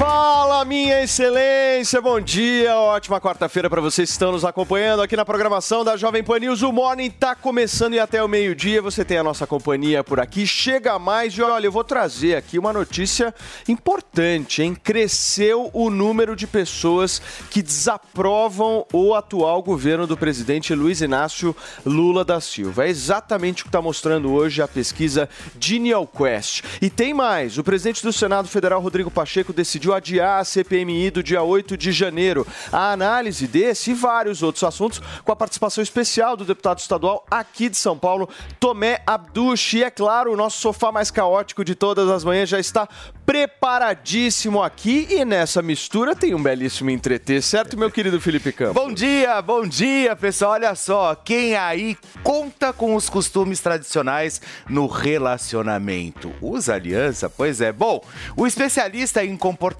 Fala, minha excelência, bom dia, ótima quarta-feira para vocês que estão nos acompanhando aqui na programação da Jovem Pan News. O Morning tá começando e até o meio-dia você tem a nossa companhia por aqui. Chega mais e olha, eu vou trazer aqui uma notícia importante, hein? Cresceu o número de pessoas que desaprovam o atual governo do presidente Luiz Inácio Lula da Silva. É exatamente o que está mostrando hoje a pesquisa Genial Quest. E tem mais, o presidente do Senado Federal, Rodrigo Pacheco, decidiu adiar a CPMI do dia 8 de janeiro. A análise desse e vários outros assuntos com a participação especial do deputado estadual aqui de São Paulo, Tomé Abduch. E é claro, o nosso sofá mais caótico de todas as manhãs já está preparadíssimo aqui e nessa mistura tem um belíssimo entreter, certo, meu querido Felipe Campos? Bom dia, bom dia, pessoal. Olha só, quem aí conta com os costumes tradicionais no relacionamento? Usa aliança? Pois é. Bom, o especialista em comportamento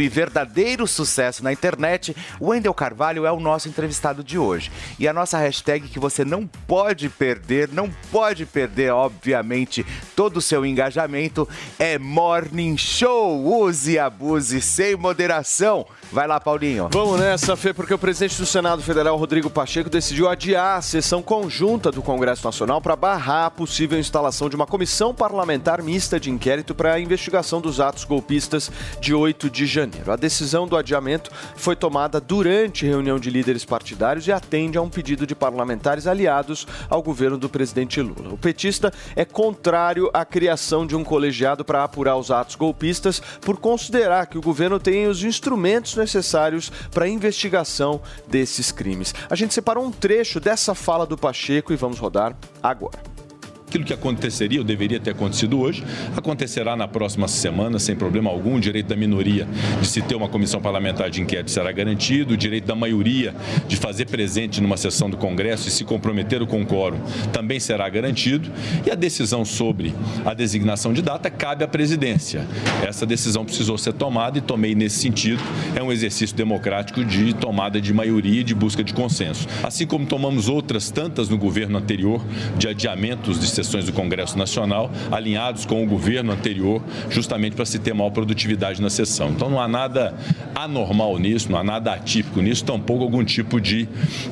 e verdadeiro sucesso na internet, Wendel Carvalho, é o nosso entrevistado de hoje. E a nossa hashtag que você não pode perder, não pode perder, obviamente, todo o seu engajamento é Morning Show. Use e abuse sem moderação. Vai lá, Paulinho. Vamos nessa, Fê, porque o presidente do Senado Federal, Rodrigo Pacheco, decidiu adiar a sessão conjunta do Congresso Nacional para barrar a possível instalação de uma comissão parlamentar mista de inquérito para a investigação dos atos golpistas de 8 de janeiro. A decisão do adiamento foi tomada durante reunião de líderes partidários e atende a um pedido de parlamentares aliados ao governo do presidente Lula. O petista é contrário à criação de um colegiado para apurar os atos golpistas por considerar que o governo tem os instrumentos necessários para a investigação desses crimes. A gente separou um trecho dessa fala do Pacheco e vamos rodar agora. Aquilo que aconteceria, ou deveria ter acontecido hoje, acontecerá na próxima semana, sem problema algum. O direito da minoria de se ter uma comissão parlamentar de inquérito será garantido, o direito da maioria de fazer presente numa sessão do Congresso e se comprometer com o quórum também será garantido. E a decisão sobre a designação de data cabe à presidência. Essa decisão precisou ser tomada e tomei nesse sentido. É um exercício democrático de tomada de maioria e de busca de consenso. Assim como tomamos outras tantas no governo anterior, de adiamentos de sessões do Congresso Nacional, alinhados com o governo anterior, justamente para se ter maior produtividade na sessão. Então não há nada anormal nisso, não há nada atípico nisso, tampouco algum tipo de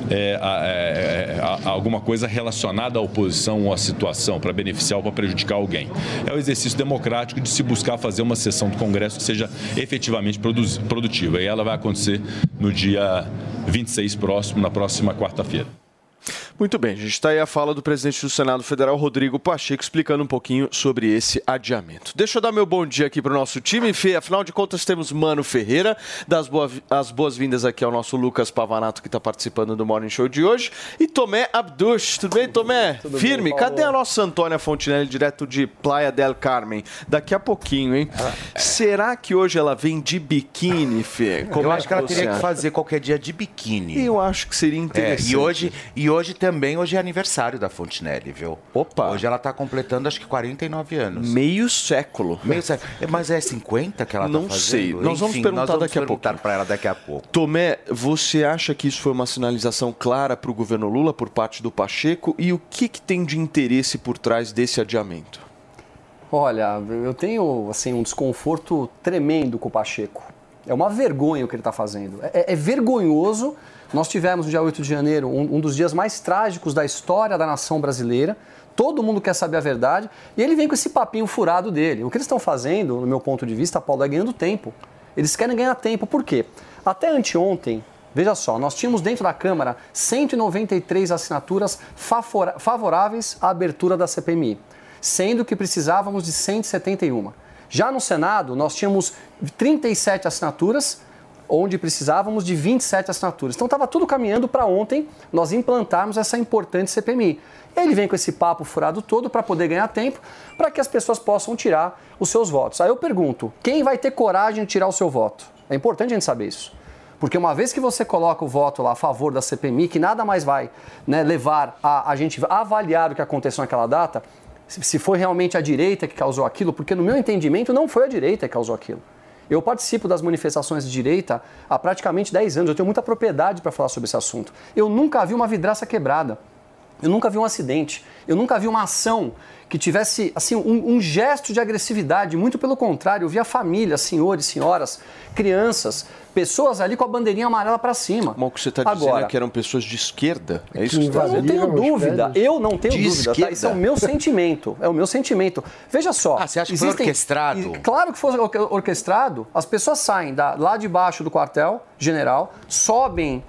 é, é, é, alguma coisa relacionada à oposição ou à situação para beneficiar ou para prejudicar alguém. É o exercício democrático de se buscar fazer uma sessão do Congresso que seja efetivamente produtiva. E ela vai acontecer no dia 26 próximo, na próxima quarta-feira. Muito bem, a gente está aí a fala do presidente do Senado Federal, Rodrigo Pacheco, explicando um pouquinho sobre esse adiamento. Deixa eu dar meu bom dia aqui para o nosso time, Fê. Afinal de contas, temos Mano Ferreira, das boa, as boas-vindas aqui ao nosso Lucas Pavanato, que está participando do Morning Show de hoje, e Tomé Abduch. Tudo bem, Tomé? Tudo Firme? Bem, Cadê a nossa Antônia Fontinelli, direto de Playa del Carmen? Daqui a pouquinho, hein? Ah, Será que hoje ela vem de biquíni, Fê? Como eu acho que ela teria acha? que fazer qualquer dia de biquíni. Eu acho que seria interessante. É, e hoje, e hoje também hoje é aniversário da Fontinelli, viu? Opa! Hoje ela tá completando acho que 49 anos. Meio século. Meio século. Mas é 50 que ela Não tá fazendo? sei. Nós vamos perguntar nós vamos daqui a perguntar pouco. para ela daqui a pouco. Tomé, você acha que isso foi uma sinalização clara para o governo Lula por parte do Pacheco? E o que, que tem de interesse por trás desse adiamento? Olha, eu tenho assim um desconforto tremendo com o Pacheco. É uma vergonha o que ele está fazendo. É, é vergonhoso. Nós tivemos no dia 8 de janeiro um, um dos dias mais trágicos da história da nação brasileira. Todo mundo quer saber a verdade e ele vem com esse papinho furado dele. O que eles estão fazendo, no meu ponto de vista, Paulo, é ganhando tempo. Eles querem ganhar tempo. Por quê? Até anteontem, veja só, nós tínhamos dentro da Câmara 193 assinaturas favoráveis à abertura da CPMI, sendo que precisávamos de 171. Já no Senado, nós tínhamos 37 assinaturas, onde precisávamos de 27 assinaturas. Então estava tudo caminhando para ontem nós implantarmos essa importante CPMI. Ele vem com esse papo furado todo para poder ganhar tempo, para que as pessoas possam tirar os seus votos. Aí eu pergunto, quem vai ter coragem de tirar o seu voto? É importante a gente saber isso. Porque uma vez que você coloca o voto lá a favor da CPMI, que nada mais vai né, levar a, a gente avaliar o que aconteceu naquela data, se se foi realmente a direita que causou aquilo, porque no meu entendimento não foi a direita que causou aquilo. Eu participo das manifestações de direita há praticamente 10 anos, eu tenho muita propriedade para falar sobre esse assunto. Eu nunca vi uma vidraça quebrada. Eu nunca vi um acidente, eu nunca vi uma ação que tivesse assim um, um gesto de agressividade. Muito pelo contrário, eu vi a família, senhores, senhoras, crianças, pessoas ali com a bandeirinha amarela para cima. Mas o que você está dizendo é que eram pessoas de esquerda? É isso Que que você está eu não tenho dúvida, eu não tenho De dúvida, tá? Isso é o meu sentimento, é o meu sentimento. Veja só. Ah, você acha que foi orquestrado? Claro que foi or- orquestrado. As pessoas saem da- lá de baixo do quartel general, sobem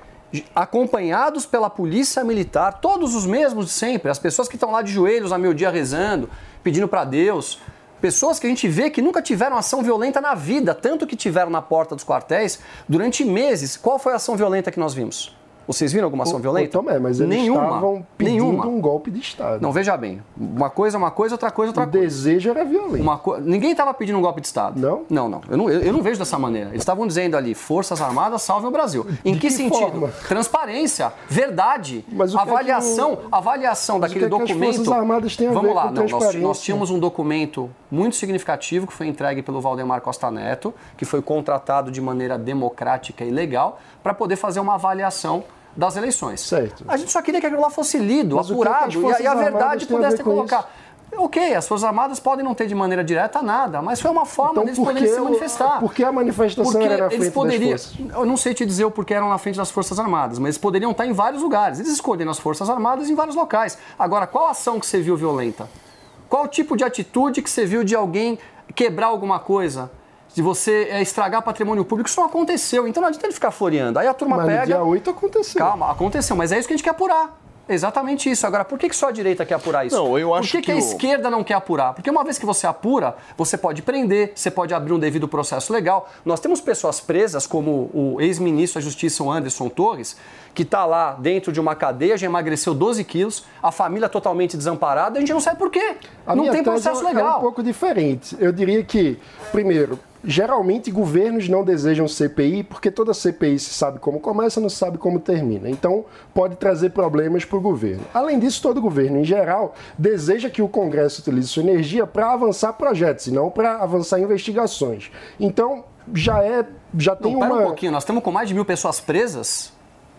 acompanhados pela polícia militar, todos os mesmos de sempre, as pessoas que estão lá de joelhos a meio dia rezando, pedindo para Deus, pessoas que a gente vê que nunca tiveram ação violenta na vida, tanto que tiveram na porta dos quartéis durante meses. Qual foi a ação violenta que nós vimos? Vocês viram alguma ação violenta? Ô, Tomé, mas eles Nenhuma. estavam pedindo Nenhuma. um golpe de Estado. Não, veja bem. Uma coisa é uma coisa, outra coisa é outra o coisa. desejo era violento. Uma co... Ninguém estava pedindo um golpe de Estado. Não? Não, não. Eu não, eu, eu não vejo dessa maneira. Eles estavam dizendo ali, Forças Armadas salvem o Brasil. Em que, que sentido? forma? Transparência, verdade, Mas o que é que avaliação, o- avaliação Mas o daquele que é que as documento. Forças Armadas têm a Vamos ver lá, com não, nós, nós tínhamos um documento muito significativo que foi entregue pelo Valdemar Costa Neto, que foi contratado de maneira democrática e legal, para poder fazer uma avaliação das eleições. Certo. A gente só queria que aquilo lá fosse lido, Mas é apurado, e a- verdade pudesse colocar. Ok, as Forças Armadas podem não ter de maneira direta nada, mas foi uma forma Então, deles poderem se manifestar. por que a manifestação Porque era na eles frente das poderiam, forças? Eu não sei te dizer o porquê eram na frente das Forças Armadas, mas eles poderiam estar em vários lugares. Eles escolhem as Forças Armadas em vários locais. Agora, qual ação que você viu violenta? Qual tipo de atitude que você viu de alguém quebrar alguma coisa? De você é, estragar patrimônio público? Isso não aconteceu. Então não adianta ele ficar floreando. Aí a turma Mas no pega. dia 8 aconteceu. Calma, aconteceu, mas é isso que a gente quer apurar. Exatamente isso. Agora, por que, que só a direita quer apurar isso? Não, eu acho por que, que a o- esquerda não quer apurar? Porque uma vez que você apura, você pode prender, você pode abrir um devido processo legal. Nós temos pessoas presas, como o ex-ministro da Justiça, o Anderson Torres, que está lá dentro de uma cadeia, já emagreceu 12 quilos, a família totalmente desamparada, a gente não sabe por quê. A não minha tem processo legal. É um pouco diferente. Eu diria que, primeiro, geralmente governos não desejam CPI porque toda CPI se sabe como começa, não sabe como termina. Então, pode trazer problemas para o governo. Além disso, todo governo, em geral, deseja que o Congresso utilize sua energia para avançar projetos e não para avançar investigações. Então, já é. Já tem Não, uma. um pouquinho, nós estamos com mais de mil pessoas presas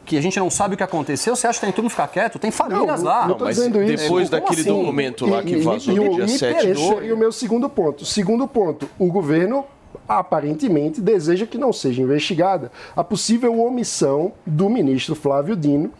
que a gente não sabe o que aconteceu. Você acha que tem tudo ficar quieto? Tem famílias Não, lá. não mas dizendo isso. depois Como daquele assim? documento lá que E- vazou e, no e, dia me 7 Esse do... seria o meu segundo ponto. Segundo ponto, o governo aparentemente deseja que não seja investigada a possível omissão do ministro Flávio Dino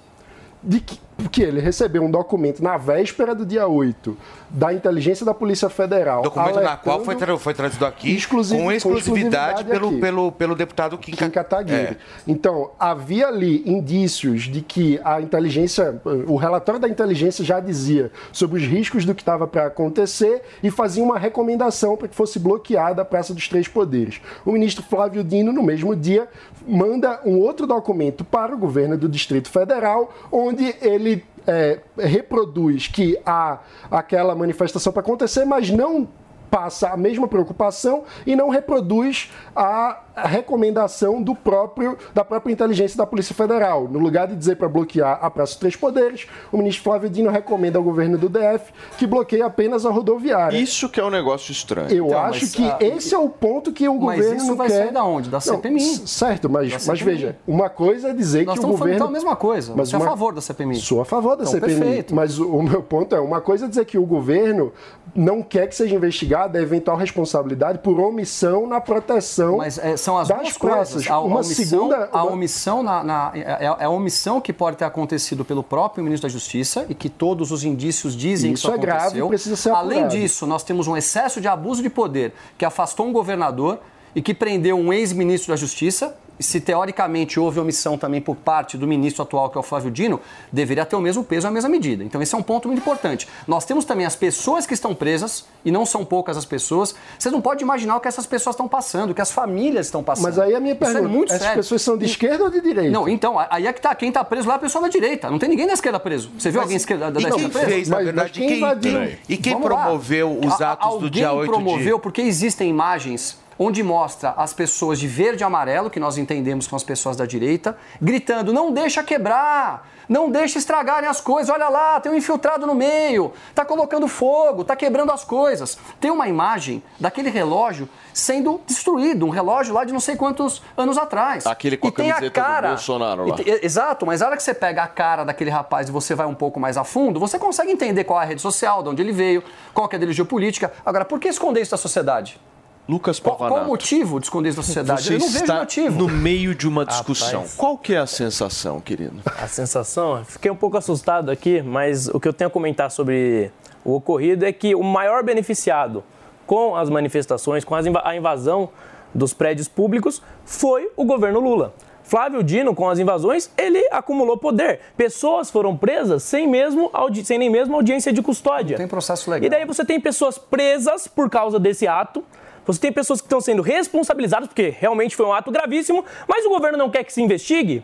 de que, que ele recebeu um documento na véspera do dia 8 da inteligência da Polícia Federal. Documento na qual foi, tra- foi trazido aqui Exclusivo- com com exclusividade, pelo, pelo, pelo deputado Kim, Kim Kataguiri. É. Então, havia ali indícios de que a inteligência, o relatório da inteligência já dizia sobre os riscos do que estava para acontecer e fazia uma recomendação para que fosse bloqueada a Praça dos Três Poderes. O ministro Flávio Dino, no mesmo dia, manda um outro documento para o governo do Distrito Federal, onde ele é, reproduz que há aquela manifestação para acontecer, mas não passa a mesma preocupação e não reproduz a a recomendação do próprio da própria inteligência da Polícia Federal. No lugar de dizer para bloquear a Praça dos Três Poderes, o ministro Flávio Dino recomenda ao governo do DF que bloqueie apenas a rodoviária. Isso que é um negócio estranho. Eu Então, acho mas, que ah, esse é o ponto que o Mas governo isso não vai quer. sair da onde? Da Não, CPMI. c- certo, mas, Da mas CPMI. veja, uma coisa é dizer Nós que o estamos falando governo então a mesma coisa. Mas Você é a uma- favor da CPMI. Sou a favor da Então, CPMI. perfeito. Mas o, o meu ponto é, uma coisa é dizer que o governo não quer que seja investigada a eventual responsabilidade por omissão na proteção Mas é, São as duas coisas. A, a uma omissão, segunda. a omissão na, na- é, é a omissão que pode ter acontecido pelo próprio ministro da Justiça e que todos os indícios dizem Isso que isso é grave, aconteceu. precisa ser Além disso, nós temos um excesso de abuso de poder que afastou um governador e que prendeu um ex-ministro da Justiça. E Se teoricamente houve omissão também por parte do ministro atual, que é o Flávio Dino, deveria ter o mesmo peso e a mesma medida. Então, esse é um ponto muito importante. Nós temos também as pessoas que estão presas, e não são poucas as pessoas. Vocês não podem imaginar o que essas pessoas estão passando, o que as famílias estão passando. Mas aí a minha Isso é pergunta: muito essas sério. pessoas são de esquerda ou de direita? Não, então, aí é que tá. Quem tá preso lá é a pessoa da direita. Não tem ninguém da esquerda preso. Você viu alguém esquerda, da esquerda quem preso? fez, na Mas- verdade, mas quem quem, invadiu? quem- e quem Vamos lá. promoveu os A- atos do dia 8 Alguém promoveu de... porque existem imagens onde mostra as pessoas de verde e amarelo, que nós entendemos são as pessoas da direita, gritando: não deixa quebrar, não deixa estragarem as coisas. Olha lá, tem um infiltrado no meio, tá colocando fogo, tá quebrando as coisas. Tem uma imagem daquele relógio sendo destruído, um relógio lá de não sei quantos anos atrás. Aquele com a E tem camiseta do cara, Bolsonaro e lá. tem- Exato, mas a hora que você pega a cara daquele rapaz e você vai um pouco mais a fundo, você consegue entender qual é a rede social, de onde ele veio, qual é a dele geopolítica. Agora, por que esconder isso da sociedade? Lucas Qual, qual o Pavanato. motivo de esconder isso da sociedade? Você Eu não vejo está motivo. no meio de uma discussão. Rapaz. Qual que é a sensação, querido? A sensação, fiquei um pouco assustado aqui, mas o que eu tenho a comentar sobre o ocorrido é que o maior beneficiado com as manifestações, com as a invasão dos prédios públicos, foi o governo Lula. Flávio Dino, com as invasões, ele acumulou poder. Pessoas foram presas sem, mesmo audi- sem nem mesmo audiência de custódia. Tem processo legal. E daí você tem pessoas presas por causa desse ato. Você tem pessoas que estão sendo responsabilizadas, porque realmente foi um ato gravíssimo, mas o governo não quer que se investigue.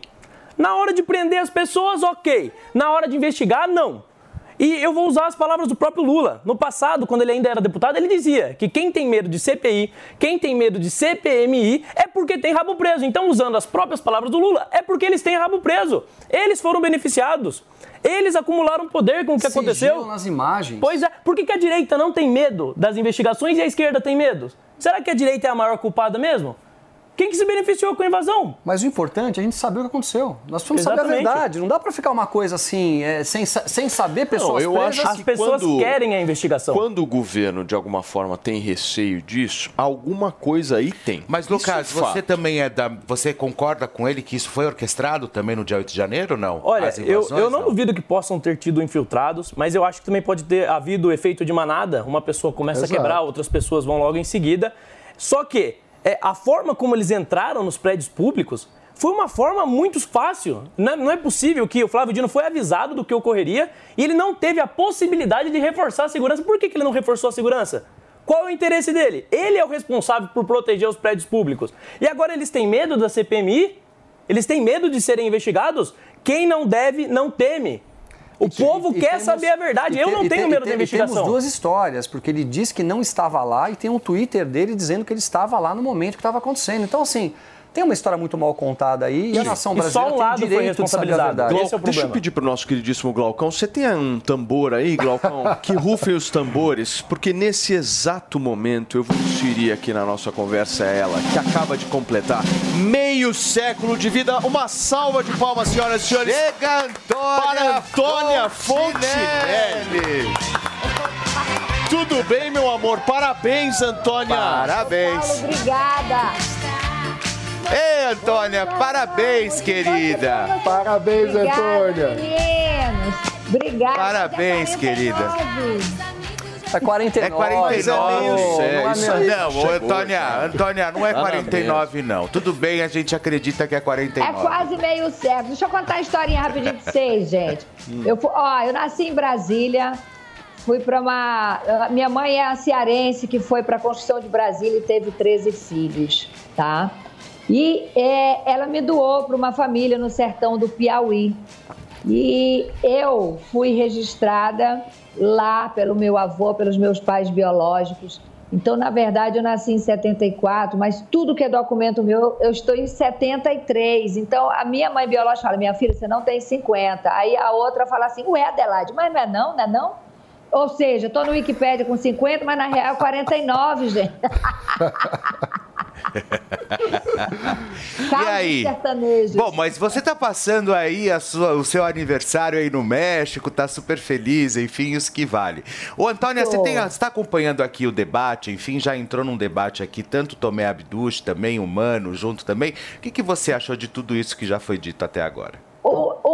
Na hora de prender as pessoas, ok. Na hora de investigar, não. E eu vou usar as palavras do próprio Lula. No passado, quando ele ainda era deputado, ele dizia que quem tem medo de CPI, quem tem medo de CPMI, é porque tem rabo preso. Então, usando as próprias palavras do Lula, é porque eles têm rabo preso. Eles foram beneficiados. Eles acumularam poder com o que Sigilo aconteceu. nas imagens. Pois é, por que, que a direita não tem medo das investigações e a esquerda tem medo? Será que a direita é a maior culpada mesmo? Quem que se beneficiou com a invasão? Mas o importante é a gente saber o que aconteceu. Nós precisamos saber a Exatamente. verdade. Não dá pra ficar uma coisa assim, é, sem, sem saber pessoas eu presas. acho As que pessoas quando- querem a investigação. Quando o governo, de alguma forma, tem receio disso, alguma coisa aí tem. Mas, Isso Lucas, é fato. você também é da. Você concorda com ele que isso foi orquestrado também no dia 8 de janeiro ou não? Olha, As eu, invasões, eu não duvido que possam ter tido infiltrados, mas eu acho que também pode ter havido o efeito de manada. Uma pessoa começa Exato. a quebrar, outras pessoas vão logo em seguida. Só que é, a forma como eles entraram nos prédios públicos foi uma forma muito fácil. Não, é- não é possível que o Flávio Dino foi avisado do que ocorreria e ele não teve a possibilidade de reforçar a segurança. Por que, que ele não reforçou a segurança? Qual é o interesse dele? Ele é o responsável por proteger os prédios públicos. E agora eles têm medo da CPMI? Eles têm medo de serem investigados? Quem não deve, não teme. O povo quer temos- saber a verdade. Eu te- não tenho te- medo da investigação. Temos duas histórias, porque ele disse que não estava lá e tem um Twitter dele dizendo que ele estava lá no momento que estava acontecendo. Então, assim, tem uma história muito mal contada aí e a nação E só brasileira um tem lado o foi direito de saber a responsabilizado. verdade. Esse é o deixa eu pedir pro nosso queridíssimo Glaucão. Você tem um tambor aí, Glaucão? que rufem os tambores, porque nesse exato momento eu vou inserir aqui na nossa conversa ela, que acaba de completar meio século de vida. Uma salva de palmas, senhoras e senhores. Chega, Antônia! Para Antônia Fontinelli! Tudo bem, meu amor? Parabéns, Antônia. Parabéns! Obrigada. Ei, Antônia, parabéns, querida! Parabéns, Obrigada, Antônia. meninos. Obrigada. Parabéns, querida. É 49. É 49. meio sério, não é isso meio- aí. Não, Chegou, Antônia, cara. Antônia, não é Tá na 49, não. Tudo bem, a gente acredita que é É 49. quase meio século. Deixa eu contar a historinha rapidinho pra vocês, gente. Eu, fu- ó, eu nasci em Brasília, fui pra uma. a Minha mãe é a cearense que foi pra construção de Brasília e teve 13 filhos, tá? E é, ela me doou para uma família no sertão do Piauí. E eu fui registrada lá pelo meu avô, pelos meus pais biológicos. Então, na verdade, eu nasci em 74, mas tudo que é documento meu, eu estou em 73. Então, a minha mãe biológica fala: minha filha, você não tem 50. Aí a outra fala assim: ué, Adelaide, mas não é não, não é não? Ou seja, estou no Wikipédia com 50, mas na real é 49, gente. E aí? Bom, mas você tá passando aí a sua- o seu aniversário aí no México, tá super feliz, enfim, isso que vale. Ô, Antônia, você, tem, você tá acompanhando aqui o debate, enfim, já entrou num debate aqui, tanto Tomé Abduch, também o Mano, junto também. O que, que você achou de tudo isso que já foi dito até agora?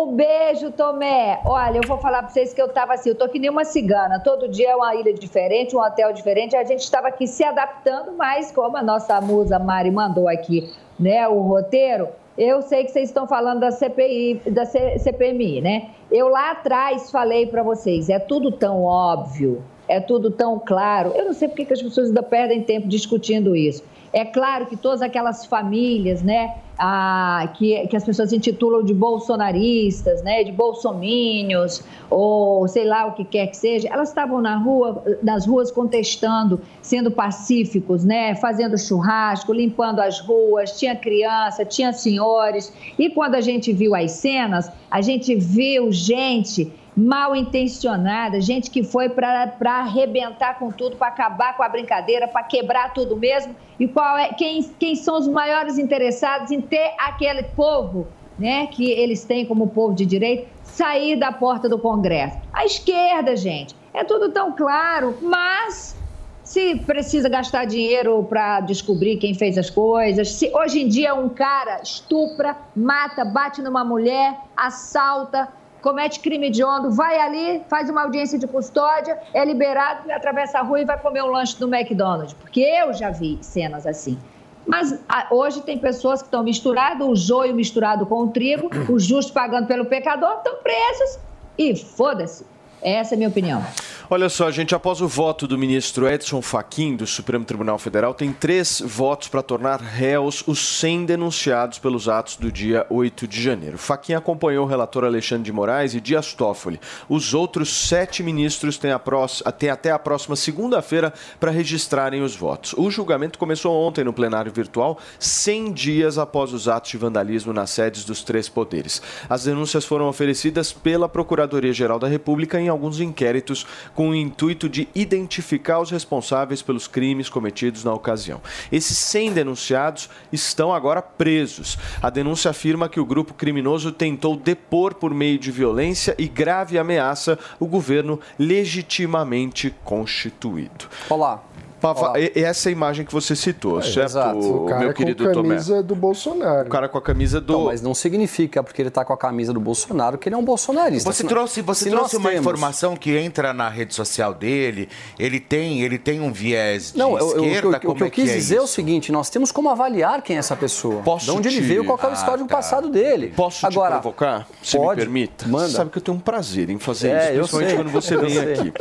Um beijo, Tomé. Olha, eu vou falar para vocês que eu tava assim, eu tô que nem uma cigana. Todo dia é uma ilha diferente, um hotel diferente. A gente estava aqui se adaptando, mas como a nossa musa Mari mandou aqui, né, o roteiro, eu sei que vocês estão falando da CPI, da C- CPMI, né? Eu lá atrás falei para vocês, é tudo tão óbvio, é tudo tão claro. Eu não sei por que que as pessoas ainda perdem tempo discutindo isso. É claro que todas aquelas famílias, né, ah, que, que as pessoas intitulam de bolsonaristas, né, de bolsomínios, ou sei lá o que quer que seja, elas estavam na rua, nas ruas contestando, sendo pacíficos, né, fazendo churrasco, limpando as ruas, tinha criança, tinha senhores. E quando a gente viu as cenas, a gente viu gente mal intencionada, gente que foi para arrebentar com tudo, para acabar com a brincadeira, para quebrar tudo mesmo. E qual é quem, quem são os maiores interessados em ter aquele povo, né, que eles têm como povo de direito, sair da porta do Congresso? A esquerda, gente. É tudo tão claro, mas se precisa gastar dinheiro para descobrir quem fez as coisas, se hoje em dia um cara estupra, mata, bate numa mulher, assalta, comete crime hediondo, vai ali, faz uma audiência de custódia, é liberado, atravessa a rua e vai comer um lanche do McDonald's. Porque eu já vi cenas assim. Mas a- hoje tem pessoas que estão misturadas, o joio misturado com o trigo, o justo pagando pelo pecador, estão presos e foda-se. Essa é a minha opinião. Olha só, gente, após o voto do ministro Edson Fachin do Supremo Tribunal Federal, tem três votos para tornar réus os 100 denunciados pelos atos do dia 8 de janeiro. Fachin acompanhou o relator Alexandre de Moraes e Dias Toffoli. Os outros sete ministros têm, têm até a próxima segunda-feira para registrarem os votos. O julgamento começou ontem no plenário virtual, 100 dias após os atos de vandalismo nas sedes dos três poderes. As denúncias foram oferecidas pela Procuradoria-Geral da República em alguns inquéritos com o intuito de identificar os responsáveis pelos crimes cometidos na ocasião. Esses 100 denunciados estão agora presos. A denúncia afirma que o grupo criminoso tentou depor por meio de violência e grave ameaça o governo legitimamente constituído. Olá. Pava, e- essa é a imagem que você citou, certo, exato. O cara meu com querido Tomé? camisa do Bolsonaro. O cara com a camisa do. Não, mas não significa porque ele está com a camisa do Bolsonaro que ele é um bolsonarista. Você trouxe, você se trouxe uma temos- informação que entra na rede social dele, ele tem, ele tem um viés de Não, eu- eu- esquerda, o que eu, o como que eu é que quis é dizer é o isso? seguinte: nós temos como avaliar quem é essa pessoa. Posso de onde ele te- veio, qual é o Ah, histórico tá. passado dele. Posso Agora, te provocar, se pode, me permita? manda. Você sabe que eu tenho um prazer em fazer É, eu isso, principalmente quando você Eu vem aqui.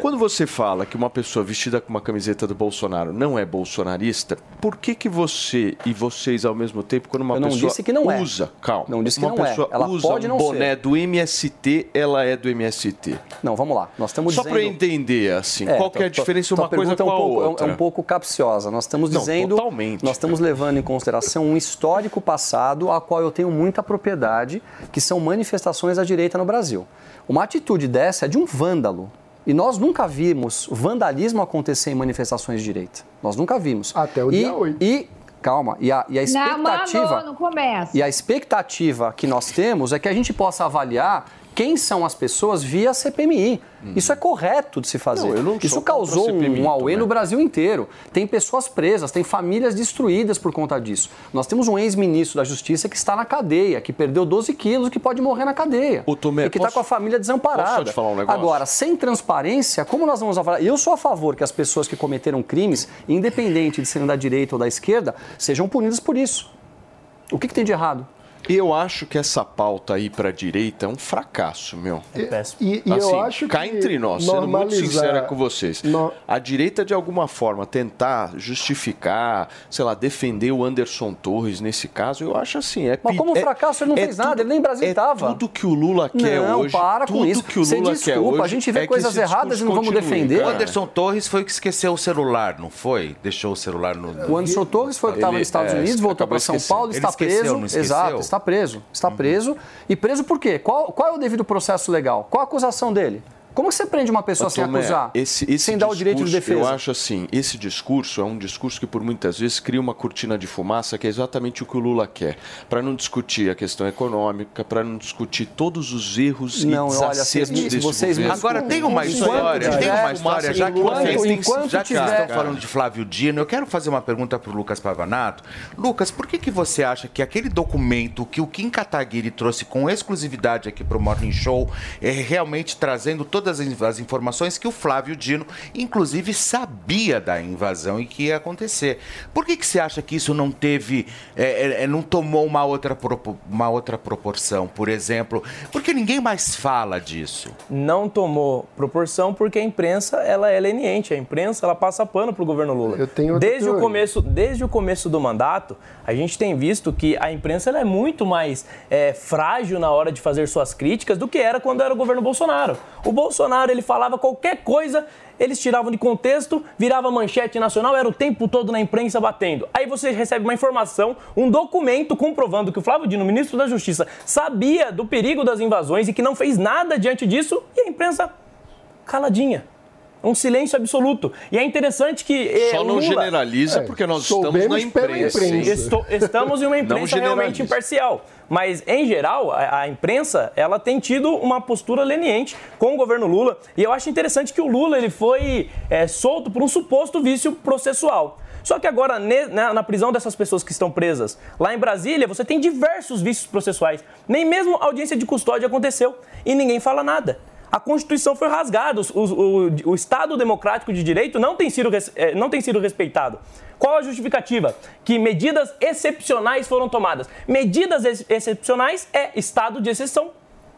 Quando você fala que uma pessoa vestida com uma camiseta do Bolsonaro não é bolsonarista, por que que você e vocês ao mesmo tempo, quando uma pessoa disse que não é. usa, calma, Não disse que uma não é. pessoa Ela usa pode um não boné ser. do MST, ela é do MST. Não, vamos lá. Nós estamos Só dizendo. para entender assim, É, qual que é a diferença tua uma coisa pergunta com é a um pouco, é um- outra? É um pouco capciosa. Nós estamos Não, dizendo. totalmente. Nós estamos levando em consideração um histórico passado a qual eu tenho muita propriedade, que são manifestações da direita no Brasil. Uma atitude dessa é de um vândalo. E nós nunca vimos vandalismo acontecer em manifestações de direita. Nós nunca vimos. Até o e, dia 8. E, calma, e a, e a Não, expectativa. mano, não começa. E a expectativa que nós temos é que a gente possa avaliar quem são as pessoas via CPMI. Isso é correto de se fazer. Não, não Isso a causou CPMI um auê também. no Brasil inteiro. Tem pessoas presas, tem famílias destruídas por conta disso. Nós temos um ex-ministro da Justiça que está na cadeia, que perdeu 12 quilos, que pode morrer na cadeia. Ô, Tomé, e que está com a família desamparada. posso te falar um negócio? Agora, sem transparência, como nós vamos avaliar? Eu sou a favor que as pessoas que cometeram crimes, independente de serem da direita ou da esquerda, sejam punidas por isso. O que, que tem de errado? Eu acho que essa pauta aí para direita é um fracasso, meu. É péssimo. E, e assim, eu acho cá que entre nós, sendo muito sincera com vocês, No- a direita de alguma forma tentar justificar, sei lá, defender o Anderson Torres nesse caso, eu acho assim, é Mas como é- fracasso, ele não é fez nada, tudo- ele nem em Brasília é tudo que o Lula quer não, hoje. para com tudo isso. que o Você Lula quer desculpa, hoje. a gente vê é coisas erradas e não vamos defender. O cara. Anderson Torres foi o que esqueceu o celular, não foi? Deixou o celular no. O Anderson Torres foi que estava nos Estados é, Unidos, voltou para São. Paulo, Ele está esqueceu, preso. não esqueceu? Exato, está preso. Está preso. E preso por quê? Qual, qual é o devido processo legal? Qual a acusação dele? Como você prende uma pessoa Ô, sem Tomé, acusar? esse- esse sem dar o direito de defesa? Eu acho assim, esse discurso é um discurso que por muitas vezes cria uma cortina de fumaça, que é exatamente o que o Lula quer, para não discutir a questão econômica, para não discutir todos os erros Não, e olha, desacertos vocês- desse vocês governo. Agora tem uma Enquanto história, tem uma história, já que enquanto- vocês, têm- já que vocês tiver- estão falando de Flávio Dino, eu quero fazer uma pergunta para o Lucas Pavanato. Lucas, por que, que você acha que aquele documento que o Kim Kataguiri trouxe com exclusividade aqui para o Morning Show é realmente trazendo todas as informações que o Flávio Dino, inclusive, sabia da invasão e que ia acontecer? Por que, que você acha que isso não teve, é, é, é, não tomou uma outra, uma outra proporção, por exemplo? Porque ninguém mais fala disso. Não tomou proporção porque a imprensa ela é leniente, a imprensa ela passa pano pro governo Lula. Eu tenho desde o começo, desde o começo do mandato, a gente tem visto que a imprensa ela é muito mais é, frágil na hora de fazer suas críticas do que era quando era o governo Bolsonaro. O Bolsonaro ele falava qualquer coisa, eles tiravam de contexto, virava manchete nacional, era o tempo todo na imprensa batendo. Aí você recebe uma informação, um documento comprovando que o Flávio Dino, ministro da Justiça, sabia do perigo das invasões e que não fez nada diante disso, e a imprensa caladinha. Um silêncio absoluto. E é interessante que. eh, Só não Lula- generaliza É, porque nós estamos na imprensa. imprensa. Estou- estamos em uma imprensa realmente imparcial. Mas, em geral, a, a imprensa ela tem tido uma postura leniente com o governo Lula. E eu acho interessante que o Lula ele foi é, solto por um suposto vício processual. Só que agora, ne- na, na prisão dessas pessoas que estão presas lá em Brasília, você tem diversos vícios processuais. Nem mesmo audiência de custódia aconteceu e ninguém fala nada. A Constituição foi rasgada, os- o, o Estado democrático de direito não tem, sido, eh, não tem sido respeitado. Qual a justificativa? Que medidas excepcionais foram tomadas. Medidas ex- excepcionais é estado de exceção.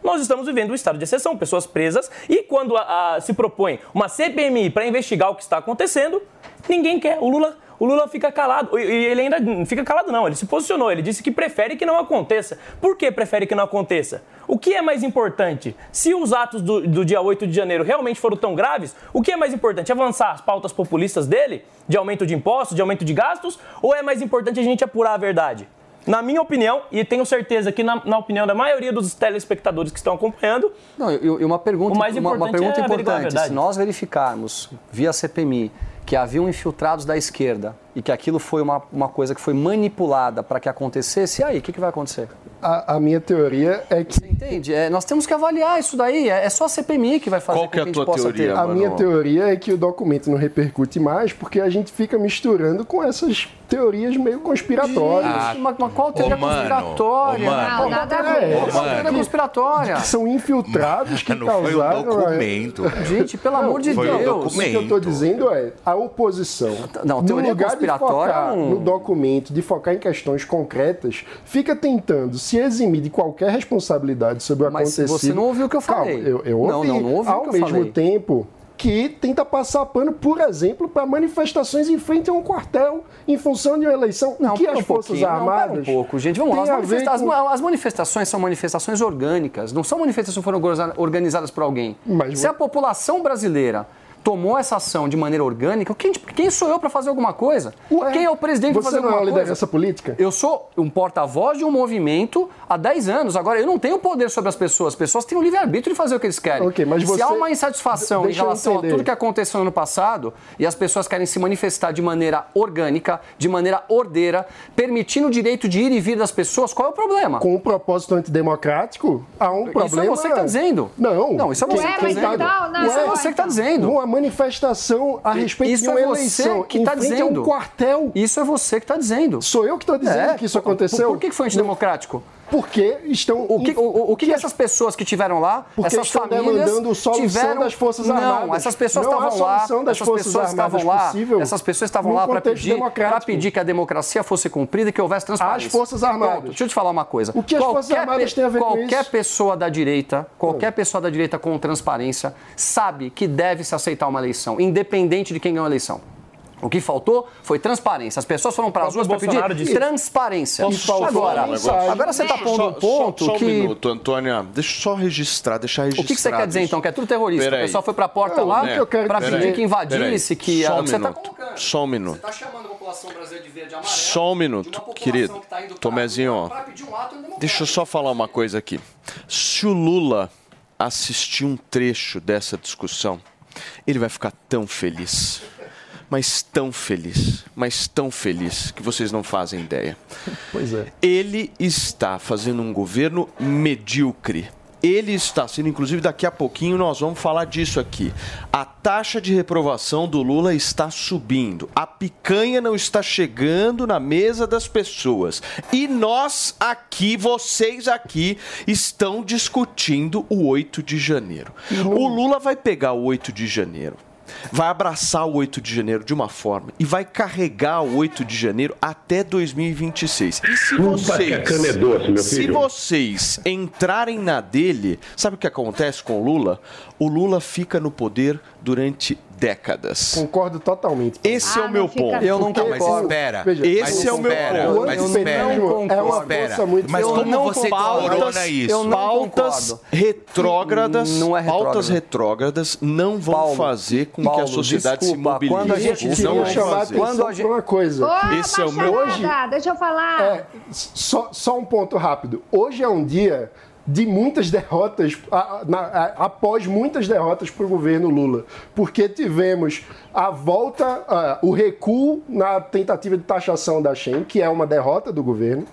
Nós estamos vivendo um estado de exceção, pessoas presas, e quando a- a- se propõe uma CPMI para investigar o que está acontecendo, ninguém quer. O Lula, o Lula fica calado. E ele ainda não fica calado, não. Ele se posicionou. Ele disse que prefere que não aconteça. Por que prefere que não aconteça? O que é mais importante? Se os atos do, do dia 8 de janeiro realmente foram tão graves, o que é mais importante? Avançar as pautas populistas dele, de aumento de impostos, de aumento de gastos, ou é mais importante a gente apurar a verdade? Na minha opinião, e tenho certeza que na, na opinião da maioria dos telespectadores que estão acompanhando, Não, e e uma pergunta, O mais uma, uma importante pergunta é importante. Se nós verificarmos via CPMI que haviam infiltrados da esquerda e que aquilo foi uma, uma coisa que foi manipulada para que acontecesse, e aí, o que, que vai acontecer? A, a minha teoria é que Entende? É, nós temos que avaliar isso daí. É, é só a CPMI que vai fazer Qual com que é a a gente tua possa teoria, ter. A minha teoria é que o documento não repercute mais porque a gente fica misturando com essas teorias meio conspiratórias. Mas, mas qual teoria mano, conspiratória? ô, mano. Qual Nada a teoria- ver. qual teoria conspiratória? Que são infiltrados que Não foi um causaram. documento. Gente, pelo amor de foi um Deus. O que eu estou dizendo é a oposição. Não, no teoria lugar de conspiratória focar é um- no documento, de focar em questões concretas, fica tentando se eximir de qualquer responsabilidade sobre o Mas acontecido. você não ouviu o que eu Calma, falei. eu, eu Não, ouvi. não, não ouviu o Ao que eu mesmo falei. tempo que tenta passar pano, por exemplo, para manifestações em frente a um quartel em função de uma eleição. Não, o que as um Forças não, Armadas. pera um pouco, gente. Vamos lá. As, manifesta- com- as manifestações são manifestações orgânicas, não são manifestações que foram organiza- organizadas por alguém. Mas Se a população brasileira tomou essa ação de maneira orgânica, quem, quem sou eu para fazer alguma coisa? Ué, quem é o presidente para Você fazer não é alguma uma coisa? liderança política? Eu sou um porta-voz de um movimento há 10 anos. Agora, eu não tenho poder sobre as pessoas. As pessoas têm o livre-arbítrio de fazer o que eles querem. Ok, mas Se você- há uma insatisfação em relação a tudo que aconteceu no ano passado e as pessoas querem se manifestar de maneira orgânica, de maneira ordeira, permitindo o direito de ir e vir das pessoas, qual é o problema? Com um propósito antidemocrático, há um problema. Isso é você que está dizendo. Não. Não, isso é você que está mas dizendo. então, não, isso é você que está então. dizendo. Manifestação a respeito Isso de uma é eleição que está dizendo. um quartel. Isso é você que está dizendo. Sou eu que estou dizendo É, que isso por- aconteceu. Por que que foi antidemocrático? Porque estão. O que, o, o- que, que essas pessoas que tiveram lá, Porque essas estão famílias demandando solução tiveram... das Forças não, Armadas. Não, essas pessoas Não estavam lá, essas Forças pessoas estavam lá, essas pessoas estavam lá para pedir, pedir que a democracia fosse cumprida e que houvesse transparência. As Forças Armadas. Pronto, deixa eu te falar uma coisa. O que as Forças Armadas têm a ver com qualquer isso? pessoa da direita, qualquer pessoa da direita com transparência, sabe que deve se aceitar uma eleição, independente de quem ganhou a eleição. O que faltou foi transparência. As pessoas foram para as O ruas para pedir disse. transparência. Só Agora, um agora você está pondo um ponto só, só que. um minuto, Antônia. Deixa eu só registrar, deixar O registrado. que, que você quer dizer então? Que é tudo terrorista? Peraí. O pessoal foi para a porta Não, lá o quero para pedir que invadisse, Peraí, que só um você está minuto, colocando. só um minuto. Você está chamando a população brasileira de verde e amarelo. Só um minuto, querido. que tá Tomezinho, um. Deixa eu só falar uma coisa aqui. Se o Lula assistir um trecho dessa discussão, ele vai ficar tão feliz. Mas tão feliz, mas tão feliz que vocês não fazem ideia. Pois é. Ele está fazendo um governo medíocre. Ele está sendo, inclusive daqui a pouquinho nós vamos falar disso aqui. A taxa de reprovação do Lula está subindo. A picanha não está chegando na mesa das pessoas. E nós aqui, vocês aqui, estão discutindo o 8 de janeiro. O Lula vai pegar o 8 de janeiro vai abraçar o 8 de janeiro de uma forma e vai carregar o 8 de janeiro até 2026. E se vocês, que a cana é doce, meu se vocês entrarem na dele, sabe o que acontece com o Lula? O Lula fica no poder durante décadas. Concordo totalmente. Esse é Ah, o meu não fica- ponto. Eu não Não, mas concordo. espera. Veja, Esse mas é o meu espera, ponto. Mas O espera. é uma Espera. força muito Mas como não você concordo. corona isso? Eu não pautas concordo. retrógradas, Não é retrógrado. pautas retrógradas não vão Paulo, fazer com que Paulo, a sociedade desculpa, se mobilize. quando a gente Não vão chamar a fazer. Quando a gente- para uma coisa. Ô, Esse é o meu- Hoje- deixa eu falar. É, só, só um ponto rápido. Hoje é um dia de muitas derrotas, a- a- na- a- após muitas derrotas para o governo Lula. Porque tivemos a volta, ah, o recuo na tentativa de taxação da Shen, que é uma derrota do governo.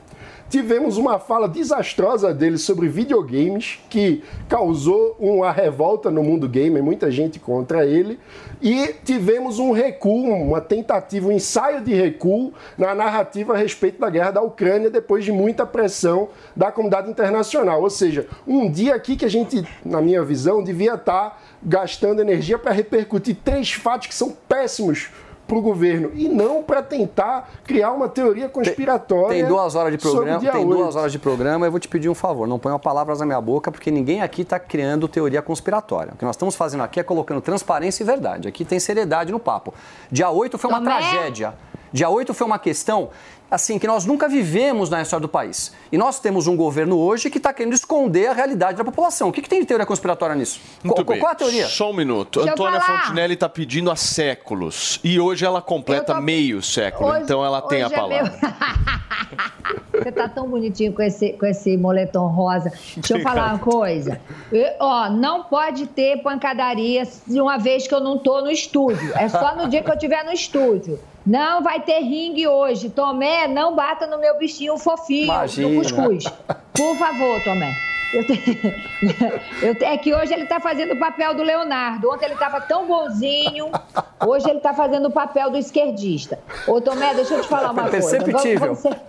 Tivemos uma fala desastrosa dele sobre videogames, que causou uma revolta no mundo gamer, muita gente contra ele. E tivemos um recuo, uma tentativa, um ensaio de recuo na narrativa a respeito da guerra da Ucrânia, depois de muita pressão da comunidade internacional. Ou seja, um dia aqui que a gente, na minha visão, devia estar gastando energia para repercutir três fatos que são péssimos para o governo e não para tentar criar uma teoria conspiratória. Tem duas horas de programa, tem 8. duas horas de programa. Eu vou te pedir um favor, não ponha palavras na minha boca, porque ninguém aqui está criando teoria conspiratória. O que nós estamos fazendo aqui é colocando transparência e verdade. Aqui tem seriedade no papo. Dia 8 foi uma Tomé? tragédia. Dia 8 foi uma questão assim que nós nunca vivemos na história do país. E nós temos um governo hoje que está querendo esconder a realidade da população. O que, que tem de teoria conspiratória nisso? Muito qual, bem. qual a teoria? Só um minuto. Deixa Antônia. Fontinelli está pedindo há séculos. E hoje ela completa tô- meio século. Hoje- então ela tem a hoje é palavra. meu- Você tá tão bonitinho com esse, com esse moletom rosa. Deixa eu falar uma coisa. Eu- ó, não pode ter pancadaria de uma vez que eu não tô no estúdio. É só no dia que eu estiver no estúdio. Não vai ter ringue hoje. Tomé, não bata no meu bichinho fofinho Imagina. do cuscuz. Por favor, Tomé. Eu te- eu te- É que hoje ele tá fazendo o papel do Leonardo. Ontem ele tava tão bonzinho. Hoje ele tá fazendo o papel do esquerdista. Ô, Tomé, deixa eu te falar uma coisa. Vamos- Perceptível. Vamos ser,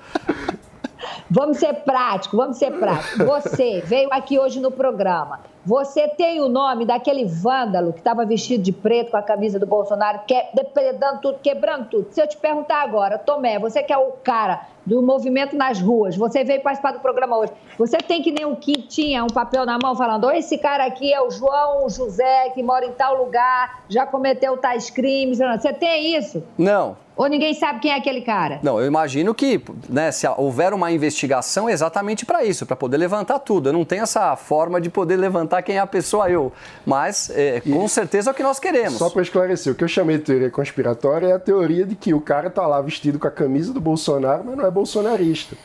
vamos ser práticos, vamos ser práticos. Você veio aqui hoje no programa. Você tem o nome daquele vândalo que estava vestido de preto com a camisa do Bolsonaro, que é depredando tudo, quebrando tudo. Se eu te perguntar agora, Tomé, você que é o cara do movimento nas ruas, você veio participar do programa hoje. Você tem que nem o que tinha um papel na mão falando: "Ô, esse cara aqui é o João José, que mora em tal lugar, já cometeu tais crimes. Você tem isso? Não. Ou ninguém sabe quem é aquele cara? Não, eu imagino que, né, se houver uma investigação é exatamente para isso, para poder levantar tudo. Eu não tenho essa forma de poder levantar quem é a pessoa eu, mas é, com certeza é o que nós queremos. Só para esclarecer, o que eu chamei de teoria conspiratória é a teoria de que o cara tá lá vestido com a camisa do Bolsonaro, mas não é bolsonarista.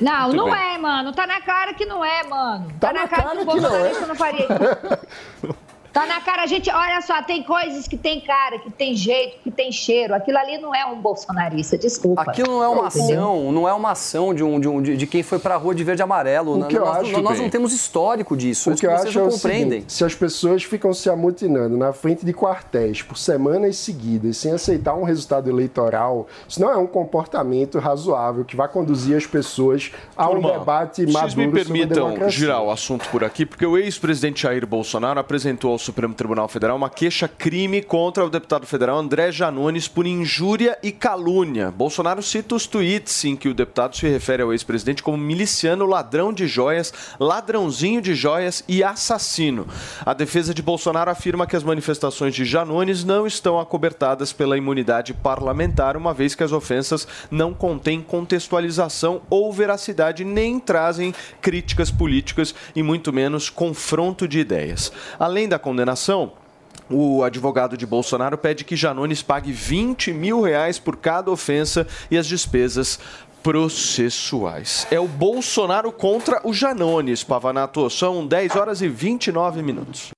Não, Muito não bem. é, mano. Tá na cara que não é, mano. Tá, Tá na, na cara, cara que o que não bolsonarista é. não faria isso. Tá na cara, a gente, olha só, tem coisas que tem cara, que tem jeito, que tem cheiro. Aquilo ali não é um bolsonarista, desculpa. Aquilo não é uma Entendeu? ação, não é uma ação de, um, de, um- de- de quem foi pra rua de verde e amarelo. O Nós- que eu nós, acho, nós bem. não temos histórico disso. O Isso que eu vocês acho é não o compreendem. seguinte, se as pessoas ficam se amotinando na frente de quartéis por semanas seguidas sem aceitar um resultado eleitoral, isso não é um comportamento razoável que vai conduzir as pessoas a um Turma, debate Vocês maduro me sobre a permitam girar o assunto por aqui, porque o ex-presidente Jair Bolsonaro apresentou ao Supremo Tribunal Federal uma queixa-crime contra o deputado federal André Janones por injúria e calúnia. Bolsonaro cita os tweets em que o deputado se refere ao ex-presidente como miliciano, ladrão de joias, ladrãozinho de joias e assassino. A defesa de Bolsonaro afirma que as manifestações de Janones não estão acobertadas pela imunidade parlamentar, uma vez que as ofensas não contêm contextualização ou veracidade, nem trazem críticas políticas e muito menos confronto de ideias. Além da condenação, o advogado de Bolsonaro pede que Janones pague 20 mil reais por cada ofensa e as despesas processuais. É o Bolsonaro contra o Janones, Pavanato. São 10 horas e 29 minutos.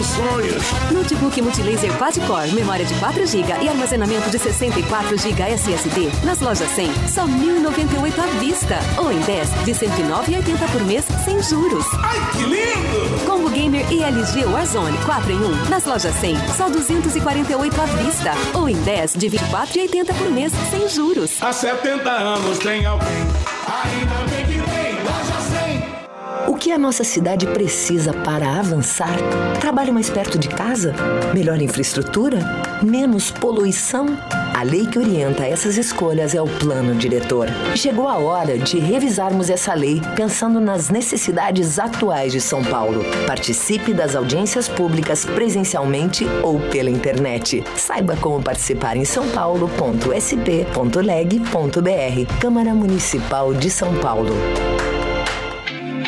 70 anos realizando sonhos. Notebook Multilaser Quad-Core, memória de 4 GB e armazenamento de 64 GB SSD. Nas lojas 100, só 1.098 à vista. Ou em 10, de 109,80 por mês, sem juros. Ai, que lindo! Combo Gamer e LG Warzone 4 em 1. Nas lojas 100, só 248 à vista. Ou em 10, de 24,80 por mês, sem juros. Há 70 anos tem alguém, ainda bem que que a nossa cidade precisa para avançar? Trabalho mais perto de casa? Melhor infraestrutura? Menos poluição? A lei que orienta essas escolhas é o Plano Diretor. Chegou a hora de revisarmos essa lei pensando nas necessidades atuais de São Paulo. Participe das audiências públicas presencialmente ou pela internet. Saiba como participar em sãopaulo.sp.leg.br. Câmara Municipal de São Paulo.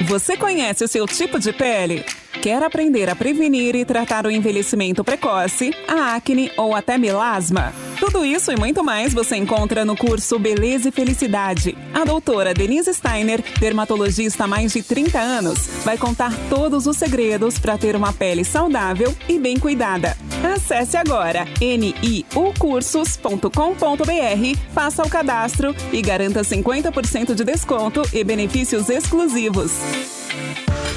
Você conhece o seu tipo de pele? Quer aprender a prevenir e tratar o envelhecimento precoce, a acne ou até melasma? Tudo isso e muito mais você encontra no curso Beleza e Felicidade. A doutora Denise Steiner, dermatologista há mais de 30 anos, vai contar todos os segredos para ter uma pele saudável e bem cuidada. Acesse agora niucursos.com.br, faça o cadastro e garanta 50% de desconto e benefícios exclusivos.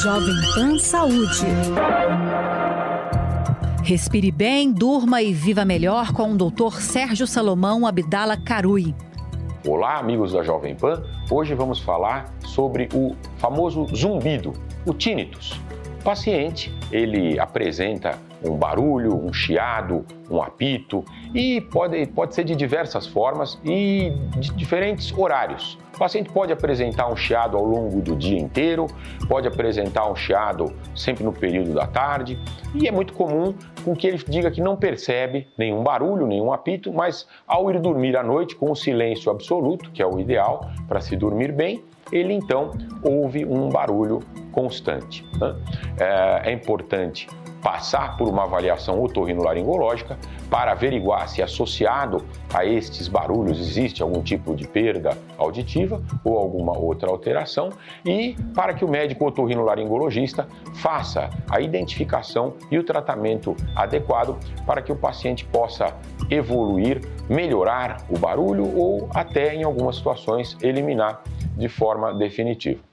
Jovem Pan Saúde. Respire bem, durma e viva melhor com o Dr. Sérgio Salomão Abdala Carui. Olá, amigos da Jovem Pan. Hoje vamos falar sobre o famoso zumbido, o tinnitus. O paciente, ele apresenta um barulho, um chiado, um apito e pode, pode ser de diversas formas e de diferentes horários. O paciente pode apresentar um chiado ao longo do dia inteiro, pode apresentar um chiado sempre no período da tarde e é muito comum com que ele diga que não percebe nenhum barulho, nenhum apito, mas ao ir dormir à noite com o silêncio absoluto, que é o ideal para se dormir bem, ele então ouve um barulho constante. né? É, é importante passar por uma avaliação otorrinolaringológica para averiguar se associado a estes barulhos existe algum tipo de perda auditiva ou alguma outra alteração e para que o médico otorrinolaringologista faça a identificação e o tratamento adequado para que o paciente possa evoluir, melhorar o barulho ou até em algumas situações eliminar de forma definitiva.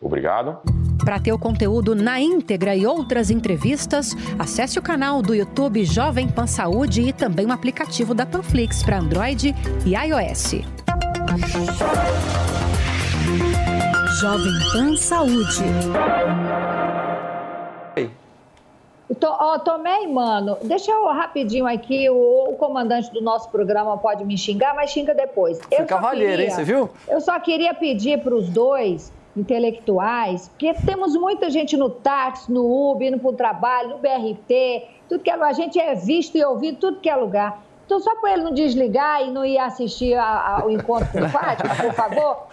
Obrigado. Para ter o conteúdo na íntegra e outras entrevistas, acesse o canal do YouTube Jovem Pan Saúde e também o aplicativo da Panflix para Android e iOS. Jovem Pan Saúde. Tô, ó, tomei, mano. Deixa eu rapidinho aqui. O, o comandante do nosso programa pode me xingar, mas xinga depois. Foi Eu só cavalheiro, hein? Você viu? Eu só queria pedir para os dois intelectuais, porque temos muita gente no táxi, no Uber, indo para o trabalho, no BRT, tudo que é, a gente é visto e ouvido, tudo que é lugar. Então, só para ele não desligar e não ir assistir ao encontro com o Fátima, por favor,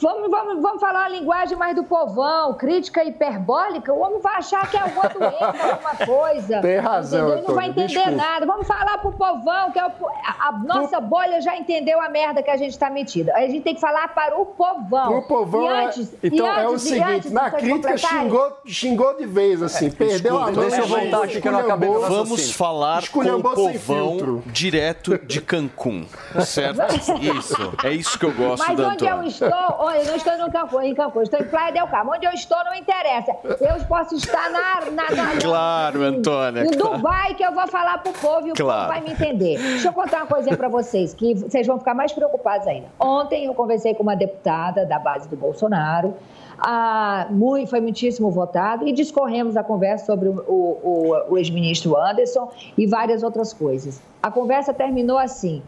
Vamos, vamos, vamos falar uma linguagem mais do povão, crítica hiperbólica. O homem vai achar que é alguma doença, alguma coisa. Tem razão, entendeu? Ele não vai entender desculpa. nada. Vamos falar pro povão, que é o a, a nossa bolha já entendeu a merda que a gente está metida. A gente tem que falar para o povão. O povão e é- antes, Então e é o antes, seguinte, antes, na crítica xingou, xingou de vez, assim, perdeu a mão. deixa eu voltar aqui que eu não acabei meu esculhambou. Vamos falar com o povão direto de Cancún, certo? Isso. É isso que eu gosto, Mas onde eu Dantoni. Estou, olha, eu não estou no Cancún, em Cancún, estou em Praia del Carmo. Onde eu estou não interessa. Eu posso estar na, na, na Claro, Antônia. Em claro. Dubai que eu vou falar pro povo e o Claro. povo vai me entender. Deixa eu contar uma coisinha pra vocês, que vocês vão ficar mais preocupados ainda. Ontem eu conversei com uma deputada da base do Bolsonaro, ah, muito, foi muitíssimo votado, e discorremos a conversa sobre o, o- o- o ex-ministro Anderson e várias outras coisas. A conversa terminou assim.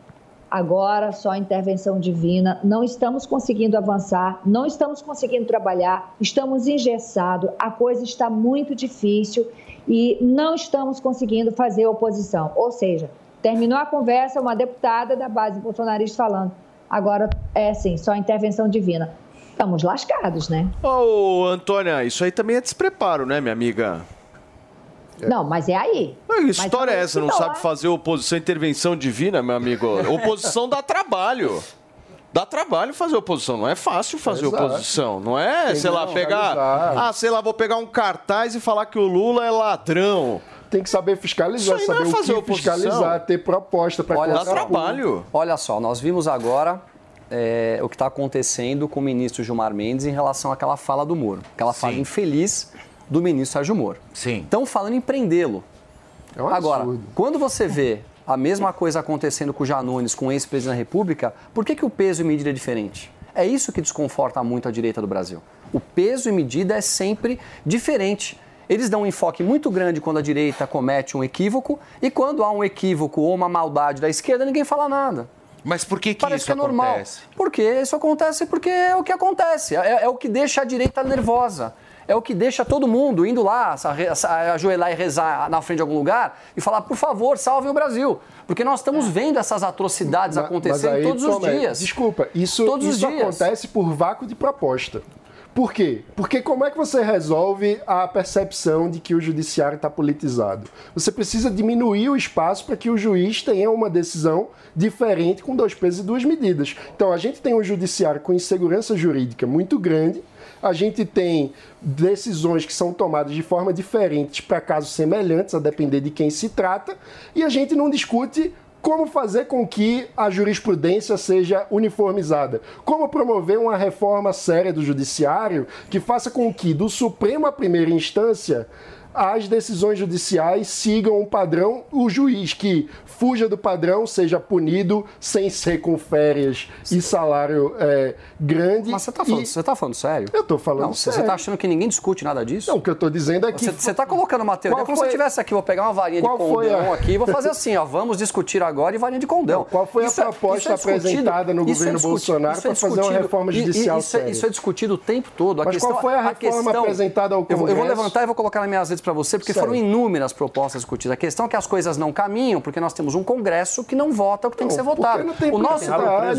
Agora só intervenção divina, não estamos conseguindo avançar, não estamos conseguindo trabalhar, estamos engessados, a coisa está muito difícil e não estamos conseguindo fazer oposição. Ou seja, terminou a conversa, uma deputada da base bolsonarista falando, agora é assim, só intervenção divina. Estamos lascados, né? Ô, Antônia, isso aí também é despreparo, né, minha amiga? Não, mas é aí. Que história é Mas essa? Não sabe fazer oposição, intervenção divina, meu amigo? Oposição dá trabalho. Dá trabalho fazer oposição, não é fácil fazer Exato. oposição, não é, Tem sei lá, pegar. Ah, sei lá, vou pegar um cartaz e falar que o Lula é ladrão. Tem que saber fiscalizar, Isso aí não saber é fazer o que oposição. fiscalizar, ter proposta para Olha Dá trabalho. Olha só, nós vimos agora é, o que está acontecendo com o ministro Gilmar Mendes em relação àquela fala do Moro. Aquela fala infeliz do ministro Sérgio Moro. Sim. Estão falando em prendê-lo. É um Agora, absurdo. quando você vê a mesma coisa acontecendo com o Janones, com o ex-presidente da República, por que, que o peso e medida é diferente? É isso que desconforta muito a direita do Brasil. O peso e medida é sempre diferente. Eles dão um enfoque muito grande quando a direita comete um equívoco e quando há um equívoco ou uma maldade da esquerda, ninguém fala nada. Mas por que, que Parece isso que é normal. acontece? Porque isso acontece porque é o que acontece. É, é o que deixa a direita nervosa. É o que deixa todo mundo indo lá, ajoelhar e rezar na frente de algum lugar e falar, por favor, salvem o Brasil. Porque nós estamos vendo essas atrocidades Ma- acontecendo mas aí, todos os dias. Desculpa, isso, Todos os isso acontece por vácuo de proposta. Por quê? Porque como é que você resolve a percepção de que o judiciário está politizado? Você precisa diminuir o espaço para que o juiz tenha uma decisão diferente com dois pesos e duas medidas. Então a gente tem um judiciário com insegurança jurídica muito grande. A gente tem decisões que são tomadas de forma diferente para casos semelhantes, a depender de quem se trata, e a gente não discute como fazer com que a jurisprudência seja uniformizada? Como promover uma reforma séria do judiciário que faça com que, do Supremo à primeira instância, as decisões judiciais sigam um padrão, o juiz que fuja do padrão seja punido sem ser com férias e salário é, grande. Mas você tá falando, e- você tá falando sério? Eu tô falando Não, você sério. tá achando que ninguém discute nada disso? Não, o que eu tô dizendo é que... Você, você tá colocando uma teoria. Qual Como se foi- eu estivesse aqui, vou pegar uma varinha de Qual foi condão a- aqui e vou fazer assim, ó. Vamos discutir agora e varinha de condão. Qual foi a Isso é- proposta é discutido- apresentada no é governo Bolsonaro é para fazer uma reforma judicial isso, é, séria? isso é discutido o tempo todo. A Mas questão, qual foi a reforma questão- apresentada ao Eu vou- Eu vou Congresso? levantar e vou colocar nas minhas redes para você, porque Sério. foram inúmeras propostas discutidas. A questão é que as coisas não caminham, porque nós temos um Congresso que não vota o que tem que ser votado. Porque não tem o nosso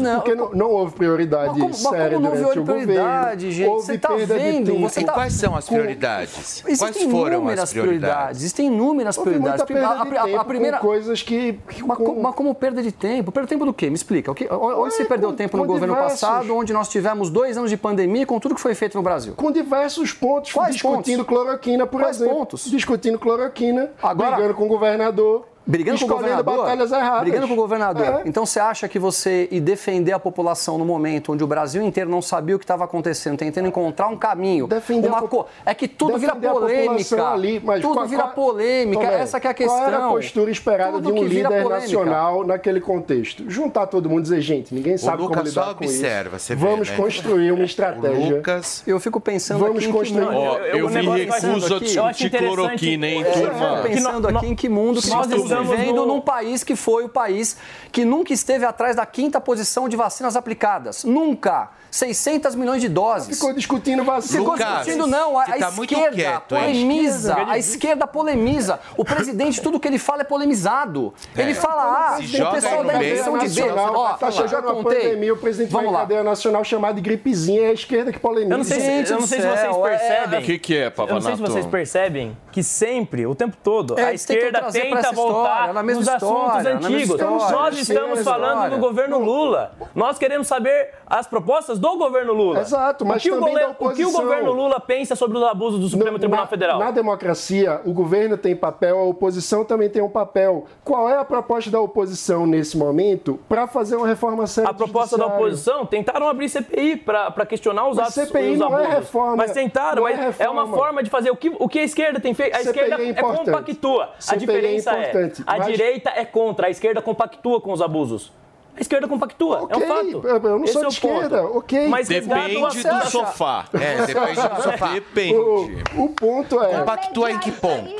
não, porque não, não houve prioridade Mas como- mas séria como não houve prioridade, governo. gente? Houve Você tá perda vendo? Você tá- Quais são as prioridades? Quais Existem foram inúmeras as prioridades? Existem inúmeras Houve prioridades. muita perda A- de a- a- a primeira, com coisas que... mas, com- mas como perda de tempo? Perda de tempo do quê? Me explica. O que, onde Ué, se perdeu com- tempo no governo diversos- passado, onde nós tivemos dois anos de pandemia com tudo que foi feito no Brasil? com diversos pontos, Quais discutindo cloroquina, por Quais exemplo. pontos? Discutindo cloroquina, Agora- brigando com o governador, Brigando com o governador? batalhas erradas. Brigando com o governador. É. Então você acha que você ir defender a população no momento onde o Brasil inteiro não sabia o que estava acontecendo, tentando encontrar um caminho, Defender uma a co... é que tudo vira polêmica. ali, mas tudo qual- vira polêmica. Tomé, Essa que é a questão. Qual era a postura esperada Tudo de um líder polêmica. nacional naquele contexto? Juntar todo mundo e dizer, gente, ninguém sabe Lucas como lidar só com observa, isso. você vê, Vamos né? construir uma estratégia. Lucas. Eu fico pensando Vamos aqui em que construir- mundo- Ó, eu o me negócio- recuso a eu discutir cloroquina, hein, É, eu turma? fico pensando aqui em que mundo que nós nós estamos estamos vivendo no- num país que foi o país que nunca esteve atrás da quinta posição de vacinas aplicadas. Nunca. 600 milhões de doses. Ficou discutindo vacina. Ficou Lucas, discutindo, não. A, a tá esquerda quieto, polemiza. A esquerda polemiza. O presidente, tudo que ele fala é polemizado. Ele É. fala, ah, o pessoal da eleição de Ó, tá chegando a pandemia, o presidente vai em cadeia nacional chamada de gripezinha, é a esquerda que polemiza. Eu não sei, se- Gente eu não sei se vocês é- percebem. O que, que é, Eu não sei Pavanato? se vocês percebem que sempre, o tempo todo, É, a esquerda trazer pra tenta essa história, voltar na mesma nos assuntos história, antigos. história, Nós estamos falando história. do governo Lula. Nós queremos saber as propostas do governo Lula. Exato, mas o que o, gole- da o que o oposição. governo Lula pensa sobre os abusos do Supremo No- Tribunal na, Federal? Na democracia, o governo tem papel, a oposição também tem um papel. Qual é a proposta da oposição nesse momento para fazer uma reforma séria A proposta da oposição tentaram abrir CPI para questionar os Mas atos CPI os não é abusos. reforma, Mas tentaram, é mas é, uma reforma. forma de fazer o que, o que a esquerda tem feito. A CPI esquerda é é, compactua. A CPI é diferença é, a mas- direita é contra, a esquerda compactua com os abusos. A esquerda compactua, é Ok, um fato. eu- não Esse sou é de esquerda, ponto. ok. Mas Depende do sofá. É, depende do sofá. Depende. O, o ponto é. Compactua em que ponto?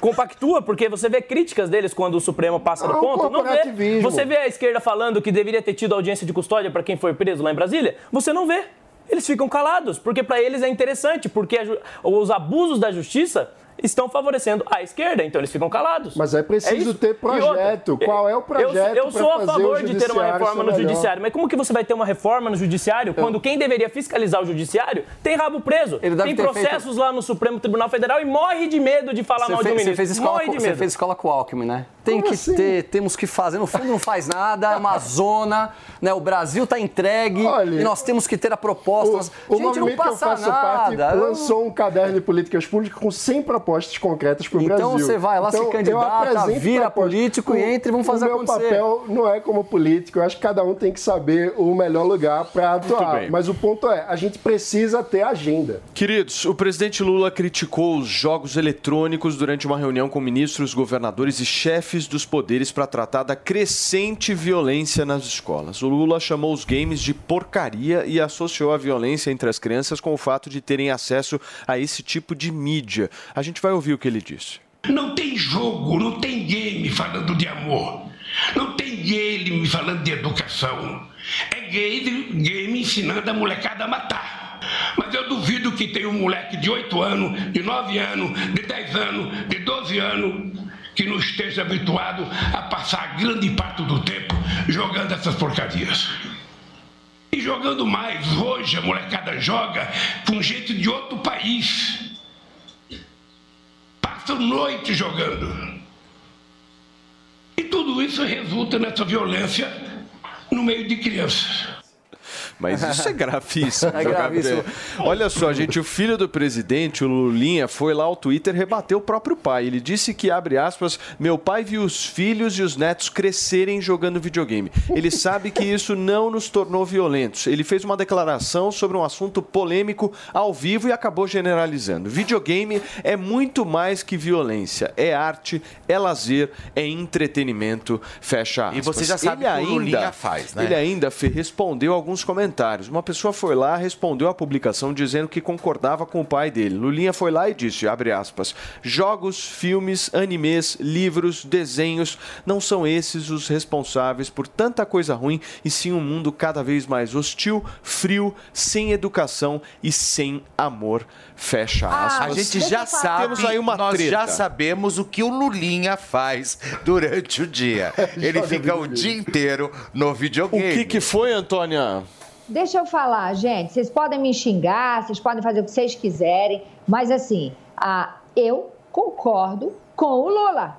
Compactua, porque você vê críticas deles quando o Supremo passa do É ponto. Não vê. Você vê a esquerda falando que deveria ter tido audiência de custódia para quem foi preso lá em Brasília. Você não vê. Eles ficam calados, porque para eles é interessante, porque os abusos da justiça estão favorecendo a esquerda, então eles ficam calados. Mas é preciso isso. ter projeto. outra, Qual é o eu- projeto Eu, sou pra a favor o de ter uma reforma no melhor? judiciário, mas como que você vai ter uma reforma no judiciário quando quem deveria fiscalizar o judiciário tem rabo preso, tem processos lá no Supremo Tribunal Federal e morre de medo de falar Você mal de um fez, ministro. você fez escola, morre com, de você medo. fez escola com o Alckmin, né? Tem Como que assim? ter, temos que fazer. No fundo, não faz nada, é uma zona, né? O Brasil está entregue Olha, e nós temos que ter a proposta. O Gente, não movimento que eu passa faço parte nada. lançou um caderno de políticas públicas com 100 propostas concretas para o Então Brasil. você vai lá, se eu candidata, vira propostas. político e entra e vamos fazer O meu acontecer. papel não é como político, eu acho que cada um tem que saber o melhor lugar para atuar. Mas o ponto é, a gente precisa ter agenda. Queridos, o presidente Lula criticou os jogos eletrônicos durante uma reunião com ministros, governadores e chefes dos poderes para tratar da crescente violência nas escolas. O Lula chamou os games de porcaria e associou a violência entre as crianças com o fato de terem acesso a esse tipo de mídia. A gente vai ouvir o que ele disse. Não tem jogo, não tem game falando de amor. Não tem game falando de educação. É game, game ensinando a molecada a matar. Mas eu duvido que tenha um moleque de 8 anos, de 9 anos, de 10 anos, de 12 anos, que não esteja habituado a passar grande parte do tempo jogando essas porcarias. E jogando mais, hoje a molecada joga com gente de outro país passam noite jogando. E tudo isso resulta nessa violência no meio de crianças. Mas isso é gravíssimo. É gravíssimo. Olha só, gente, o filho do presidente, o Lulinha, foi lá ao Twitter rebater o próprio pai. Ele disse que, abre aspas, meu pai viu os filhos e os netos crescerem jogando videogame. Ele sabe que isso não nos tornou violentos. Ele fez uma declaração sobre um assunto polêmico ao vivo e acabou generalizando. Videogame é muito mais que violência. É arte, é lazer, é entretenimento. Fecha aspas. E você já sabe Ele que o Lulinha ainda faz, né? Ele ainda respondeu alguns comentários. Uma pessoa foi lá, respondeu a publicação dizendo que concordava com o pai dele. Lulinha foi lá e disse, abre aspas, jogos, filmes, animes, livros, desenhos, não são esses os responsáveis por tanta coisa ruim, e sim um mundo cada vez mais hostil, frio, sem educação e sem amor. Fecha aspas. A gente já sabe, Temos aí uma nós treta. já sabemos o que o Lulinha faz durante o dia. Ele fica o dia inteiro no O videogame. que, que foi, Antônia? Deixa eu falar, gente. Vocês podem me xingar, vocês podem fazer o que vocês quiserem, mas assim, a, eu concordo com o Lula.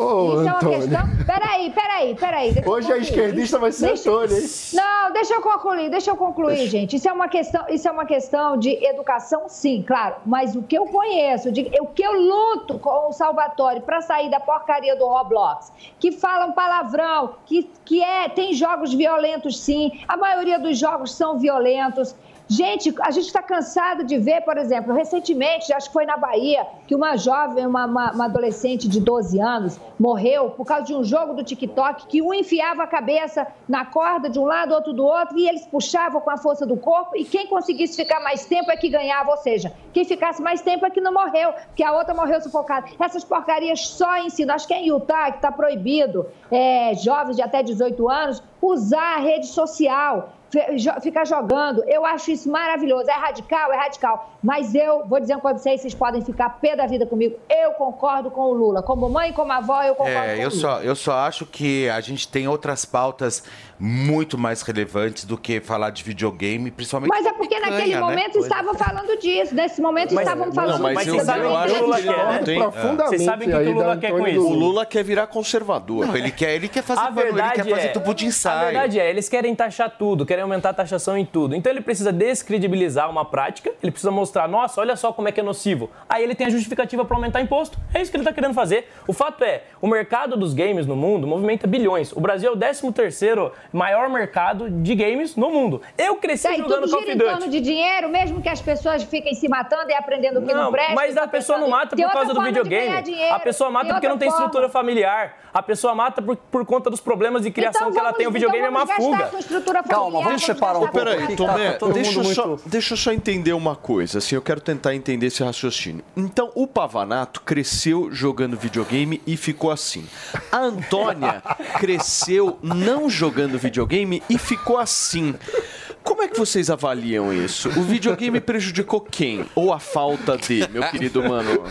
Ô, Isso é uma Antônio. questão. Peraí, peraí, peraí. deixa Hoje a esquerdista vai ser Deixa- Antônio, hein? Não, deixa eu concluir, deixa eu concluir, gente. Isso é uma questão, isso é uma questão de educação, sim, claro. Mas o que eu conheço, de- o que eu luto com o Salvatore para sair da porcaria do Roblox, que falam palavrão, que, que é, tem jogos violentos, sim. A maioria dos jogos são violentos. Gente, a gente está cansado de ver, por exemplo, recentemente, acho que foi na Bahia, que uma jovem, uma, uma, uma adolescente de 12 anos, morreu por causa de um jogo do TikTok que um enfiava a cabeça na corda de um lado, outro do outro, e eles puxavam com a força do corpo, e quem conseguisse ficar mais tempo é que ganhava, ou seja, quem ficasse mais tempo é que não morreu, porque a outra morreu sufocada. Essas porcarias só ensinam. Acho que é em Utah que está proibido é, jovens de até 18 anos usar a rede social ficar jogando. Eu acho isso maravilhoso. É radical, é radical. Mas eu vou dizer uma coisa pra vocês, vocês podem ficar pé da vida comigo. Eu concordo com o Lula. Como mãe, como avó, eu concordo com É, o eu Lula. só, eu só acho que a gente tem outras pautas muito mais relevantes do que falar de videogame, principalmente. Mas é porque picanha, naquele né? momento estavam falando disso. Nesse momento Mas- estavam não, falando mas disso. eu- eu acho que ele Exatamente. tem- Vocês sabem o que, o Lula quer com isso? O Lula quer virar conservador. Não, ele quer, ele quer fazer A pano, ele verdade quer fazer é- tubo de A ensaio. verdade é, eles querem taxar tudo, querem aumentar a taxação em tudo. Então ele precisa descredibilizar uma prática, ele precisa mostrar, nossa, olha só como é que é nocivo. Aí ele tem a justificativa para aumentar imposto. É isso que ele está querendo fazer. O fato é, o mercado dos games no mundo movimenta bilhões. O Brasil é o 13º maior mercado de games no mundo. Eu cresci jogando tudo Call of gira em Duty. torno de dinheiro, mesmo que as pessoas fiquem se matando e aprendendo o que não, Não, presta. mas a tá pessoa não mata por causa do videogame. dinheiro, A pessoa mata porque não tem forma. estrutura familiar. A pessoa mata por, por conta dos problemas de criação Então que ela tem. O videogame então é uma fuga. com estrutura Calma, familiar, vamos separar um pouco Peraí, Tomé, tá deixa, mundo eu só, muito- deixa eu só entender uma coisa, assim, eu quero tentar entender esse raciocínio. Então, o Pavanato cresceu jogando videogame e ficou assim. A Antônia cresceu não jogando videogame e ficou assim. Como é que vocês avaliam isso? O videogame prejudicou quem? Ou a falta de, meu querido mano?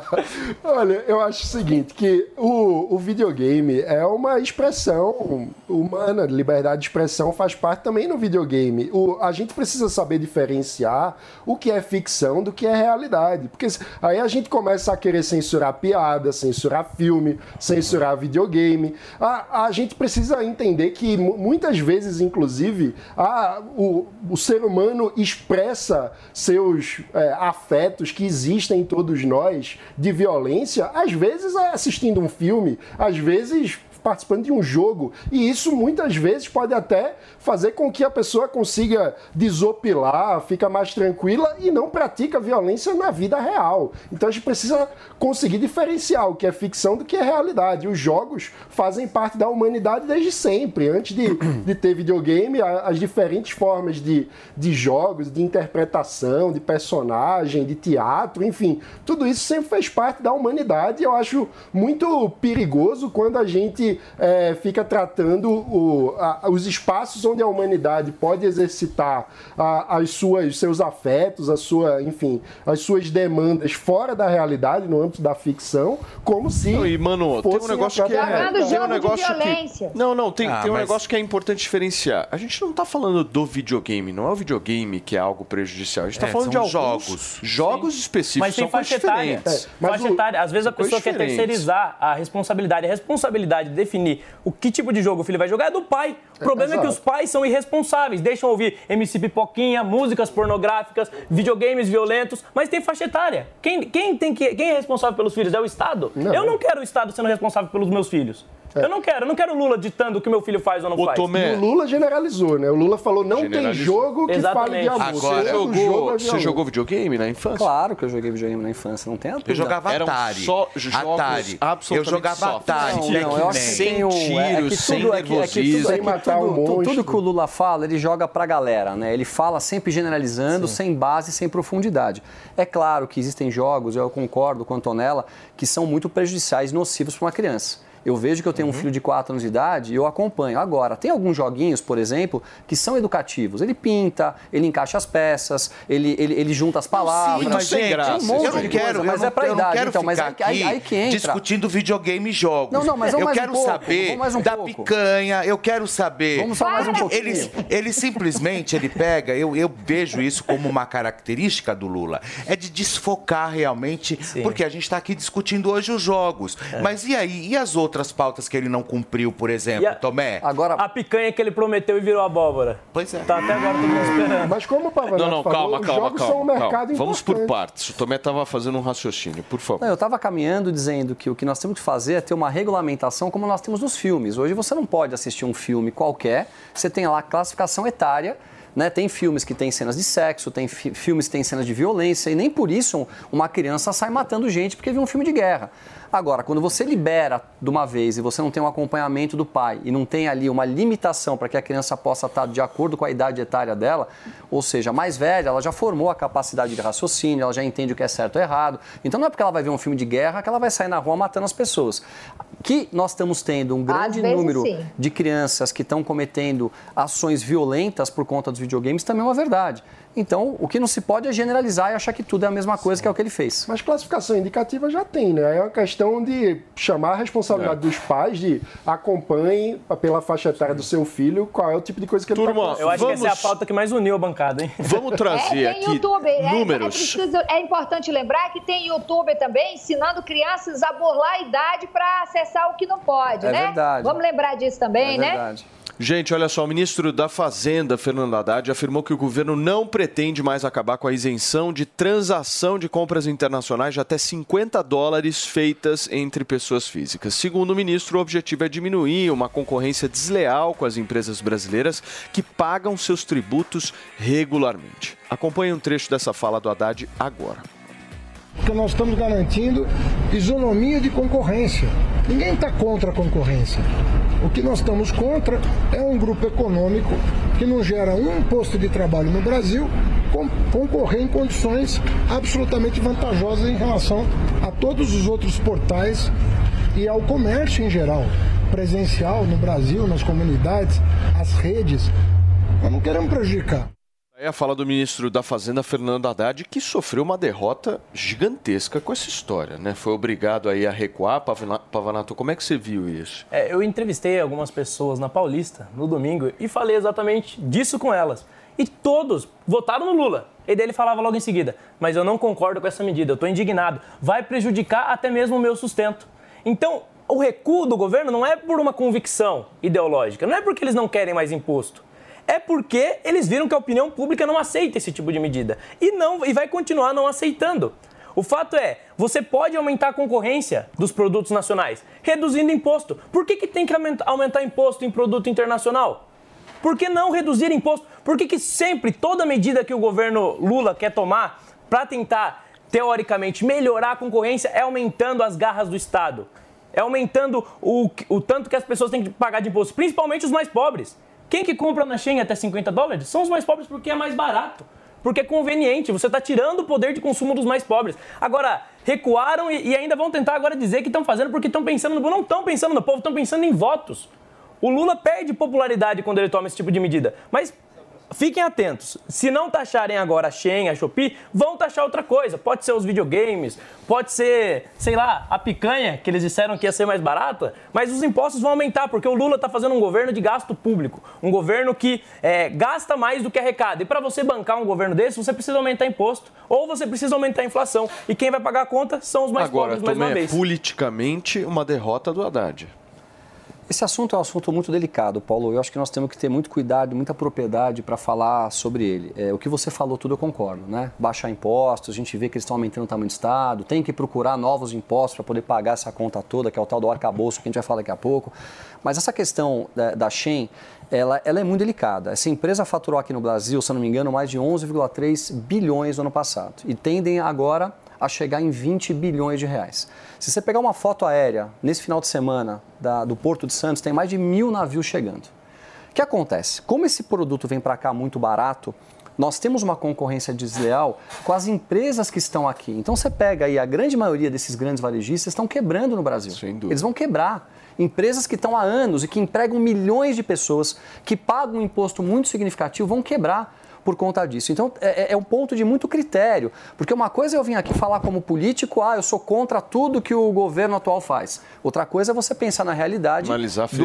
Olha, eu acho o seguinte, que o, o videogame é uma expressão humana, liberdade de expressão faz parte também no videogame. O, a gente precisa saber diferenciar o que é ficção do que é realidade, porque aí a gente começa a querer censurar piada, censurar filme, censurar videogame. A, a gente precisa entender que muitas vezes, inclusive, a, o, o ser humano expressa seus é, afetos que existem em todos nós de violência, às vezes assistindo um filme, às vezes participando de um jogo. E isso muitas vezes pode até fazer com que a pessoa consiga desopilar, fica mais tranquila e não pratica violência na vida real. Então a gente precisa conseguir diferenciar o que é ficção do que é realidade. Os jogos fazem parte da humanidade desde sempre. Antes de, de ter videogame, as diferentes formas de, de jogos, de interpretação, de personagem, de teatro, enfim, tudo isso sempre fez parte da humanidade. E eu acho muito perigoso quando a gente eh, fica tratando o- a- os espaços onde a humanidade pode exercitar a- as suas, seus afetos, a sua, enfim, as suas demandas fora da realidade, no âmbito da ficção, como se. Não, e, mano, tem um negócio que é. Tem um negócio violência. que. Não, não, tem, Ah, tem um mas- negócio que é importante diferenciar. A gente não tá falando do videogame, não é o videogame que é algo prejudicial. A gente tá É, falando de são alguns jogos. jogos específicos. Mas tem faixa etária. diferentes. mas faixa o- etária. Às vezes a pessoa quer terceirizar a responsabilidade. A responsabilidade de definir o que tipo de jogo o filho vai jogar é do pai. O problema é, que exato. os pais são irresponsáveis. Deixam ouvir MC Pipoquinha, músicas pornográficas, videogames violentos, mas tem faixa etária. Quem, quem, tem que, quem é responsável pelos filhos? É o Estado? Não. Eu não quero o Estado sendo responsável pelos meus filhos. Eu não quero. Eu não quero o Lula ditando o que meu filho faz ou não Ô, faz. Tomé, E o Lula generalizou, né? O Lula falou: não tem jogo que fale de Exatamente. amor. Agora, Todo jogou, jogo é você jogou videogame na infância? Claro que eu joguei videogame na infância, não tem a dúvida. Eu jogava Eram Atari. só jogos Atari. Eu absolutamente jogava soft. Atari, Não, não, eu que Sem o- é que sem é que- é que tudo- nervosismo. é que Sem matar tudo- tu- monstro. Tudo que o Lula fala, ele joga pra galera, né? Ele fala sempre generalizando, sem base, sem profundidade. É claro que existem jogos, eu concordo com a Antonella, que são muito prejudiciais, nocivos para uma criança. Eu vejo que eu Uhum. tenho um filho de 4 anos de idade e eu acompanho. Agora, tem alguns joguinhos, por exemplo, que são educativos. Ele pinta, ele encaixa as peças, ele, ele, ele junta as palavras. Sim, mas, gente, graça. Tem um monte eu não de quero, coisa, mas não, é pra eu não idade, quero então, mas aí- aí- aí que entra. discutindo videogame e jogos. Não, não, mas eu mais um quero pouco, saber um da pouco. picanha, eu quero saber. Vamos só mais um pouquinho. Ele, ele simplesmente ele pega, eu, eu vejo isso como uma característica do Lula, é de desfocar realmente, porque a gente está aqui discutindo hoje os jogos. Mas e aí? E as outras pautas que ele não cumpriu, por exemplo, a- Tomé? Agora, A picanha que ele prometeu e virou abóbora. Pois é. Tá até agora todo mundo esperando. Mas como o Pavanato Não, não, falou, calma, os calma, jogos são um calma. mercado calma. Vamos por partes. O Tomé estava fazendo um raciocínio, por favor. Não, eu estava caminhando dizendo que o que nós temos que fazer é ter uma regulamentação como nós temos nos filmes. Hoje você não pode assistir um filme qualquer, você tem lá a classificação etária Né? Tem filmes que têm cenas de sexo, tem fi- filmes que têm cenas de violência, e nem por isso uma criança sai matando gente porque viu um filme de guerra. Agora, quando você libera de uma vez e você não tem um acompanhamento do pai e não tem ali uma limitação para que a criança possa estar de acordo com a idade etária dela, ou seja, mais velha, ela já formou a capacidade de raciocínio, ela já entende o que é certo ou errado. Então não é porque ela vai ver um filme de guerra que ela vai sair na rua matando as pessoas. Que nós estamos tendo um grande número sim. de crianças que estão cometendo ações violentas por conta dos videogames também é uma verdade. Então, o que não se pode é generalizar e achar que tudo é a mesma coisa que é o que ele fez. Mas classificação indicativa já tem, né? É uma questão de chamar a responsabilidade dos pais de acompanhem pela faixa etária do seu filho qual é o tipo de coisa que ele Turma, está Eu acho que essa é a Vamos- pauta que mais uniu a bancada, hein? Vamos É, trazer tem aqui YouTube. É, é, números. preciso- é importante lembrar que tem YouTube também ensinando crianças a burlar a idade para acessar o que não pode, É né? verdade. Vamos lembrar disso também, né? Gente, olha só, o ministro da Fazenda, Fernando Haddad, afirmou que o governo não pretende mais acabar com a isenção de transação de compras internacionais de até 50 dólares feitas entre pessoas físicas. Segundo o ministro, o objetivo é diminuir uma concorrência desleal com as empresas brasileiras que pagam seus tributos regularmente. Acompanhe um trecho dessa fala do Haddad agora. Porque nós estamos garantindo isonomia de concorrência. Ninguém está contra a concorrência. O que nós estamos contra é um grupo econômico que não gera um posto de trabalho no Brasil concorrer em condições absolutamente vantajosas em relação a todos os outros portais e ao comércio em geral, presencial no Brasil, nas comunidades, as redes. Nós não queremos prejudicar. Aí a fala do ministro da Fazenda, Fernando Haddad, que sofreu uma derrota gigantesca com essa história, né? Foi obrigado aí a recuar. Pavana- Pavanato, como é que você viu isso? É, eu entrevistei algumas pessoas na Paulista no domingo e falei exatamente disso com elas. E todos votaram no Lula. E daí ele falava logo em seguida: Mas eu não concordo com essa medida, eu estou indignado. Vai prejudicar até mesmo o meu sustento. Então, o recuo do governo não é por uma convicção ideológica, não é porque eles não querem mais imposto. É porque eles viram que a opinião pública não aceita esse tipo de medida. E, não, e vai continuar não aceitando. O fato é, você pode aumentar a concorrência dos produtos nacionais, reduzindo imposto. Por que, que tem que aumenta- aumentar imposto em produto internacional? Por que não reduzir imposto? Por que, que sempre, toda medida que o governo Lula quer tomar para tentar, teoricamente, melhorar a concorrência é aumentando as garras do Estado? É aumentando o, o tanto que as pessoas têm que pagar de imposto, principalmente os mais pobres. Quem que compra na Shein até 50 dólares? São os mais pobres porque é mais barato. Porque é conveniente, você está tirando o poder de consumo dos mais pobres. Agora, recuaram e, e ainda vão tentar agora dizer que estão fazendo porque estão pensando no povo. Não estão pensando no povo, estão pensando em votos. O Lula perde popularidade quando ele toma esse tipo de medida. Mas fiquem atentos. Se não taxarem agora a Shein, a Shopee, vão taxar outra coisa. Pode ser os videogames, pode ser, sei lá, a picanha, que eles disseram que ia ser mais barata. Mas os impostos vão aumentar, porque o Lula está fazendo um governo de gasto público. Um governo que é, gasta mais do que arrecada. E para você bancar um governo desse, você precisa aumentar imposto. Ou você precisa aumentar a inflação. E quem vai pagar a conta são os mais Agora, pobres, mais uma vez. politicamente, uma derrota do Haddad. Esse assunto é um assunto muito delicado, Paulo. Eu acho que nós temos que ter muito cuidado, muita propriedade para falar sobre ele. É, o que você falou, tudo eu concordo, né? Baixar impostos, a gente vê que eles estão aumentando o tamanho do Estado, tem que procurar novos impostos para poder pagar essa conta toda, que é o tal do arcabouço, que a gente vai falar daqui a pouco. Mas essa questão da, da Shen, ela, ela é muito delicada. Essa empresa faturou aqui no Brasil, se não me engano, mais de 11,3 bilhões no ano passado. E tendem agora a chegar em 20 bilhões de reais. Se você pegar uma foto aérea nesse final de semana da- do Porto de Santos, tem mais de mil navios chegando. O que acontece? Como esse produto vem para cá muito barato, nós temos uma concorrência desleal com as empresas que estão aqui. Então você pega aí a grande maioria desses grandes varejistas estão quebrando no Brasil. Eles vão quebrar. Empresas que estão há anos e que empregam milhões de pessoas, que pagam um imposto muito significativo, vão quebrar por conta disso. Então, é, é um ponto de muito critério. Porque uma coisa é eu vim aqui falar como político, ah, eu sou contra tudo que o governo atual faz. Outra coisa é você pensar na realidade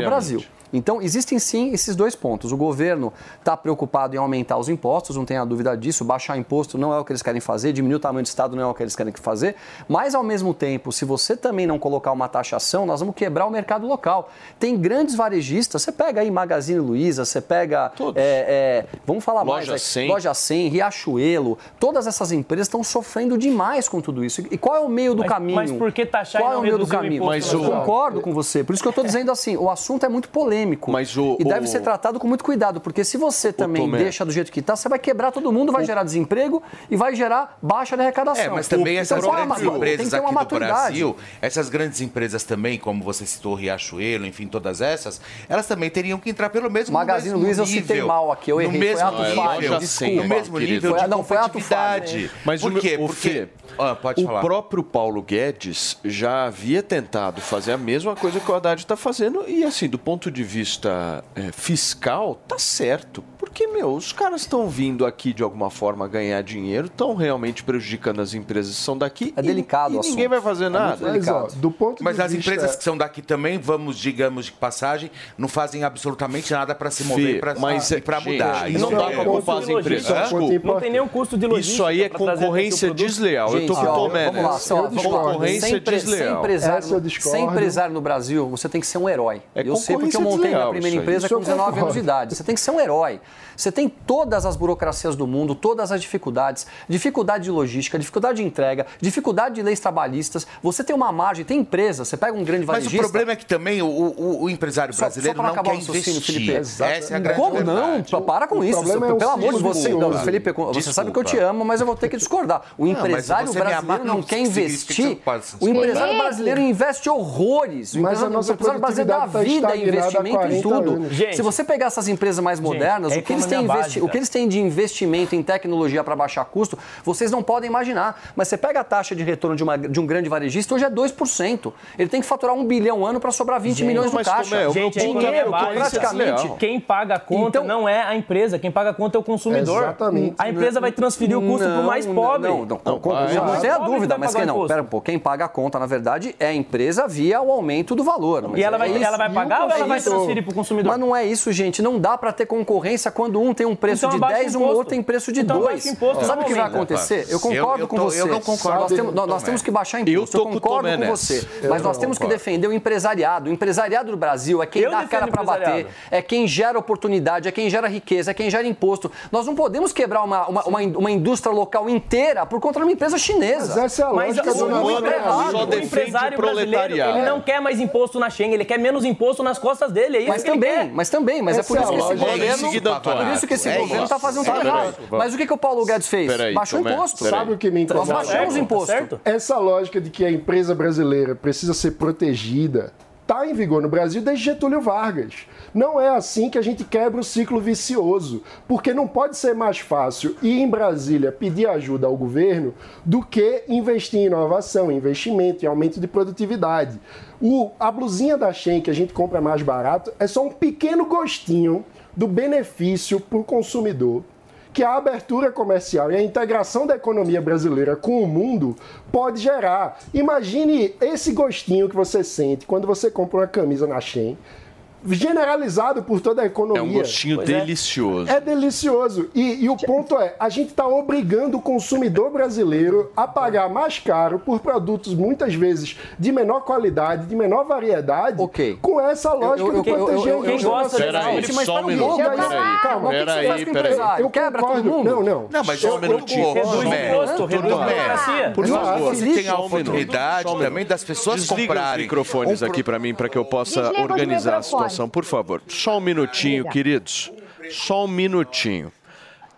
do. Brasil. Então, existem sim esses dois pontos. O governo está preocupado em aumentar os impostos, não tenha dúvida disso. Baixar imposto não é o que eles querem fazer, diminuir o tamanho do Estado não é o que eles querem fazer. Mas, ao mesmo tempo, se você também não colocar uma taxação, nós vamos quebrar o mercado local. Tem grandes varejistas, você pega aí Magazine Luiza, você pega. é, é, vamos falar Loja mais 100. Loja 100, Riachuelo, todas essas empresas estão sofrendo demais com tudo isso. E qual é o meio do Mas- caminho? mas por que taxar e Qual é o meio do o caminho? Mas eu o- concordo com você. Por isso que eu estou dizendo assim, o assunto é muito polêmico. Mas o- e deve o- ser tratado com muito cuidado, porque se você também Tomé. deixa do jeito que está, você vai quebrar todo mundo, vai gerar desemprego e vai gerar baixa de arrecadação. É, mas também Então, essas é grandes empresas aqui do. Brasil, essas grandes empresas também, como você citou, Riachuelo, enfim, todas essas, elas também teriam que entrar pelo mesmo Magazine no mesmo Luiza eu citei mal aqui, eu no errei, foi mesmo ato nível, falho, no desculpa, mesmo querido. nível Foi- de não, foi ato competitividade. falho. Mas Por o, quê? o Porque... Fê, Ah, pode o falar. próprio Paulo Guedes já havia tentado fazer a mesma coisa que o Haddad está fazendo e, assim, do ponto de vista é, fiscal, tá certo. Porque, meu, os caras estão vindo aqui de alguma forma ganhar dinheiro, estão realmente prejudicando as empresas que são daqui. É delicado e, o e ninguém vai fazer É nada. Mas, ó, do ponto Mas de as vista... empresas que são daqui também, vamos, digamos de passagem, não fazem absolutamente nada para se mover para é- para mudar. não dá é- pra culpar as empresas. É Desculpa. Não tem nenhum custo de logística. Isso aí é concorrência desleal. eu tô com o ó, Tomé vamos lá, só, vamos lá. Concorrência empre- desleal. Ser empresário, ser empresário no Brasil, você tem que ser um herói. É eu sei porque eu montei minha primeira empresa com 19 anos de idade. Você tem que ser um herói. Você tem todas as burocracias do mundo, todas as dificuldades, dificuldade de logística, dificuldade de entrega, dificuldade de leis trabalhistas. Você tem uma margem, tem empresa, você pega um grande Mas varejista... o problema é que também o, o- o empresário Só- brasileiro só pra não quer investir. Felipe. Essa é a grande Como verdade. não? Para com O isso. é Pelo amor de você. Não. Felipe, você Desculpa. sabe que eu te amo, mas eu vou ter que discordar. O Não, empresário brasileiro não não quer que investir. se O empresário brasileiro investe horrores. O Mas empresário, a nossa o empresário brasileiro dá vida tá há investimento em 40 tudo. Gente, Se você pegar essas empresas mais modernas, é o, que eles têm investi- o que eles têm de investimento em tecnologia para baixar custo, vocês não podem imaginar. Mas você pega a taxa de retorno de, uma- de um grande varejista, hoje é 2%. Ele tem que faturar um bilhão ano para sobrar 20 Gente, milhões no mas, caixa. Tomé, o meu Gente, é economia é básica. praticamente. Quem paga a conta Então- não é a empresa, quem paga a conta é o consumidor. Exatamente. A empresa vai transferir o custo para o mais pobre. Não, não, Não, não, vai. não, Vai. tem a que dúvida, vai mas quem não? Pera um pouco, quem paga a conta, na verdade, é a empresa via o aumento do valor. Mas E ela é vai, ela vai pagar ou ela vai consumidor? transferir para o consumidor? Mas não é isso, gente. Não dá para ter concorrência quando um tem um preço Então de abaixa o 10 e um outro tem preço de Então 2. abaixa o imposto, Sabe o que vai acontecer? Eu Eu- concordo eu com tô- você. eu não concordo Nós, temos, nós- que baixar Eu imposto. Eu, o concordo com nessa. você. Eu Mas nós não temos que defender o empresariado. O empresariado do Brasil é quem Eu dá a cara para bater, é quem gera oportunidade, é quem gera riqueza, é quem gera imposto. Nós não podemos quebrar uma, uma, uma, uma indústria local inteira por conta de uma empresa chinesa. Mas essa é a Mas lógica o, do o, empresário, só o empresário o brasileiro, ele não quer mais imposto na Schengen, ele quer menos imposto nas costas dele. É isso Mas que ele também, quer. mas também, mas é por Essa isso é que a esse lógica. governo, por Antônio. isso que esse É governo está isso. fazendo Tá tudo errado. Mas o que, que o Paulo Guedes fez? Peraí, Baixou o imposto. Sabe o que me Nós incomoda? baixamos o Tá imposto. certo? Essa lógica de que a empresa brasileira precisa ser protegida está em vigor no Brasil desde Getúlio Vargas. Não é assim que a gente quebra o ciclo vicioso, porque não pode ser mais fácil ir em Brasília pedir ajuda ao governo do que investir em inovação, investimento, em aumento de produtividade. O, a blusinha da Shein que a gente compra mais barato é só um pequeno gostinho do benefício para o consumidor que a abertura comercial e a integração da economia brasileira com o mundo pode gerar. Imagine esse gostinho que você sente quando você compra uma camisa na Shein, generalizado por toda a economia. É um gostinho Pois é. delicioso. É delicioso. E, e o ponto é, a gente está obrigando o consumidor brasileiro a pagar mais caro por produtos muitas vezes de menor qualidade, de menor variedade, Ok. com essa lógica eu- de eu- eu- proteger eu- a quem indústria gosta de Gente, mas só para um um minuto. pouco. Calma, o que que você peraí, faz com o peraí. empresário? Eu Quebra todo mundo? Não, não. Não, mas Eu- só um eu minutinho. Reduz o imposto, reduz a burocracia. Por favor. você tem a oportunidade também das pessoas comprarem. os microfones aqui para mim, para que eu possa organizar a microfones. Por favor. Só um minutinho, queridos. Só um minutinho.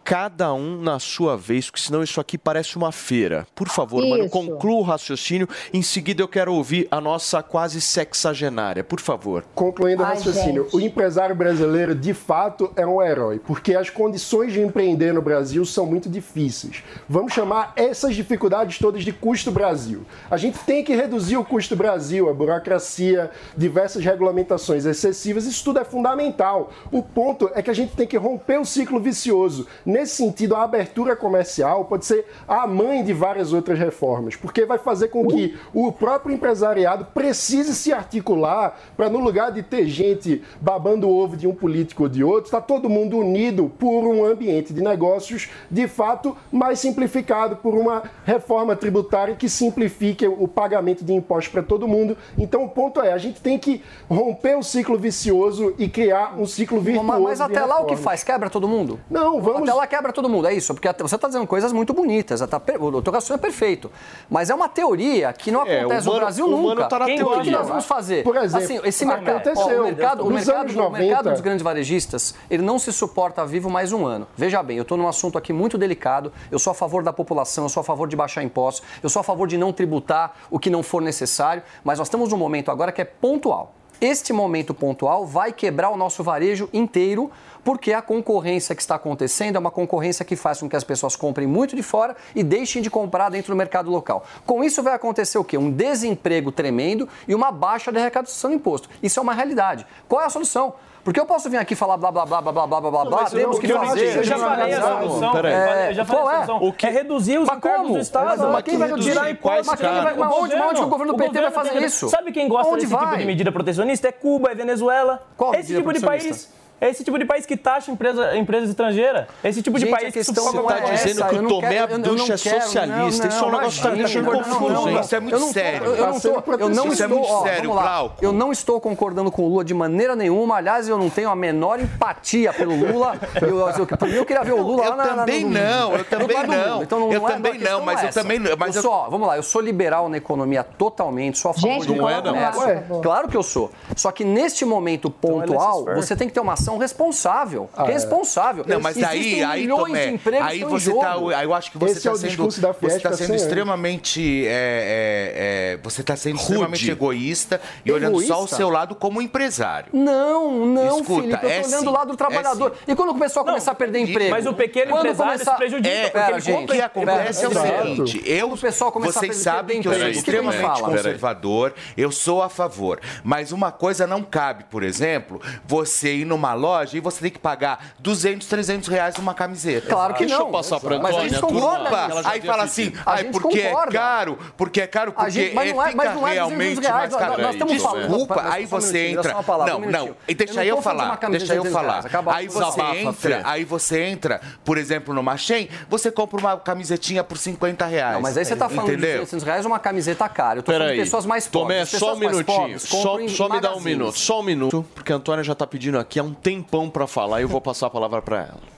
Cada um na sua vez, porque senão isso aqui parece uma feira. Por favor, mano, Isso. conclua o raciocínio. Em seguida eu quero ouvir a nossa quase sexagenária. Por favor. Concluindo o raciocínio, gente. o empresário brasileiro de fato é um herói, porque as condições de empreender no Brasil são muito difíceis. Vamos chamar essas dificuldades todas de custo Brasil. A gente tem que reduzir o custo Brasil, a burocracia, diversas regulamentações excessivas, isso tudo é fundamental. O ponto é que a gente tem que romper o ciclo vicioso. Nesse sentido, a abertura comercial pode ser a mãe de várias outras reformas, porque vai fazer com que o próprio empresariado precise se articular para, no lugar de ter gente babando o ovo de um político ou de outro, está todo mundo unido por um ambiente de negócios de fato mais simplificado, por uma reforma tributária que simplifique o pagamento de impostos para todo mundo. Então, o ponto é, a gente tem que romper o ciclo vicioso e criar um ciclo virtuoso. Mas, até lá o que faz? Quebra todo mundo? Não, vamos Até lá lá quebra todo mundo. É isso, porque você está dizendo coisas muito bonitas. Tá, o teu raciocínio é perfeito. Mas é uma teoria que não É, acontece no humano- Brasil o humano nunca. tá Quem- O que nós vamos fazer? Por exemplo, assim, esse mercado, aconteceu. ó, o mercado, o mercado, anos o mercado 90. dos grandes varejistas, ele não se suporta vivo mais um ano. Veja bem, eu estou num assunto aqui muito delicado. Eu sou a favor da população, eu sou a favor de baixar impostos, eu sou a favor de não tributar o que não for necessário, mas nós estamos num momento agora que é pontual. Este momento pontual vai quebrar o nosso varejo inteiro, porque a concorrência que está acontecendo é uma concorrência que faz com que as pessoas comprem muito de fora e deixem de comprar dentro do mercado local. Com isso vai acontecer o quê? Um desemprego tremendo e uma baixa de arrecadação de imposto. Isso é uma realidade. Qual é a solução? Porque eu posso vir aqui falar blá blá blá blá blá blá blá blá, temos que fazer. Eu já que falei a organizar. solução. É, Eu já falei qual a é? É reduzir os encargos como? do Estado. Mas, mas quem vai tirar impostos, imposto? Mas quem vai- mas onde- onde que o governo PT vai fazer isso? Sabe quem gosta Onde desse tipo vai? de medida protecionista? É Cuba, é Venezuela. Qual esse tipo de país. É esse tipo de país que taxa empresa, empresa estrangeira. Esse tipo de Gente, país a questão sufoca não o é comércio. essa, eu- eu não quero, não, não, Isso é um negócio que tá deixando não, confuso, Isso é muito sério. Eu, eu não, sendo tô, eu não estou, Isso é. Eu não estou concordando com o Lula de maneira nenhuma. Aliás, eu não tenho a menor empatia pelo Lula. Eu, eu, por mim, eu queria ver o Lula Eu lá na, na, também no- não, eu também não. Então, não Eu é- também não, mas é eu também não, mas eu eu- sou, ó, vamos lá, eu sou liberal na economia totalmente, sou a favor Gente, de não é, não. Claro que eu sou. Só que neste momento pontual, laissez-faire. você tem que ter uma ação responsável. Ah, é. responsável. Não, mas aí, Existem aí, Tomé, de empregos aí você tá, eu acho que você é está o sendo, você tá sendo 100 anos. extremamente, é, é, é, você está sendo extremamente egoísta e olhando só o Egoísta? seu lado como empresário. Não, não, Escuta, Felipe, eu é tô olhando sim, o lado do é trabalhador. e quando o pessoal começar a perder emprego? Mas o pequeno Quando empresário se prejudica, É, porque gente, o que acontece é o seguinte, eu, o pessoal começar a vocês sabem que eu sou extremamente conservador, eu sou a favor, mas uma coisa não cabe, por exemplo, você ir numa loja e você tem que pagar 200, 300 reais numa camiseta. Claro que Deixa não. eu passar pra Mas a Antônia, gente a turma, concorda. Aí fala assim, A ai, gente porque é concorda. caro, porque é caro, porque gente- mas é, não é- mas não é 200 realmente reais, mais nós- caro. nós falando- Desculpa, um aí você minutinho, entra... uma palavra, não, um não, e deixa Eu não eu falando de falar, uma deixa eu de 200 falar. Aí você entra, Fê. aí você entra, por exemplo, numa Shein, você compra uma camisetinha por 50 reais. Não, mas aí você tá falando de Entendeu? 200 reais uma camiseta cara. Eu tô falando de Peraí, pessoas mais pobres. Tomé, só um minutinho. Só, só me dá um minuto, só um minuto, porque a Antônia já tá pedindo aqui há um tempão pra falar e eu vou passar a palavra pra ela.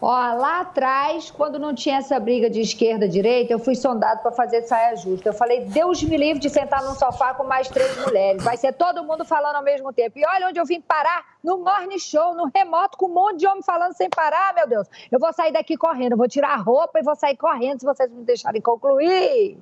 Ó, lá atrás, quando não tinha essa briga de esquerda direita, eu fui sondado para fazer saia justa. Eu falei, Deus me livre de sentar num sofá com mais três mulheres. Vai ser todo mundo falando ao mesmo tempo. E olha onde eu vim parar, no morning show, no remoto, com um monte de homem falando sem parar, meu Deus. Eu vou sair daqui correndo, vou tirar a roupa e vou sair correndo se vocês me deixarem concluir.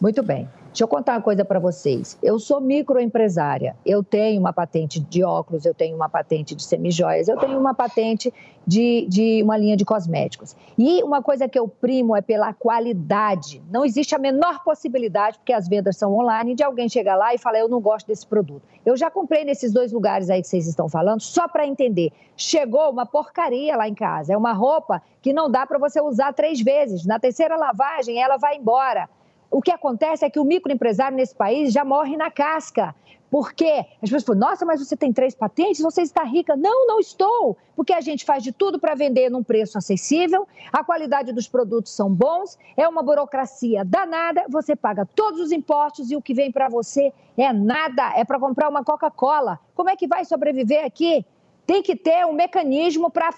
Muito bem. Deixa eu contar uma coisa para vocês. Eu sou microempresária. Eu tenho uma patente de óculos, eu tenho uma patente de semijoias, eu tenho uma patente de, de uma linha de cosméticos. E uma coisa que eu primo é pela qualidade. Não existe a menor possibilidade, porque as vendas são online, de alguém chegar lá e falar: eu não gosto desse produto. Eu já comprei nesses dois lugares aí que vocês estão falando, só para entender. Chegou uma porcaria lá em casa. É uma roupa que não dá para você usar três vezes. Na terceira lavagem, ela vai embora. O que acontece é que o microempresário nesse país já morre na casca. Por quê? As pessoas falam, nossa, mas você tem três patentes, você está rica. Não, não estou, porque a gente faz de tudo para vender num preço acessível, a qualidade dos produtos são bons, é uma burocracia danada, você paga todos os impostos e o que vem para você é nada, é para comprar uma Coca-Cola. Como é que vai sobreviver aqui? Tem que ter um mecanismo para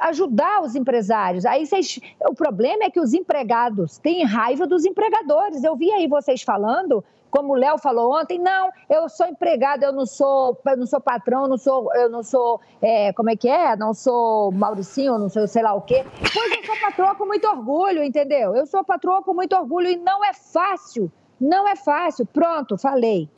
ajudar os empresários. Aí vocês, o problema é que os empregados têm raiva dos empregadores. Eu vi aí vocês falando, como o Léo falou ontem, não, eu sou empregado, eu não sou, eu não sou patrão, eu não sou, eu não sou, é, como é que é? Não sou Mauricinho, não sou sei lá o quê. Pois eu sou patroa com muito orgulho, entendeu? Eu sou patroa com muito orgulho e não é fácil. Não é fácil. Pronto, falei.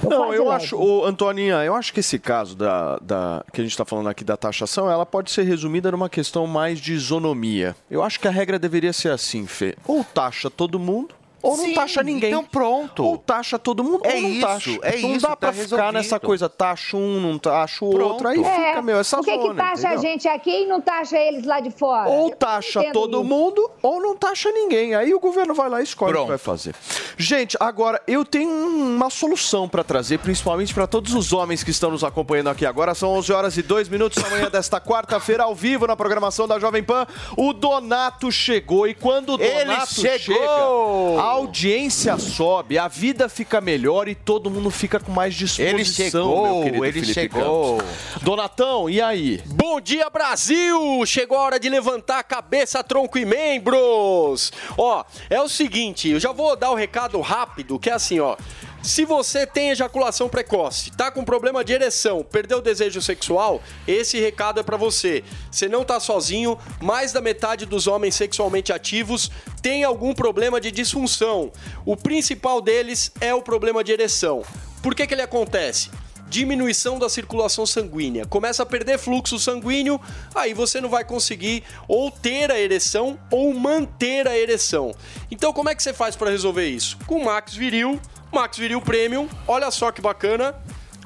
Tô Não, eu leve. acho, ô, Antoninha, eu acho que esse caso da, da que a gente está falando aqui da taxação, ela pode ser resumida numa questão mais de isonomia. Eu acho que a regra deveria ser assim, Fê. Ou taxa todo mundo, ou não Sim, taxa ninguém. então pronto. Ou taxa todo mundo, É ou não isso, taxa. é não isso, dá pra tá ficar resolvido. nessa coisa, taxa um, não taxa o outro, aí É, fica, meu, essa Por que, zona, que taxa a entendeu? gente aqui e não taxa eles lá de fora? Ou não taxa todo isso. mundo, ou não taxa ninguém. Aí o governo vai lá e escolhe o que vai fazer. Gente, agora eu tenho uma solução para trazer, principalmente para todos os homens que estão nos acompanhando aqui agora. São 11 horas e 2 minutos da manhã desta quarta-feira, ao vivo, na programação da Jovem Pan. O Donato chegou e quando o Ele Donato chegou! chega, audiência sobe, a vida fica melhor e todo mundo fica com mais disposição, Ele chegou, meu querido ele Felipe chegou. Campos. Donatão, e aí? Bom dia, Brasil! Chegou a hora de levantar a cabeça, tronco e membros! Ó, é o seguinte, eu já vou dar o recado rápido, que é assim, ó. Se você tem ejaculação precoce, tá com problema de ereção, perdeu o desejo sexual, esse recado é pra você. Você não tá sozinho, mais da metade dos homens sexualmente ativos tem algum problema de disfunção. O principal deles é o problema de ereção. Por que que ele acontece? Diminuição da circulação sanguínea. Começa a perder fluxo sanguíneo, aí você não vai conseguir ou ter a ereção ou manter a ereção. Então, como é que você faz para resolver isso? Com o Max Viril, Max Viril Premium, olha só que bacana.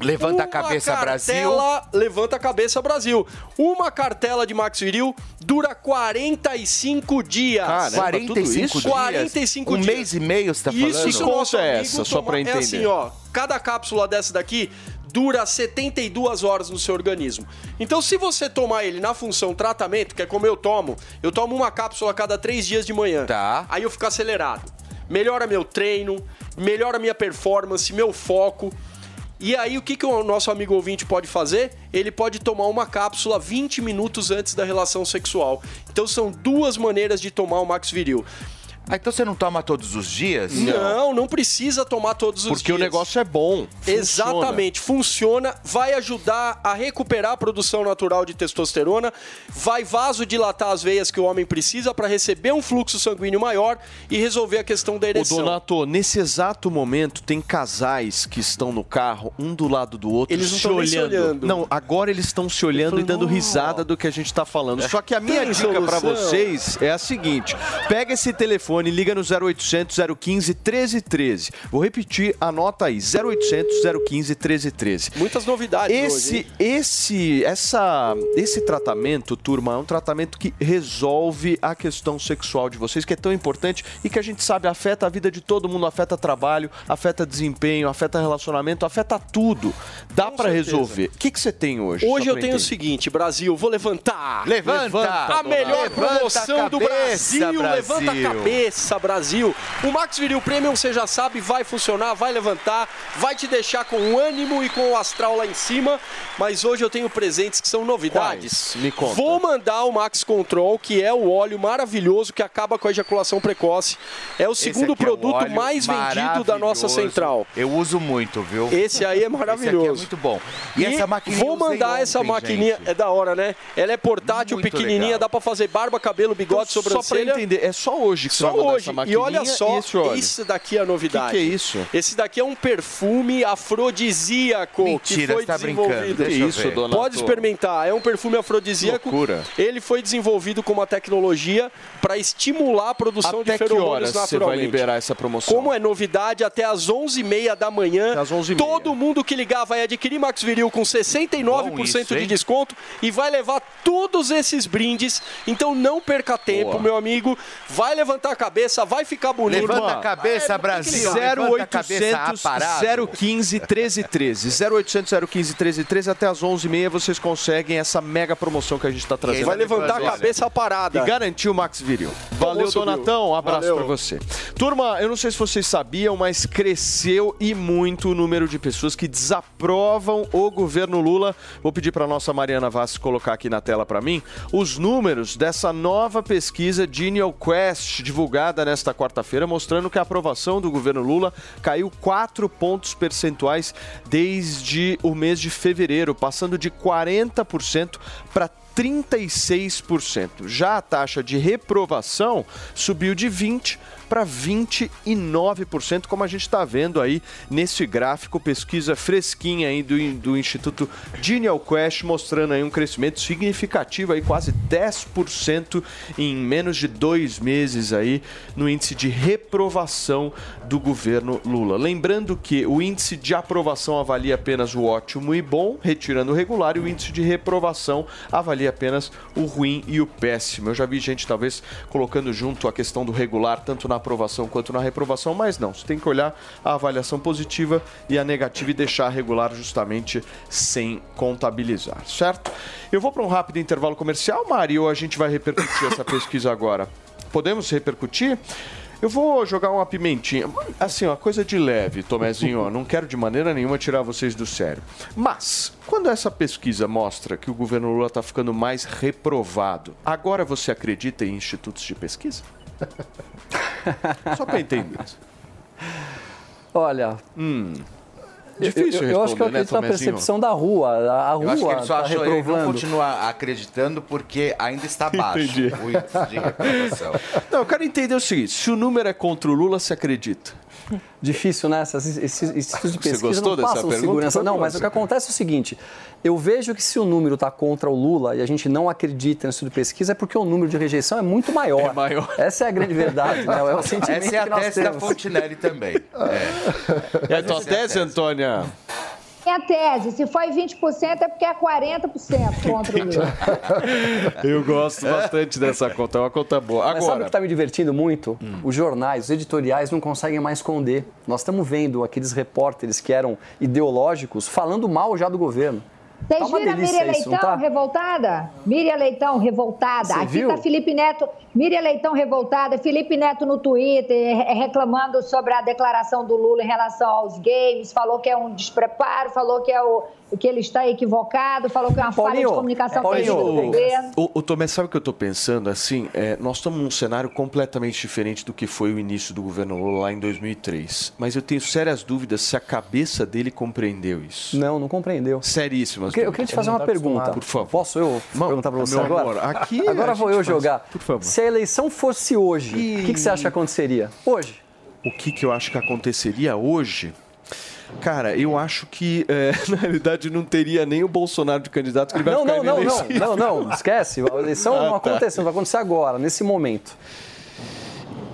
Levanta a Uma cabeça, cartela, Levanta a cabeça, Brasil. Uma cartela de Max Viril dura 45 dias. Caramba, 45 dias? 45 Um dias. mês e meio, você tá Isso, falando? isso nosso conta é essa, só pra toma- entender? É assim, ó. Cada cápsula dessa daqui dura 72 horas no seu organismo. Então, se você tomar ele na função tratamento, que é como eu tomo, eu tomo uma cápsula a cada três dias de manhã. Tá. Aí eu fico acelerado. Melhora meu treino, melhora minha performance, meu foco. E aí, o que, que o nosso amigo ouvinte pode fazer? Ele pode tomar uma cápsula 20 minutos antes da relação sexual. Então, são duas maneiras de tomar o Max Viril. Ah, então você não toma todos os dias? Não, não precisa tomar todos os Porque dias. o negócio é bom. funciona. Exatamente, funciona, vai ajudar a recuperar a produção natural de testosterona, vai vasodilatar as veias que o homem precisa para receber um fluxo sanguíneo maior e resolver a questão da Ô, ereção. Donato, nesse exato momento tem casais que estão no carro, um do lado do outro, Eles não se estão nem se olhando. olhando. Não, agora eles estão se olhando e dando risada do que a gente tá falando. Só que a minha Tem dica pra solução? vocês é a seguinte: pega esse telefone, liga no 0800 015 1313. Vou repetir, anota aí: 0800 015 1313. Muitas novidades Esse, hoje, esse, essa, esse tratamento, turma, é um tratamento que resolve a questão sexual de vocês, que é tão importante e que a gente sabe afeta a vida de todo mundo, afeta trabalho, afeta desempenho, afeta relacionamento, afeta tudo. Dá pra certeza. resolver. O que, que você tem hoje? Hoje eu tenho o seguinte, Brasil, vou levantar. Levanta! A melhor Levanta a promoção do cabeça, Brasil. Brasil. Levanta a cabeça, Brasil. O Max Viril Premium, você já sabe, vai funcionar, vai levantar, vai te deixar com ânimo e com o astral lá em cima. Mas hoje eu tenho presentes que são novidades. Quais? Me conta. Vou mandar o Max Control, que é o óleo maravilhoso que acaba com a ejaculação precoce. É o segundo Esse é produto óleo mais vendido da nossa central. Eu uso muito, viu? Esse aí é Esse é maravilhoso. muito bom. E, essa maquininha Vou mandar essa ontem, maquininha, gente. é da hora, né? Ela é portátil, Muito pequenininha, legal. dá pra fazer barba, cabelo, bigode, Só pra sobrancelha. entender, é só hoje que Só hoje. E olha só, e esse isso daqui é a novidade. Que que é isso? Esse daqui é um perfume afrodisíaco que Mentira, foi você tá desenvolvido. brincando. Deixa Que isso, dona Pode experimentar, é um perfume afrodisíaco. Loucura. Ele foi desenvolvido com uma tecnologia para estimular a produção Até de que feromônios horas você vai naturalmente. liberar essa promoção? Como é novidade, até às 11h30 da manhã, Até às 11h30. todo mundo que ligar vai adquirir Max Viril com 69% Bom isso, de desconto e vai levar todos esses brindes. Então não perca tempo, Boa. meu amigo. Vai levantar a cabeça, vai ficar bonito. Levanta a cabeça, É, Brasil. ligar. Levanta a cabeça 0800 aparado. 015 1313. 0800 015 1313 até as 11h30 vocês conseguem essa mega promoção que a gente está trazendo. Vai levantar a cabeça parada. E garantiu o Max Viril. Valeu. Donatão. Um abraço pra você. Turma, eu não sei se vocês sabiam, mas cresceu e muito o número de pessoas que desaprovam o governo Lula. Vou pedir pra nossa Mariana Vaz colocar aqui na tela pra mim os números dessa nova pesquisa Genial Quest, divulgada nesta quarta-feira, mostrando que a aprovação do governo Lula caiu 4 pontos percentuais desde o mês de fevereiro, passando de 40% para 36%. Já a taxa de reprovação subiu de 20% para 29%, como a gente está vendo aí nesse gráfico, pesquisa fresquinha aí do, do Instituto Genial Quest, mostrando aí um crescimento significativo, aí quase 10% em menos de dois meses aí no índice de reprovação do governo Lula. Lembrando que o índice de aprovação avalia apenas o ótimo e bom, retirando o regular, e o índice de reprovação avalia apenas o ruim e o péssimo. Eu já vi gente talvez colocando junto a questão do regular, tanto na aprovação quanto na reprovação, mas não, você tem que olhar a avaliação positiva e a negativa e deixar regular justamente sem contabilizar, certo? Eu vou para um rápido intervalo comercial, Mário, a gente vai repercutir essa pesquisa agora? Podemos repercutir? Eu vou jogar uma pimentinha. Assim, uma coisa de leve, Tomezinho. Não quero de maneira nenhuma tirar vocês do sério. Mas, quando essa pesquisa mostra que o governo Lula está ficando mais reprovado, agora você acredita em institutos de pesquisa? Só para entender. Olha. Hum. eu- Difícil eu, eu acho que eu né, acredito na Tomezinho? percepção da rua. A, a Eu acho que rua ele só está achou, ele não reprovando. continua acreditando porque ainda está baixo Entendi. o índice de reprovação. Não, eu quero entender o seguinte: se o número é contra o Lula, você acredita? Difícil, né? Esses, esses institutos de Você pesquisa gostou não dessa passam pergunta? segurança. Não, mas o você. que acontece é o seguinte: eu vejo que se o número está contra o Lula e a gente não acredita no estudo de pesquisa, é porque o número de rejeição é muito maior. Essa é a grande verdade, né? É o sentimento Essa é a que nós tese da temos. Fontinelli também. É a tua tese, Antônia? Minha tese, se foi 20% é porque é 40% contra o Lula. Eu gosto bastante dessa conta, é uma conta boa. Mas sabe o Agora, que está me divertindo muito? Os jornais, os editoriais não conseguem mais esconder. Nós estamos vendo aqueles repórteres que eram ideológicos falando mal já do governo. Vocês Tá viram a Miriam isso, Leitão tá? revoltada? Miriam Leitão revoltada. Você Aqui viu? tá Felipe Neto. Miriam Leitão revoltada. Felipe Neto no Twitter re- reclamando sobre a declaração do Lula em relação aos games. Falou que é um despreparo, falou que, é o, que ele está equivocado, falou que é uma falha de Paulinho, comunicação Paulinho, do governo. o, o Tomé, sabe o que eu tô pensando? Assim, é, nós estamos num cenário completamente diferente do que foi o início do governo Lula lá em 2003. Mas eu tenho sérias dúvidas se a cabeça dele compreendeu isso. Não, não compreendeu. Seríssimas Eu queria- eu queria te fazer uma pergunta. Por favor. Posso eu perguntar para você meu agora? amor, aqui agora vou eu faz. jogar. Por favor. Se a eleição fosse hoje, o que, que você acha que aconteceria? Hoje. O que, que eu acho que aconteceria hoje? Cara, eu acho que, é, na realidade, não teria nem o Bolsonaro de candidato, que ele vai Não, ficar não, não, não, não, não, esquece. A eleição Ah, não tá. aconteceu, vai acontecer agora, nesse momento.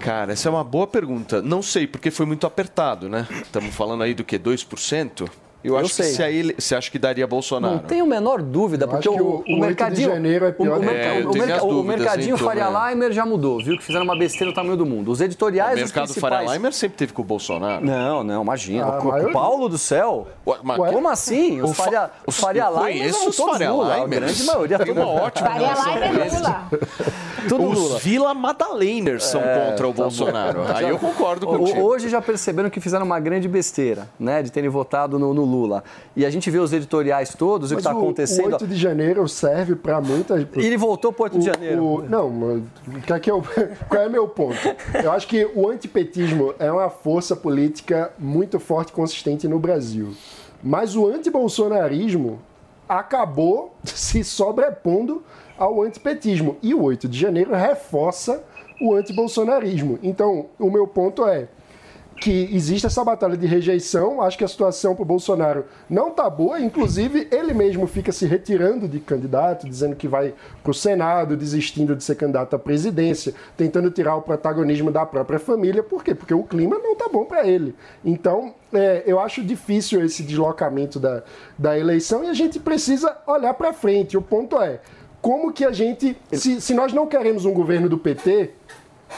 Cara, essa é uma boa pergunta. Não sei, porque foi muito apertado, né? Estamos falando aí do que? 2%? Eu Eu acho que sei. se a ele, você acha que daria Bolsonaro? Não tenho a menor dúvida, porque acho que o, o- o 8 de mercadinho. janeiro é pior o, do o merca- É, eu o merca- o mercadinho hein, Faria? Limer já mudou, viu? Que fizeram uma besteira no tamanho do mundo. Os editoriais. O os mercado principais... Faria Limer sempre teve com o Bolsonaro. Não, não, imagina. Ah, O- maioria. Paulo do céu. mas- Como assim? Os O fa- Faria, os Faria eu Limer conheço os Faria Lula. A grande maioria. Tem uma ótima Faria Limer. Lula. Tudo Os Lula. Vila Madaleners são É, contra o tá bom. Bolsonaro. Aí eu concordo O- contigo. Hoje já perceberam que fizeram uma grande besteira, né? De terem votado no, no Lula. E a gente vê os editoriais todos, o que Mas está o, acontecendo. o 8 de janeiro serve para muitas. E ele voltou para 8 de janeiro. O- não, mas que é que eu- qual é o meu ponto? Eu acho que o antipetismo é uma força política muito forte e consistente no Brasil. Mas o antibolsonarismo acabou se sobrepondo ao antipetismo. E o 8 de janeiro reforça o antibolsonarismo. Então, o meu ponto é que existe essa batalha de rejeição. Acho que a situação para o Bolsonaro não tá boa. Inclusive, ele mesmo fica se retirando de candidato, dizendo que vai para o Senado, desistindo de ser candidato à presidência, tentando tirar o protagonismo da própria família. Por quê? Porque o clima não tá bom para ele. Então, é, eu acho difícil esse deslocamento da, da eleição e a gente precisa olhar para frente. O ponto é como que a gente, se, se nós não queremos um governo do PT,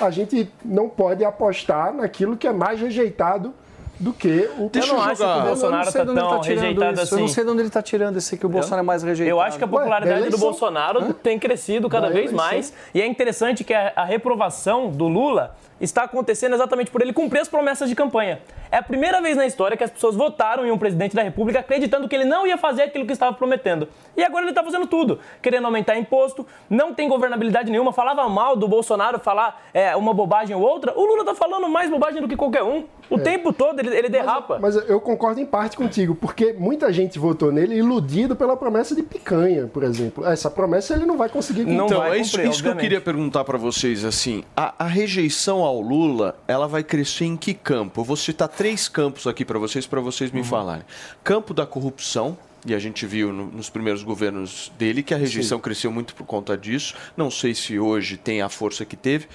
a gente não pode apostar naquilo que é mais rejeitado do que o Eu não acho que o Bolsonaro tá tão rejeitado isso. Eu não assim. sei de onde ele está tirando esse que o Bolsonaro é mais rejeitado. Eu acho que a popularidade do Bolsonaro tem crescido cada Da vez eleição. mais. E é interessante que a, a reprovação do Lula está acontecendo exatamente por ele cumprir as promessas de campanha. É a primeira vez na história que as pessoas votaram em um presidente da República acreditando que ele não ia fazer aquilo que estava prometendo. E agora ele está fazendo tudo, querendo aumentar imposto, não tem governabilidade nenhuma, falava mal do Bolsonaro falar é, uma bobagem ou outra. O Lula está falando mais bobagem do que qualquer um. O É. tempo todo ele, ele derrapa. Mas eu concordo em parte contigo, porque muita gente votou nele iludido pela promessa de picanha, por exemplo. Essa promessa ele não vai conseguir cumprir. então, é isso, isso que eu queria perguntar para vocês, assim, a, a rejeição ao Lula, ela vai crescer em que campo? Eu vou citar três campos aqui para vocês, para vocês Uhum. me falarem. Campo da corrupção, e a gente viu no- nos primeiros governos dele que a rejeição Sim. cresceu muito por conta disso. Não sei se hoje tem a força que teve.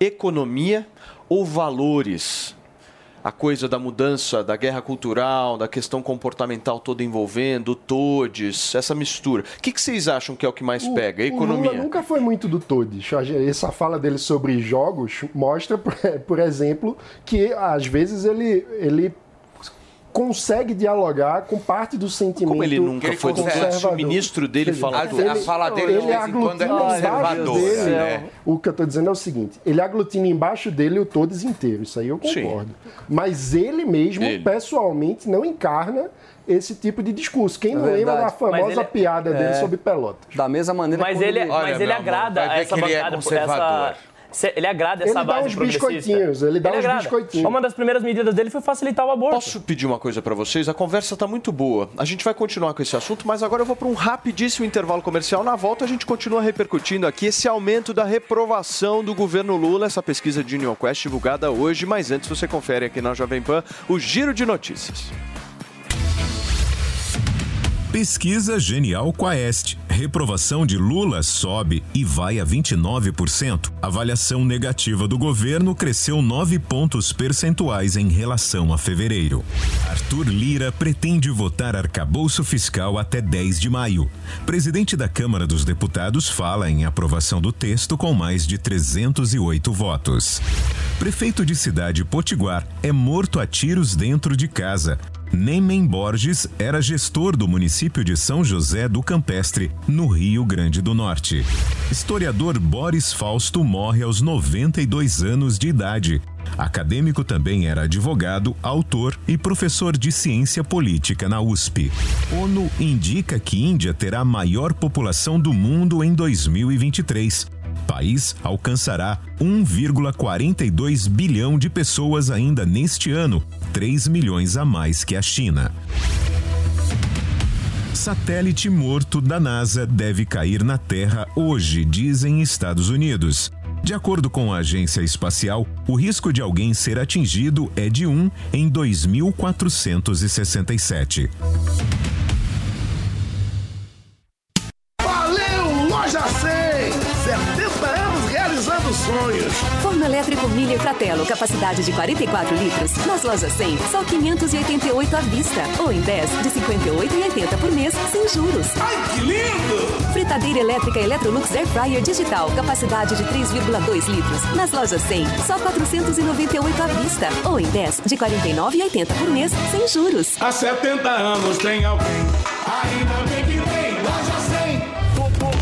Economia ou valores? A coisa da mudança, da guerra cultural, da questão comportamental toda envolvendo, todes, essa mistura. O que, que vocês acham que é o que mais pega? O Economia. Lula nunca foi muito do Todes. Essa fala dele sobre jogos mostra, por, por exemplo, que às vezes ele, ele consegue dialogar com parte do sentimento Como ele nunca foi do conservador. o ministro dele fala Ele- tudo. A fala dele, de ele vez em quando, é aglutina embaixo conservadora, dele, né? O que eu estou dizendo é o seguinte: ele aglutina embaixo dele o todos inteiro. Isso aí eu concordo. Mas ele mesmo, Ele. pessoalmente, não encarna esse tipo de discurso. Quem É não lembra da famosa ele- piada dele é. sobre Pelotas? Da mesma maneira Mas quando ele, mas ele agrada essa bancada, por essa, ele agrada essa Ele dá base uns progressista. biscoitinhos, ele dá uns agrada. biscoitinhos. Uma das primeiras medidas dele foi facilitar o aborto. Posso pedir uma coisa pra vocês? A conversa tá muito boa. A gente vai continuar com esse assunto, mas agora eu vou para um rapidíssimo intervalo comercial. Na volta a gente continua repercutindo aqui esse aumento da reprovação do governo Lula, essa pesquisa de Union Quest divulgada hoje, mas antes você confere aqui na Jovem Pan o giro de notícias. Pesquisa Genial Quaest. Reprovação de Lula sobe e vai a 29%. Avaliação negativa do governo cresceu 9 pontos percentuais em relação a fevereiro. Arthur Lira pretende votar arcabouço fiscal até 10 de maio. Presidente da Câmara dos Deputados fala em aprovação do texto com mais de 308 votos. Prefeito de cidade Potiguar é morto a tiros dentro de casa. Nemen Borges era gestor do município de São José do Campestre, no Rio Grande do Norte. Historiador Boris Fausto morre aos 92 anos de idade. Acadêmico também era advogado, autor e professor de ciência política na USP. ONU indica que Índia terá a maior população do mundo em 2023 país alcançará 1,42 bilhão de pessoas ainda neste ano, 3 milhões a mais que a China. Satélite morto da NASA deve cair na Terra hoje, dizem Estados Unidos. De acordo com a agência espacial, o risco de alguém ser atingido é de 1 em 2467. Sonhos. Forno elétrico e Fratello, capacidade de 44 litros. Nas lojas 100, só 588 à vista. Ou em 10, de 58,80 por mês, sem juros. Ai, que lindo! Fritadeira elétrica Electrolux Air Fryer Digital, capacidade de 3,2 litros. Nas lojas 100, só 498 à vista. Ou em 10, de 49,80 por mês, sem juros. Há 70 anos tem alguém. Ainda bem que tem Loja 100.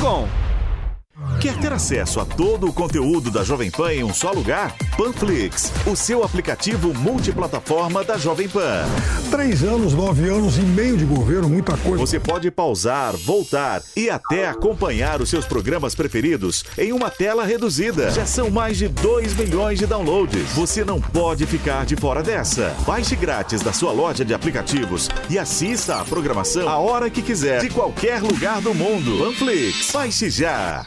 gone. Quer ter acesso a todo o conteúdo da Jovem Pan em um só lugar? Panflix, o seu aplicativo multiplataforma da Jovem Pan. Três anos, nove anos e meio de governo, muita coisa. Você pode pausar, voltar e até acompanhar os seus programas preferidos em uma tela reduzida. Já são mais de 2 milhões de downloads. Você não pode ficar de fora dessa. Baixe grátis da sua loja de aplicativos e assista a programação a hora que quiser, de qualquer lugar do mundo. Panflix, baixe já.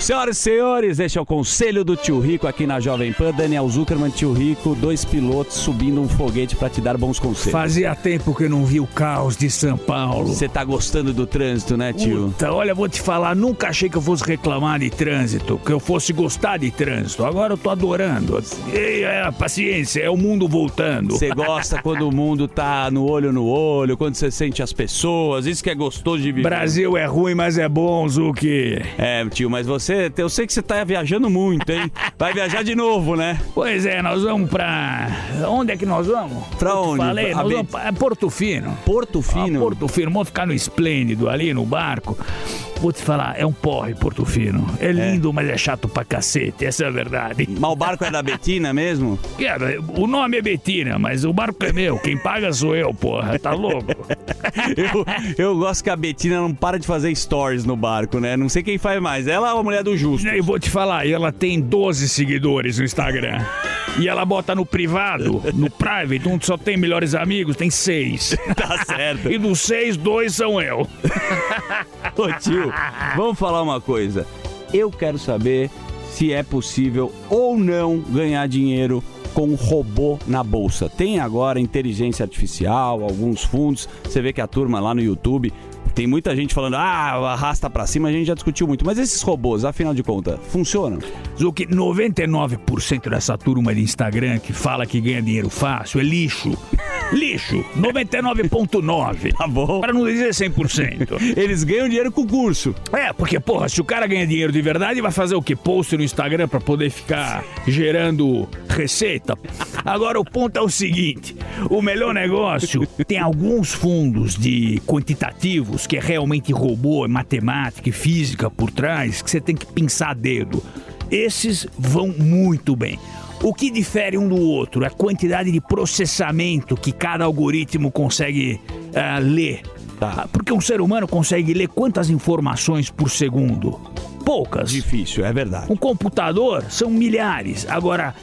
Senhoras e senhores, este é o Conselho do Tio Rico aqui na Jovem Pan. Daniel Zuckerman, Tio Rico, dois pilotos subindo um foguete para te dar bons conselhos. Fazia tempo que eu não vi o caos de São Paulo. Você tá gostando do trânsito, né, tio? Puta, olha, vou te falar, nunca achei que eu fosse reclamar de trânsito, que eu fosse gostar de trânsito. Agora eu tô adorando. E, é, paciência, é o mundo voltando. Você gosta quando o mundo tá no olho no olho, quando você sente as pessoas, isso que é gostoso de viver. Brasil é ruim, mas é bom, Zuki. É, tio, mas você, eu sei que você tá viajando muito, hein? Vai viajar de novo, né? Pois é, nós vamos pra. Onde é que nós vamos? Pra Eu onde? Falei, nós vamos pra é Porto Fino. Porto Fino? Ah, Porto Fino, vamos ficar no Esplêndido ali no barco. Vou te falar, é um porre Porto Fino. É lindo, mas é chato pra cacete, essa é a verdade. Mas o barco é da Betina mesmo? Cara, o nome é Betina, mas o barco é meu. Quem paga sou eu, porra. Tá louco? Eu, eu gosto que a Betina não para de fazer stories no barco, né? Não sei quem faz mais, ela ou a mulher do Justo? Eu vou te falar, e ela tem 12 seguidores no Instagram. E ela bota no privado, no private, onde só tem melhores amigos, tem seis. Tá certo. E dos seis, dois são eu. Ô tio, vamos falar uma coisa. Eu quero saber se é possível ou não ganhar dinheiro com robô na bolsa. Tem agora inteligência artificial, alguns fundos. Você vê que a turma lá no YouTube tem muita gente falando, ah, arrasta pra cima, a gente já discutiu muito. Mas esses robôs, afinal de contas, funcionam? Zuki, 99% dessa turma de Instagram que fala que ganha dinheiro fácil é lixo. Lixo. 99,9. Tá bom. Pra não dizer 100%. Eles ganham dinheiro com o curso. É, porque, porra, se o cara ganha dinheiro de verdade, vai fazer o quê? Post no Instagram pra poder ficar gerando receita. Agora, o ponto é o seguinte: o melhor negócio tem alguns fundos de quantitativos que é realmente robô, é matemática e física por trás, que você tem que pensar a dedo. Esses vão muito bem. O que difere um do outro é a quantidade de processamento que cada algoritmo consegue ah, ler. Tá? Porque um ser humano consegue ler quantas informações por segundo? Poucas. Difícil, é verdade. Um computador são milhares. Agora,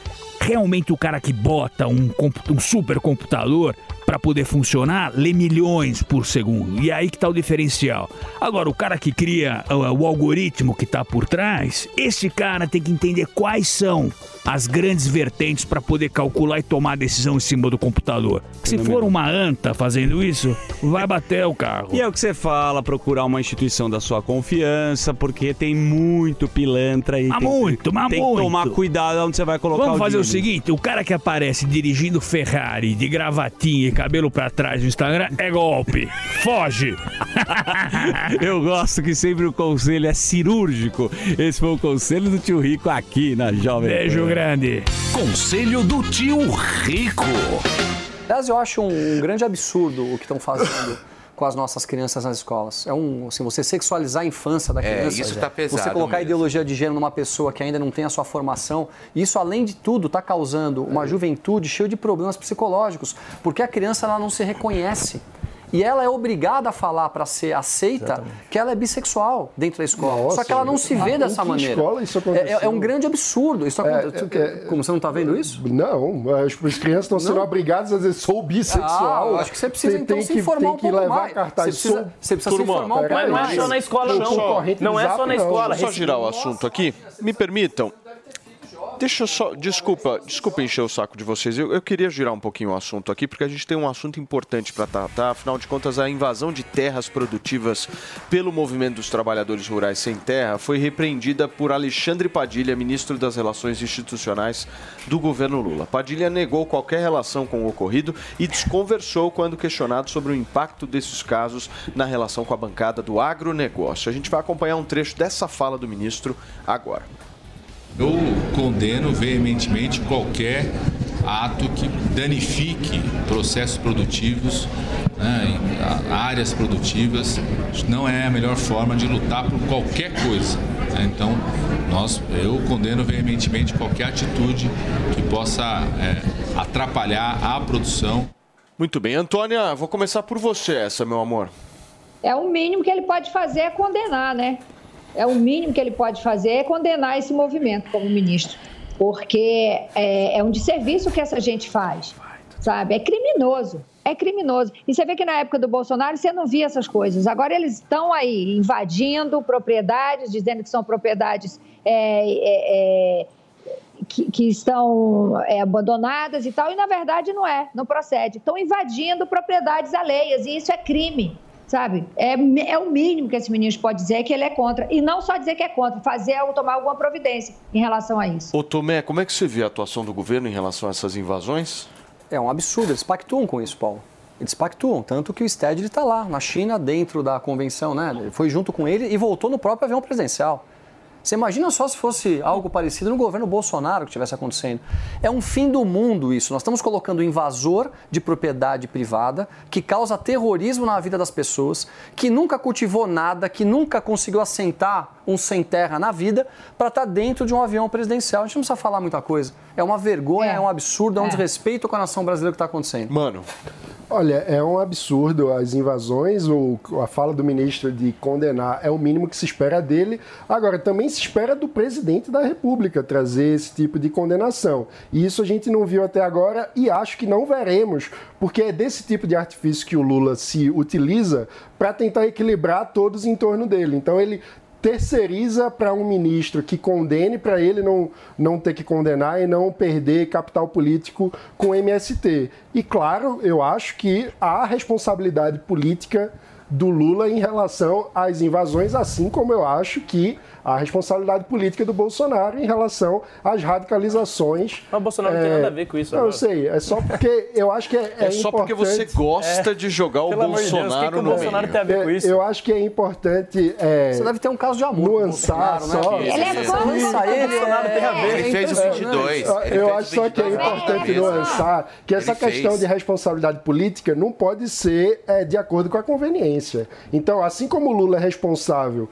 realmente o cara que bota um, um supercomputador para poder funcionar lê milhões por segundo. E é aí que tá o diferencial. Agora, o cara que cria uh, o algoritmo que tá por trás, esse cara tem que entender quais são as grandes vertentes para poder calcular e tomar decisão em cima do computador. Se for uma anta fazendo isso, vai bater o carro. E é o que você fala, procurar uma instituição da sua confiança, porque tem muito pilantra aí. Mas tem, muito, mas tem muito. que tomar cuidado onde você vai colocar Vamos o fazer o dinheiro. seguinte: o cara que aparece dirigindo Ferrari de gravatinha e cabelo pra trás no Instagram é golpe. Foge. Eu gosto que sempre o conselho é cirúrgico. Esse foi o conselho do tio Rico aqui na Jovem Beijo Pan. Grande. Conselho do tio Rico. Aliás, eu acho um grande absurdo o que estão fazendo com as nossas crianças nas escolas. É um, assim, você sexualizar a infância da É, criança. isso tá pesado Você colocar a mesmo. ideologia de gênero numa pessoa que ainda não tem a sua formação. Isso, além de tudo, está causando uma juventude cheia de problemas psicológicos, porque a criança ela não se reconhece. E ela é obrigada a falar para ser aceita que ela é bissexual dentro da escola. Nossa, Só que ela não se vê dessa que maneira. escola isso é, é- é aconteceu? um grande absurdo. Isso É, acontece. é, Como você não está vendo isso? Não, as, as crianças estão sendo Não. obrigadas a dizer sou bissexual. Ah, acho que você precisa, Tem- então, tem se que- informar tem um que pouco levar mais. cartaz. Você precisa- sou- você precisa se Turma, informar um pouco mas não é mais. só na escola, não. Não do é só na não. escola. Deixa eu só girar o assunto aqui. Me permitam. Deixa eu só. Desculpa, desculpa encher o saco de vocês. Eu, eu queria girar um pouquinho o assunto aqui, porque a gente tem um assunto importante para tratar. Afinal de contas, a invasão de terras produtivas pelo movimento dos trabalhadores rurais sem terra foi repreendida por Alexandre Padilha, ministro das Relações Institucionais do governo Lula. Padilha negou qualquer relação com o ocorrido e desconversou quando questionado sobre o impacto desses casos na relação com a bancada do agronegócio. A gente vai acompanhar um trecho dessa fala do ministro agora. Eu condeno veementemente qualquer ato que danifique processos produtivos, né, áreas produtivas. Não é a melhor forma de lutar por qualquer coisa. né. Então, nós, eu condeno veementemente qualquer atitude que possa é, atrapalhar a produção. Muito bem, Antônia, vou começar por você essa, meu amor. É o mínimo que ele pode fazer é condenar, né? É o mínimo que ele pode fazer é condenar esse movimento como ministro, porque é, é um desserviço que essa gente faz, sabe? É criminoso. É criminoso. E você vê que na época do Bolsonaro você não via essas coisas. Agora eles estão aí invadindo propriedades, dizendo que são propriedades é, é, é, que, que estão é, abandonadas e tal, e na verdade não é, não procede. Estão invadindo propriedades alheias e isso é crime, sabe? É, é o mínimo que esse ministro pode dizer é que ele é contra. E não só dizer que é contra, fazer ou tomar alguma providência em relação a isso. Ô Tomé, como é que você vê a atuação do governo em relação a essas invasões? É um absurdo, eles pactuam com isso, Paulo. Eles pactuam, tanto que o Stedley está lá, na China, dentro da convenção, né? Ele foi junto com ele e voltou no próprio avião presidencial. Você imagina só se fosse algo parecido no governo Bolsonaro que estivesse acontecendo. É um fim do mundo isso. Nós estamos colocando um invasor de propriedade privada que causa terrorismo na vida das pessoas, que nunca cultivou nada, que nunca conseguiu assentar um sem terra na vida para estar dentro de um avião presidencial. A gente não precisa falar muita coisa. É uma vergonha, é, um absurdo, é um desrespeito com a nação brasileira que está acontecendo. Mano. Olha, é um absurdo as invasões, ou a fala do ministro de condenar é o mínimo que se espera dele. Agora, também se espera do presidente da República trazer esse tipo de condenação. E isso a gente não viu até agora e acho que não veremos, porque é desse tipo de artifício que o Lula se utiliza para tentar equilibrar todos em torno dele. Então ele terceiriza para um ministro que condene, para ele não, não ter que condenar e não perder capital político com MST. E claro, eu acho que há responsabilidade política do Lula em relação às invasões, assim como eu acho que a responsabilidade política do Bolsonaro em relação às radicalizações. Mas o Bolsonaro não tem nada a ver com isso Não, eu agora. sei, é só porque eu acho que é, É só porque você gosta de jogar o Pelo Deus, Bolsonaro o que que o no Bolsonaro meio. tem a ver com isso? Eu acho que é importante. É, Você deve ter um caso de amor. Nuançar com o Bolsonaro, só. né? Ele é Isso contra isso aí. Bolsonaro tem a ver. Ele fez o 22. Ele Eu acho só que é 22 importante nuançar que essa Ele questão fez. de responsabilidade política não pode ser é, de acordo com a conveniência. Então, assim como o Lula é responsável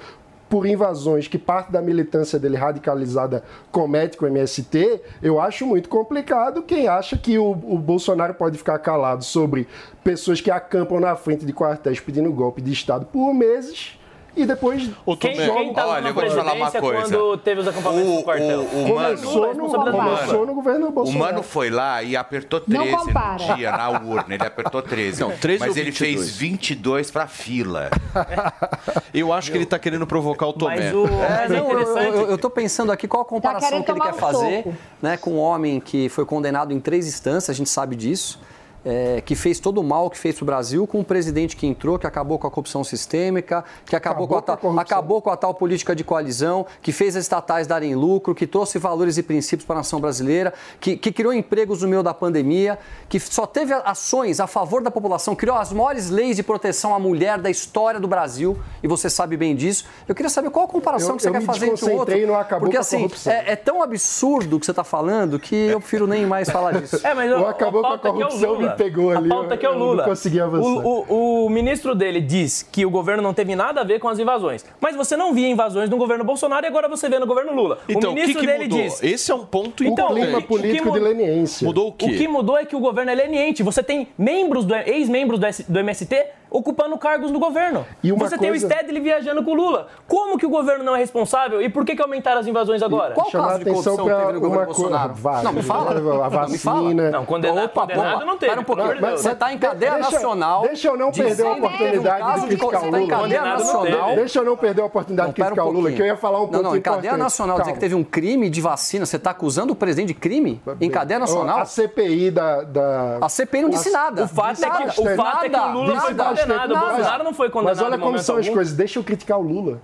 por invasões que parte da militância dele radicalizada comete com o MST, eu acho muito complicado quem acha que o, o Bolsonaro pode ficar calado sobre pessoas que acampam na frente de quartéis pedindo golpe de Estado por meses e depois Quem, jogam- quem tava Olha, na eu vou te falar uma presidência coisa. quando teve os acampamentos no quartel? O, o, mano, Começou no, começou no governo o Bolsonaro. Mano foi lá e apertou Não 13 compara. no dia, na urna. Ele apertou 13. Não, 13 mas ele 22? fez 22 pra fila. Eu acho que ele tá querendo provocar o Tomé. Mas o É, mas é não, eu, eu, eu tô pensando aqui qual a comparação querendo que ele quer um fazer soco. né, com um homem que foi condenado em três instâncias, a gente sabe disso. É, que fez todo o mal que fez para o Brasil, com um presidente que entrou, que acabou com a corrupção sistêmica, que acabou, Acabou com, a com a acabou com a tal política de coalizão, que fez as estatais darem lucro, que trouxe valores e princípios para a nação brasileira, que, que criou empregos no meio da pandemia, que só teve ações a favor da população, criou as maiores leis de proteção à mulher da história do Brasil, e você sabe bem disso. Eu queria saber qual a comparação Eu- que você eu quer fazer entre o outro. porque com a assim, é, é tão absurdo o que você está falando que eu prefiro nem mais falar disso. É, mas a- acabou com a corrupção me pegou ali, A pauta aqui é o não Lula. consegui avançar. O, o- o ministro dele diz que o governo não teve nada a ver com as invasões. Mas você não via invasões no governo Bolsonaro e agora você vê no governo Lula. Então, o o que, ministro que dele mudou? diz. Esse é um ponto Então, importante. clima o que político mu- de leniência. Mudou o O quê? que mudou é que o governo é leniente. Você tem membros do ex-membros do, do MST ocupando cargos no governo. E uma você tem o coisa- Stedley viajando com o Lula. Como que o governo não é responsável e por que, que aumentaram as invasões agora? Qual Chamar caso de atenção corrupção teve no governo uma coisa- Bolsonaro? Não, me fala. A Não, me fala. vacina. Não, condenado, Opa, condenado não teve. Um pouquinho. de Deus. Você está em cadeia Deixa- nacional. deixa eu não perder a um oportunidade de criticar Você o está em Lula. cadeia não nacional. Deixa eu não perder a oportunidade Não, de criticar o Lula, que eu ia falar um ponto Não, não, em cadeia nacional, dizer que teve um crime de vacina, você está acusando o presidente de crime? Em cadeia nacional? A CPI da... A CPI não disse nada. O fato, é que, o fato é que o Lula condenado. O. Bolsonaro não foi condenado. Mas olha como são as algum. coisas. Deixa eu criticar o Lula.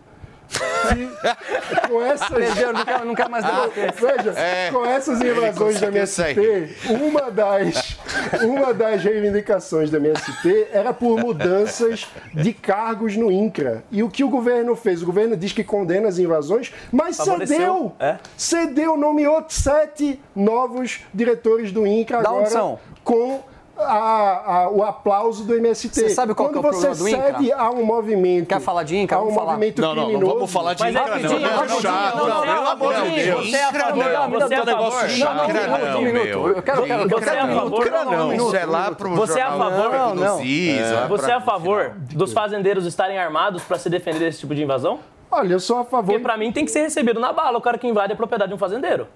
Com essas... Perdeu, não quer, não quer mais debater. Veja, É, com essas invasões da. MST, uma das, uma das reivindicações da MST era por mudanças de cargos no INCRA. E o que o governo fez? O governo diz que condena as invasões, mas Favoreceu, cedeu. é. Cedeu, nomeou sete novos diretores do INCRA Da onde agora são? com a- a- o aplauso do MST. Você sabe qual Quando que é o você problema do cede a um movimento... Quer falar de INCRA? A um Vamos falar. movimento Não, não, não criminoso... vamos falar de INCRA, rapidinho, não. rapidinho, Chato, não, não, você é pelo a amor de Deus. Você é a favor, Não, você é a negócio favor. chato. Não, não, não, não, um minuto. meu. Eu quero, eu quero, eu Você é quero a um minuto. favor Não, não, um não, minuto, Isso é um lá minuto. pro Você é a jornal favor? do Não, Cis, lá Você pra- é a favor dos fazendeiros estarem armados para se defender desse tipo de invasão? Olha, eu sou a favor... Porque pra mim tem que ser recebido na bala o cara que invade a propriedade de um fazendeiro.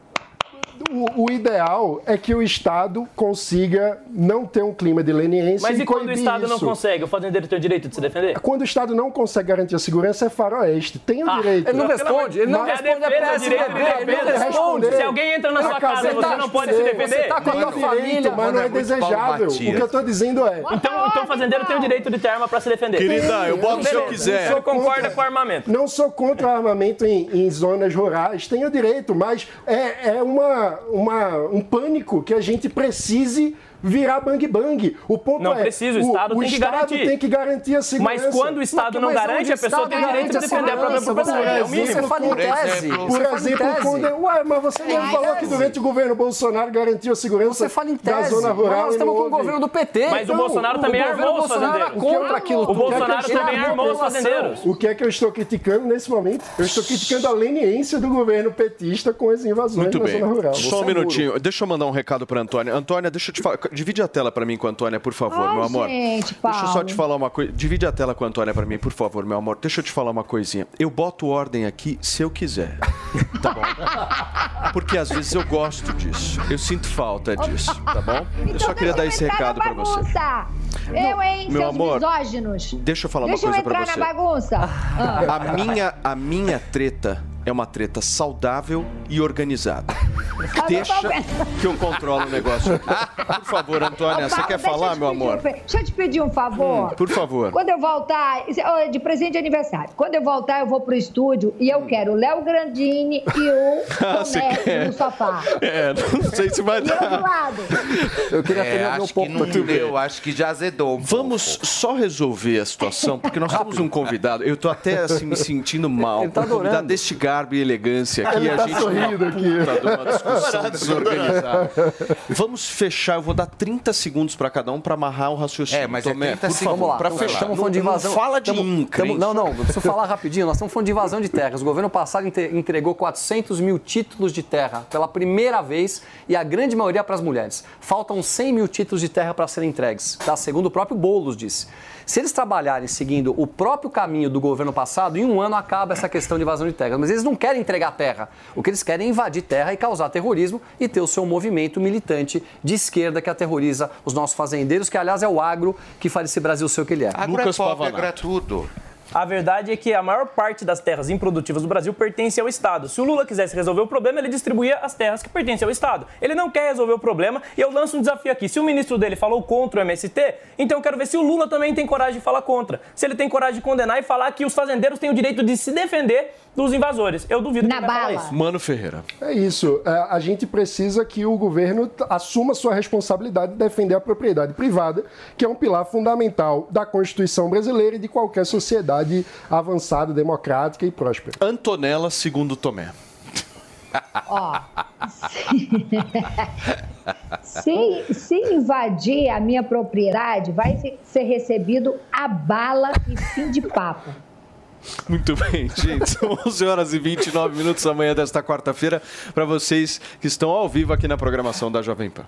O, o ideal é que o Estado consiga não ter um clima de leniência Mas e e quando o Estado não isso. consegue? O fazendeiro tem o direito de se defender? Quando o Estado não consegue garantir a segurança, é faroeste. Tem o Ah, direito. ele não responde, ele não responde a defesa, direito de defesa. Se alguém entra na sua casa, você não pode se defender? Você tá com a tua família, mas não é desejável. O que eu tô dizendo é... Então, então o fazendeiro tem o direito de ter arma pra se defender. Querida, eu boto se eu Beleza. quiser. O senhor concorda com o armamento? Não sou contra o armamento em, em zonas rurais, tenho direito, mas é, é uma, uma, um pânico que a gente precise virar bang bang. O ponto Não é, precisa, o Estado tem que Estado garantir. tem que garantir a segurança. Mas quando o Estado não garante, a pessoa tem direito de defender a própria propriedade. É o mínimo. Por exemplo, por exemplo quando... Ué, mas você mesmo falou que durante o governo Bolsonaro garantiu a segurança Você fala em da zona mas rural. nós estamos não com o governo do PT. Mas o Bolsonaro também governo armou os fazendeiros. contra aquilo O. Bolsonaro também armou os população. fazendeiros. O que é que eu estou criticando nesse momento? Eu estou criticando a leniência do governo petista com as invasões Muito na bem. zona rural. Só um minutinho. Deixa eu mandar um recado para Antônia. Antônia, deixa eu te falar. Divide a tela para mim com a Antônia, por favor, Ai, meu amor. gente, Deixa eu só Paulo. te falar uma coisa. Divide a tela com a Antônia para mim, por favor, meu amor. Deixa eu te falar uma coisinha. Eu boto ordem aqui se eu quiser. Tá bom? Porque às vezes eu gosto disso. Eu sinto falta disso, tá bom? Eu só queria dar esse recado para você. Eu, hein, Meu seus amor, misóginos. Deixa eu falar Deixa uma eu coisa para entrar você. na bagunça. Ah. A minha, a minha treta é uma treta saudável e organizada. Deixa que eu controlo o negócio aqui. Por favor, Antônia, Ô, você Paulo, quer falar, meu amor? um Deixa eu te pedir um favor. Hum, por favor. Quando eu voltar, é, ó, de presente de aniversário, quando eu voltar, eu vou pro estúdio e eu quero o Léo Grandini e o Ah, você Tomé quer? no sofá. É, não sei se vai E eu do dar. lado. Eu queria É, acho que não deu, acho que já azedou. um Vamos só resolver a situação, porque nós temos um convidado. Eu tô até assim me sentindo mal. Ele tá um convidado adorando. deste garbo e elegância aqui. Ele a tá gente sorrindo aqui. Tá dando uma discussão desorganizada. Vamos fechar, eu vou dar 30 segundos para cada um para amarrar o raciocínio. É, mas é Tomé, 30 por segundos. favor, Vamos lá, para fechar. estamos falando de Não- não invasão. fala de Tamo- INCRA. tamo- hein? Não, não, preciso falar rapidinho. Nós estamos falando de invasão de terras. O governo passado entregou 400 mil títulos de terra pela primeira vez e a grande maioria para as mulheres. Faltam 100 mil títulos de terra para serem entregues, tá? segundo o próprio Boulos disse. Se eles trabalharem seguindo o próprio caminho do governo passado, em um ano acaba essa questão de invasão de terras. Mas eles não querem entregar terra. O que eles querem é invadir terra e causar terrorismo e ter o seu movimento militante de esquerda que aterroriza os nossos fazendeiros, que aliás é o agro que faz esse Brasil ser o que ele é. Agro é pobre, agro é tudo. A verdade é que a maior parte das terras improdutivas do Brasil pertence ao Estado. Se o Lula quisesse resolver o problema, ele distribuía as terras que pertencem ao Estado. Ele não quer resolver o problema e eu lanço um desafio aqui. Se o ministro dele falou contra o MST, então eu quero ver se o Lula também tem coragem de falar contra. Se ele tem coragem de condenar e falar que os fazendeiros têm o direito de se defender dos invasores. Eu duvido que ele falar isso. Mano Ferreira. É isso. É, A gente precisa que o governo assuma sua responsabilidade de defender a propriedade privada, que é um pilar fundamental da Constituição brasileira e de qualquer sociedade avançada, democrática e próspera. Antonella, segundo Tomé. Ó, se, se invadir a minha propriedade, vai se- ser recebido a bala e fim de papo. Muito bem, gente. São 11 horas e 29 minutos da manhã desta quarta-feira para vocês que estão ao vivo aqui na programação da Jovem Pan.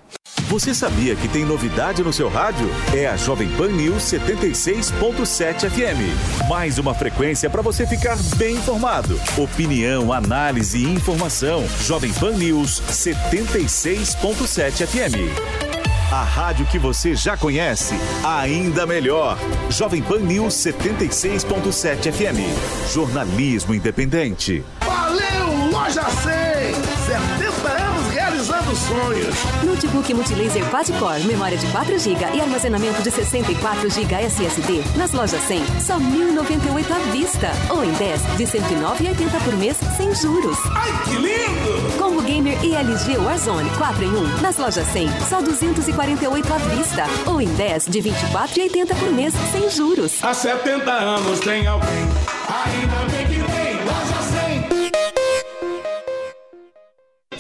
Você sabia que tem novidade no seu rádio? É a Jovem Pan News 76.7 FM. Mais uma frequência para você ficar bem informado. Opinião, análise e informação. Jovem Pan News 76.7 FM. A rádio que você já conhece, ainda melhor. Jovem Pan News 76.7 FM. Jornalismo independente. Valeu, Loja 100! 70 anos realizando sonhos. Notebook Multilaser Quad-Core, memória de 4 GB e armazenamento de 64 GB SSD. Nas lojas 100, só 1.098 à vista. Ou em 10, de 109,80 por mês, sem juros. Ai, que lindo! Combo Gamer e LG Warzone 4 em 1. Nas lojas 100, só 248 à vista. Ou em 10, de 24,80 por mês, sem juros. Há 70 anos tem alguém, ainda bem que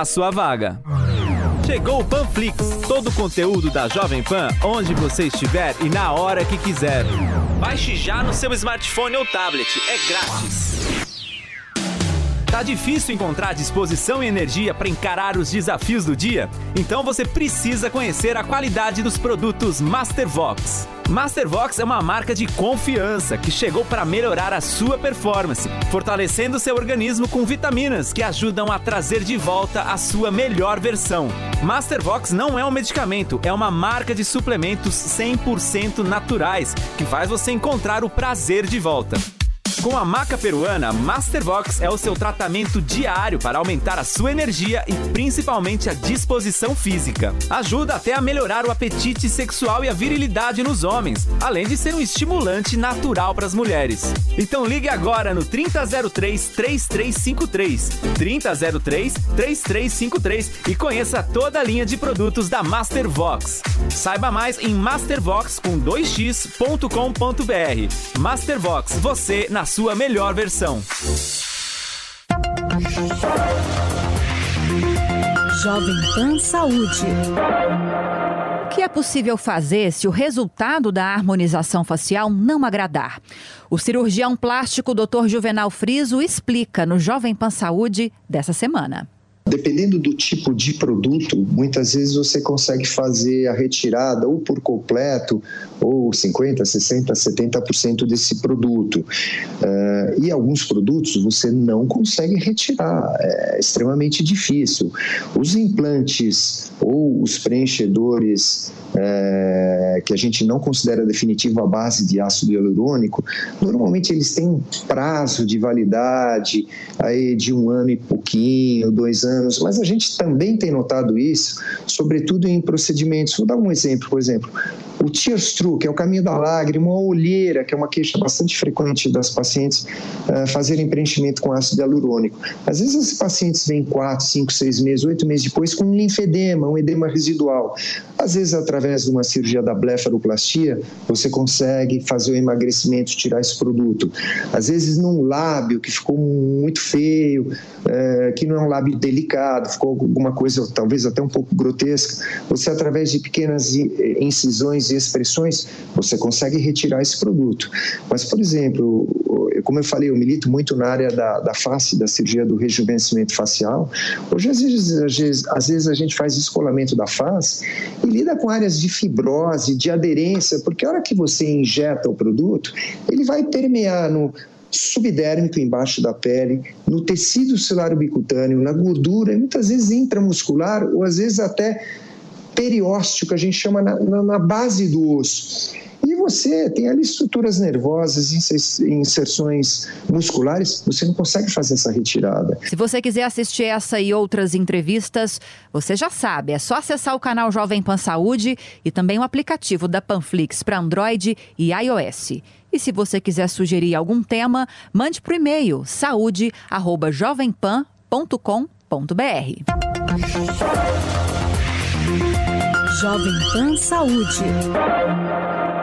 a sua vaga. Chegou o Panflix, todo o conteúdo da Jovem Pan, onde você estiver e na hora que quiser. Baixe já no seu smartphone ou tablet, é grátis. Tá difícil encontrar disposição e energia para encarar os desafios do dia? Então você precisa conhecer a qualidade dos produtos Mastervox. Mastervox é uma marca de confiança que chegou para melhorar a sua performance, fortalecendo seu organismo com vitaminas que ajudam a trazer de volta a sua melhor versão. Mastervox não é um medicamento, é uma marca de suplementos 100% naturais que faz você encontrar o prazer de volta. Com a maca peruana, Mastervox é o seu tratamento diário para aumentar a sua energia e principalmente a disposição física. Ajuda até a melhorar o apetite sexual e a virilidade nos homens, além de ser um estimulante natural para as mulheres. Então ligue agora no 3003 3353, 3003 3353 e conheça toda a linha de produtos da Mastervox. Saiba mais em mastervox com 2x.com.br. Mastervox, você na sua melhor versão. Jovem Pan Saúde. O que é possível fazer se o resultado da harmonização facial não agradar? O cirurgião plástico Dr. Juvenal Friso explica no Jovem Pan Saúde dessa semana. Dependendo do tipo de produto, muitas vezes você consegue fazer a retirada ou por completo, ou 50%, 60%, 70% desse produto. Eh, e alguns produtos você não consegue retirar, é extremamente difícil. Os implantes ou os preenchedores eh, que a gente não considera definitivo à base de ácido hialurônico, normalmente eles têm prazo de validade aí de um ano e pouquinho, dois anos, mas a gente também tem notado isso, sobretudo em procedimentos. Vou dar um exemplo, por exemplo, o tears through, que é o caminho da lágrima, ou a olheira, que é uma queixa bastante frequente das pacientes uh, fazerem preenchimento com ácido hialurônico. Às vezes os pacientes vêm 4, 5, 6 meses, 8 meses depois com um linfedema, um edema residual. Às vezes, através de uma cirurgia da blefaroplastia, você consegue fazer o emagrecimento, tirar esse produto. Às vezes, num lábio que ficou muito feio, uh, que não é um lábio delicado, ficou alguma coisa talvez até um pouco grotesca, você, através de pequenas incisões e expressões, você consegue retirar esse produto. Mas, por exemplo, como eu falei, eu milito muito na área da, da face, da cirurgia do rejuvenescimento facial. Hoje, às vezes, às vezes, às vezes a gente faz descolamento da face e lida com áreas de fibrose, de aderência, porque a hora que você injeta o produto, ele vai permear no subdérmico embaixo da pele, no tecido celular bicutâneo, na gordura, e muitas vezes intramuscular ou às vezes até periósteo, que a gente chama na, na, na base do osso. E você tem ali estruturas nervosas, inserções musculares, você não consegue fazer essa retirada. Se você quiser assistir essa e outras entrevistas, você já sabe, é só acessar o canal Jovem Pan Saúde e também o aplicativo da Panflix para Android e iOS. E se você quiser sugerir algum tema, mande por e-mail saúde@jovempan.com.br. Jovem Pan Saúde.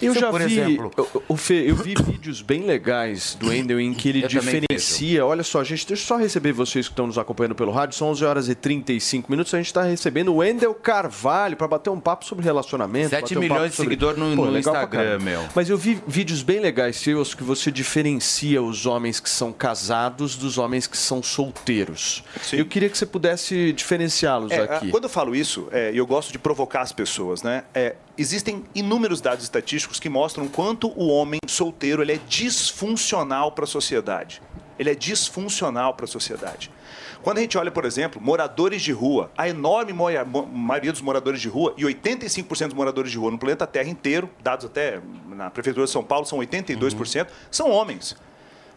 Eu eu, já por vi, exemplo- o- o Fê, eu vi vídeos bem legais do Wendel em que ele Eu diferencia. Olha só, gente, deixa eu só receber vocês que estão nos acompanhando pelo rádio. São 11 horas e 35 minutos. A gente está recebendo o Wendel Carvalho para bater um papo sobre relacionamento. 7 bater um milhões papo de sobre- seguidor no- Pô, no Instagram, meu. Mas eu vi vídeos bem legais seus que você diferencia os homens que são casados dos homens que são solteiros. Eu queria que você pudesse diferenciá-los É, aqui. Quando eu falo isso, é, e eu gosto de provocar as pessoas, né? É, existem inúmeros dados estatísticos que mostram quanto o homem solteiro ele é disfuncional para a sociedade. Ele é disfuncional para a sociedade. Quando a gente olha, por exemplo, moradores de rua, a enorme maioria dos moradores de rua, e 85% dos moradores de rua no planeta Terra inteiro, dados até na Prefeitura de São Paulo, são 82%, são homens.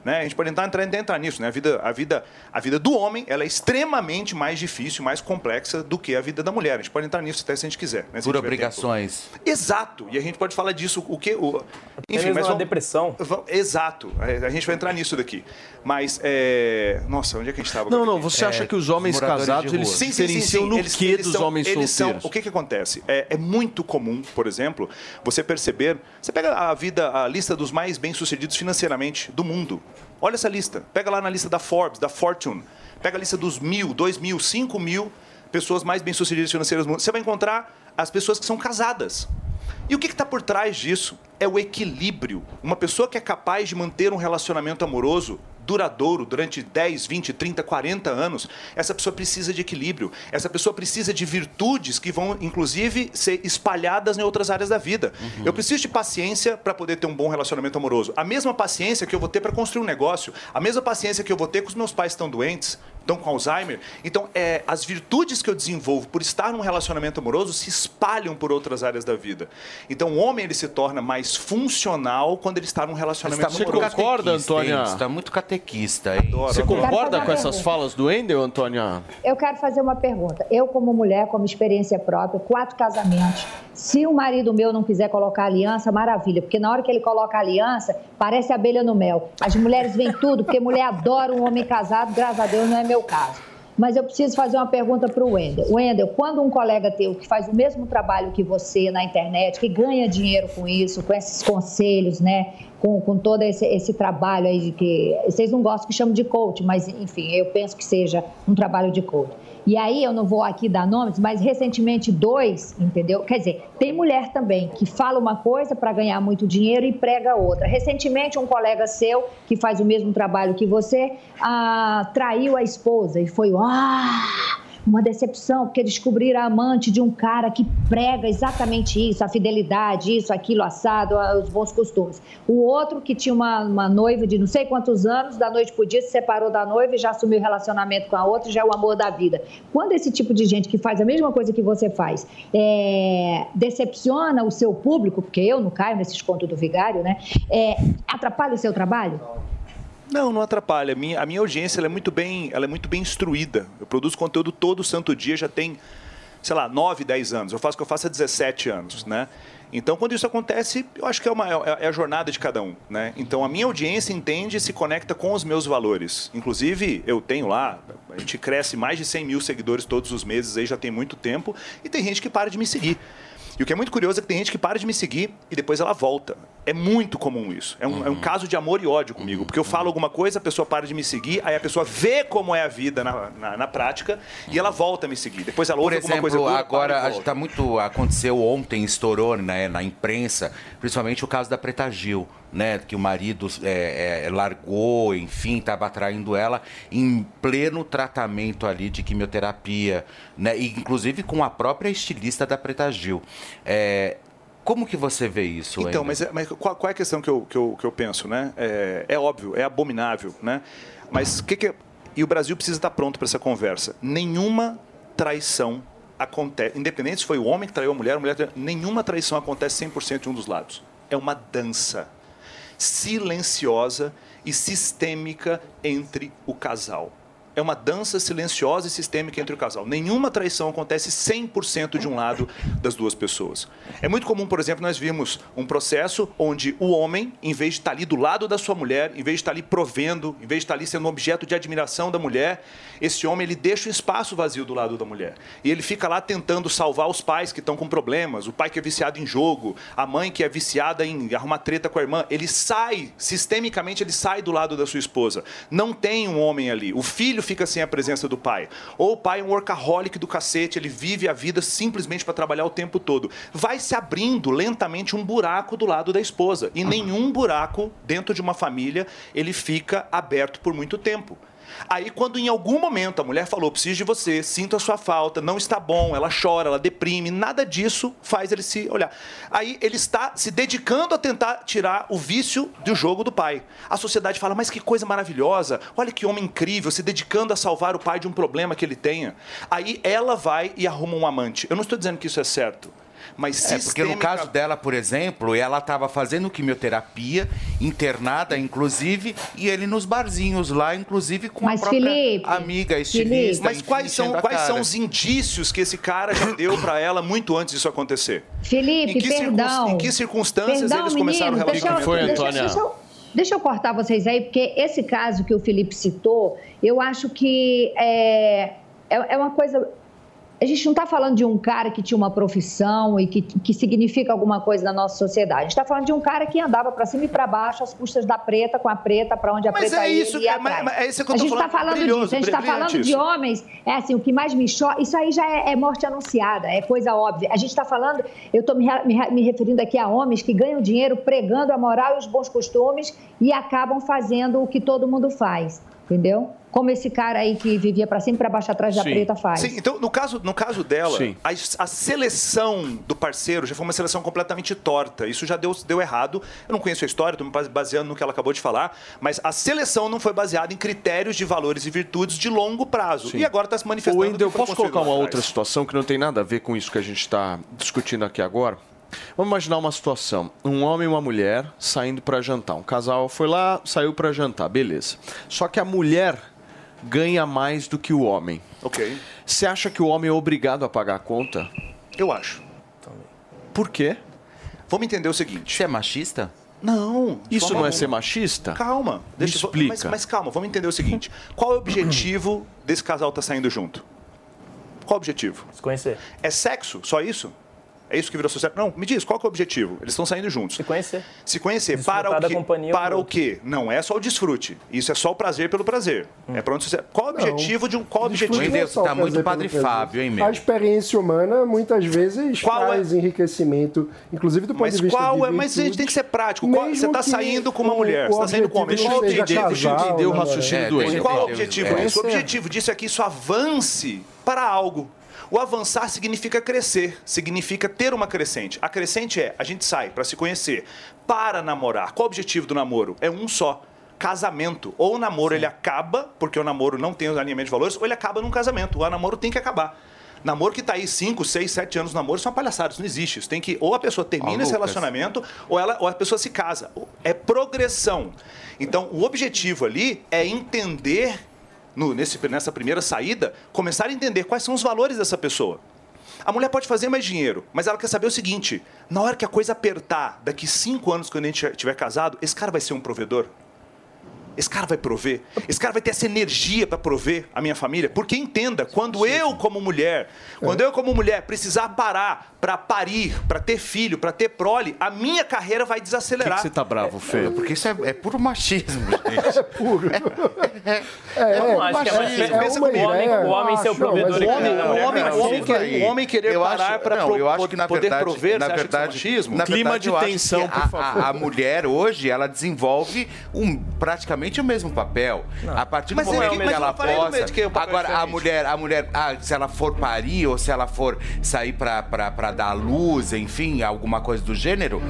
Né? A gente pode entrar, entrar, entrar nisso. Né? A, vida, a, vida, a vida do homem ela é extremamente mais difícil, mais complexa do que a vida da mulher. A gente pode entrar nisso até se a gente quiser. Né? Por obrigações. tempo. Exato. E a gente pode falar disso. O que, o... Enfim, mas uma vamos- depressão. vamos- Exato. A a gente vai entrar nisso daqui. Mas, é... nossa, onde é que a gente estava? Não, não, você acha que os homens casados, eles se diferenciam no quê dos homens eles são- solteiros? o que, que acontece? É, é muito comum, por exemplo, você perceber. Você pega a vida, a lista dos mais bem-sucedidos financeiramente do mundo. Olha essa lista. Pega lá na lista da Forbes, da Fortune. Pega a lista dos mil, dois mil, cinco mil pessoas mais bem-sucedidas financeiras do mundo. Você vai encontrar as pessoas que são casadas. E o que está por trás disso? É o equilíbrio. Uma pessoa que é capaz de manter um relacionamento amoroso duradouro durante 10, 20, 30, 40 anos, essa pessoa precisa de equilíbrio. Essa pessoa precisa de virtudes que vão, inclusive, ser espalhadas em outras áreas da vida. Uhum. Eu preciso de paciência para poder ter um bom relacionamento amoroso. A mesma paciência que eu vou ter para construir um negócio, a mesma paciência que eu vou ter com os meus pais que estão doentes, estão com Alzheimer. Então, é, as virtudes que eu desenvolvo por estar num relacionamento amoroso se espalham por outras áreas da vida. Então, o homem ele se torna mais funcional quando ele está num relacionamento Você amoroso. concorda, Antônia? Você tá muito catequista, hein? Você Quero concorda com essas falas do Wendel, Antônia? Eu quero fazer uma pergunta. Eu, como mulher, como experiência própria, quatro casamentos. Se o marido meu não quiser colocar aliança, maravilha, porque na hora que ele coloca aliança, parece abelha no mel. As mulheres veem tudo, porque mulher adora um homem casado, graças a Deus não é meu caso. Mas eu preciso fazer uma pergunta para o Wendel. Wendel, quando um colega teu que faz o mesmo trabalho que você na internet, que ganha dinheiro com isso, com esses conselhos, né? Com, com todo esse, esse trabalho aí de que. Vocês não gostam que chamam de coach, mas enfim, eu penso que seja um trabalho de coach. E aí eu não vou aqui dar nomes, mas recentemente dois, entendeu? Quer dizer, tem mulher também que fala uma coisa para ganhar muito dinheiro e prega outra. Recentemente um colega seu que faz o mesmo trabalho que você ah, traiu a esposa e foi ah, uma decepção porque descobriram a amante de um cara que prega exatamente isso, a fidelidade, isso, aquilo, assado, ah, os bons costumes. O outro que tinha uma, uma noiva de não sei quantos anos, da noite pro dia se separou da noiva e já assumiu relacionamento com a outra, já é o amor da vida. Quando esse tipo de gente que faz a mesma coisa que você faz é, decepciona o seu público, porque eu não caio nesses contos do vigário, né? É, atrapalha o seu trabalho? Não, não atrapalha. A minha, a minha audiência é, muito bem, ela é muito bem instruída. Eu produzo conteúdo todo santo dia, já tem, sei lá, 9, 10 anos. Eu faço o que eu faço há 17 anos, né? Então, quando isso acontece, eu acho que é, uma, é é a jornada de cada um, né? Então, a minha audiência entende e se conecta com os meus valores. Inclusive, eu tenho lá, a gente cresce mais de 100 mil seguidores todos os meses, aí já tem muito tempo, e tem gente que para de me seguir. E o que é muito curioso é que tem gente que para de me seguir e depois ela volta. É muito comum isso. É um, é um caso de amor e ódio comigo. Porque eu falo alguma coisa, a pessoa para de me seguir, aí a pessoa vê como é a vida na, na, na prática e ela volta a me seguir. Depois ela ouve alguma exemplo, coisa boa, agora para e a gente tá muito aconteceu ontem, estourou né, na imprensa, principalmente o caso da Preta Gil, né, que o marido é, é, largou, enfim, estava traindo ela em pleno tratamento ali de quimioterapia, né, inclusive com a própria estilista da Preta Gil. É, como que você vê isso? Então, mas, é- mas qual, qual é a questão que eu, que eu, que eu penso, né? É, é óbvio, é abominável, né? Mas o que, que E o Brasil precisa estar pronto para essa conversa. Nenhuma traição acontece, independente se foi o homem que traiu a mulher, a mulher nenhuma traição acontece 100% de um dos lados. É uma dança silenciosa e sistêmica entre o casal. É uma dança silenciosa e sistêmica entre o casal. Nenhuma traição acontece 100% de um lado das duas pessoas. É muito comum, por exemplo, nós vimos um processo onde o homem, em vez de estar ali do lado da sua mulher, em vez de estar ali provendo, em vez de estar ali sendo objeto de admiração da mulher, esse homem ele deixa o espaço vazio do lado da mulher. E ele fica lá tentando salvar os pais que estão com problemas, o pai que é viciado em jogo, a mãe que é viciada em arrumar treta com a irmã. Ele sai, sistemicamente, ele sai do lado da sua esposa. Não tem um homem ali. O filho fica sem a presença do pai. Ou o pai é um workaholic do cacete, ele vive a vida simplesmente para trabalhar o tempo todo. Vai se abrindo lentamente um buraco do lado da esposa. E nenhum buraco dentro de uma família ele fica aberto por muito tempo. Aí, quando em algum momento a mulher falou, preciso de você, sinto a sua falta, não está bom, ela chora, ela deprime, nada disso faz ele se olhar. Aí ele está se dedicando a tentar tirar o vício do jogo do pai. A sociedade fala, mas que coisa maravilhosa, olha que homem incrível, se dedicando a salvar o pai de um problema que ele tenha. Aí ela vai e arruma um amante. Eu não estou dizendo que isso é certo. Mas É, porque no caso dela, por exemplo, ela estava fazendo quimioterapia, internada, inclusive, e ele nos barzinhos lá, inclusive com Mas, a própria Felipe, amiga estilista. Mas quais são, quais são os indícios que esse cara já deu para ela muito antes disso acontecer? Felipe, Em perdão. em que circunstâncias Perdão, eles começaram o menino, deixa eu- relacionamento? deixa- deixa eu- Deixa eu cortar vocês aí, porque esse caso que o Felipe citou, eu acho que é, é, é uma coisa a gente não está falando de um cara que tinha uma profissão e que, que significa alguma coisa na nossa sociedade. A gente está falando de um cara que andava para cima e para baixo às custas da preta, com a preta, para onde a Mas preta é ia, isso ia que- mas- mas é isso que eu A gente está falando. Brilhoso, disso. A gente está falando de isso. homens. É assim, o que mais me choca. Isso aí já é, é morte anunciada, é coisa óbvia. A gente está falando, eu estou me, me me referindo aqui a homens que ganham dinheiro pregando a moral e os bons costumes e acabam fazendo o que todo mundo faz. Entendeu? Como esse cara aí que vivia para cima e para baixo atrás da preta faz. Sim, então, no caso, no caso dela, a, a seleção do parceiro já foi uma seleção completamente torta. Isso já deu, deu errado. Eu não conheço a história, estou me base- baseando no que ela acabou de falar, mas a seleção não foi baseada em critérios de valores e virtudes de longo prazo. E agora está se manifestando. O Wendel, que foi posso colocar uma outra situação que não tem nada a ver com isso que a gente está discutindo aqui agora? Vamos imaginar uma situação: um homem e uma mulher saindo para jantar. Um casal foi lá, saiu para jantar, beleza. Só que a mulher ganha mais do que o homem. Ok. Você acha que o homem é obrigado a pagar a conta? Eu acho. Por quê? Vamos entender o seguinte. Você é machista? Não. Isso não é ser machista? Calma. Me eu- explica. Mas, mas calma, vamos entender o seguinte. Qual é o objetivo desse casal estar saindo junto? Qual o objetivo? Se conhecer. É sexo? Só isso? É isso que virou sucesso? Não, me diz, qual que é o objetivo? Eles estão saindo juntos. Se conhecer. Se conhecer. Desfrutar Para o quê? companhia um Para o quê? Não é só o desfrute. Isso é só o prazer pelo prazer. Hum. É para onde você... Qual é o objetivo de um... Qual é o objetivo? Não é só o tá prazer pelo prazer. A experiência humana muitas vezes Qual é? traz enriquecimento, inclusive do ponto Mas de vista qual de é? Mas a gente tem que ser prático. Qual- você está que saindo com uma o- mulher, você está saindo com um homem. Deixa eu entender, deixa eu entender o raciocínio É, do que Qual o objetivo É. disso? O objetivo disso é que isso avance para algo. O avançar significa crescer, significa ter uma crescente. A crescente é a gente sai para se conhecer, para namorar. Qual o objetivo do namoro? É um só. Casamento. Ou o namoro ele acaba, porque o namoro não tem os alinhamentos de valores, ou ele acaba num casamento. O namoro tem que acabar. Namoro que tá aí 5, 6, 7 anos de namoro, isso é uma palhaçada, isso não existe. Isso tem que, ou a pessoa termina Ó, esse relacionamento, ou, ela, ou a pessoa se casa. É progressão. Então, o objetivo ali é entender, no- nesse, nessa primeira saída, começar a entender quais são os valores dessa pessoa. A mulher pode fazer mais dinheiro, mas ela quer saber o seguinte: na hora que a coisa apertar, daqui cinco anos, quando a gente estiver casado, esse cara vai ser um provedor? Esse cara vai prover? Esse cara vai ter essa energia para prover a minha família? Porque entenda, quando eu, como mulher, quando eu, como mulher, precisar parar para parir, para ter filho, para ter prole, a minha carreira vai desacelerar. tá bravo, Fê? Porque isso é, é puro machismo, gente. É puro. Eu não acho que é machismo. Pensa comigo, o homem- o homem ser o provedor O e homem, o homem, é o homem, machismo. querer, o homem querer Eu parar acho- para não, eu acho que, na poder verdade, prover, na você acha que isso é verdade, machismo? na Clima verdade, de eu tensão, que por a- favor. A, a mulher hoje, ela desenvolve um, praticamente o mesmo papel. A partir do Mas é momento que- que mas ela possa... que é Agora, a mulher, a mulher ah, se ela for parir ou se ela for sair pra, pra, pra dar luz, enfim, alguma coisa do gênero,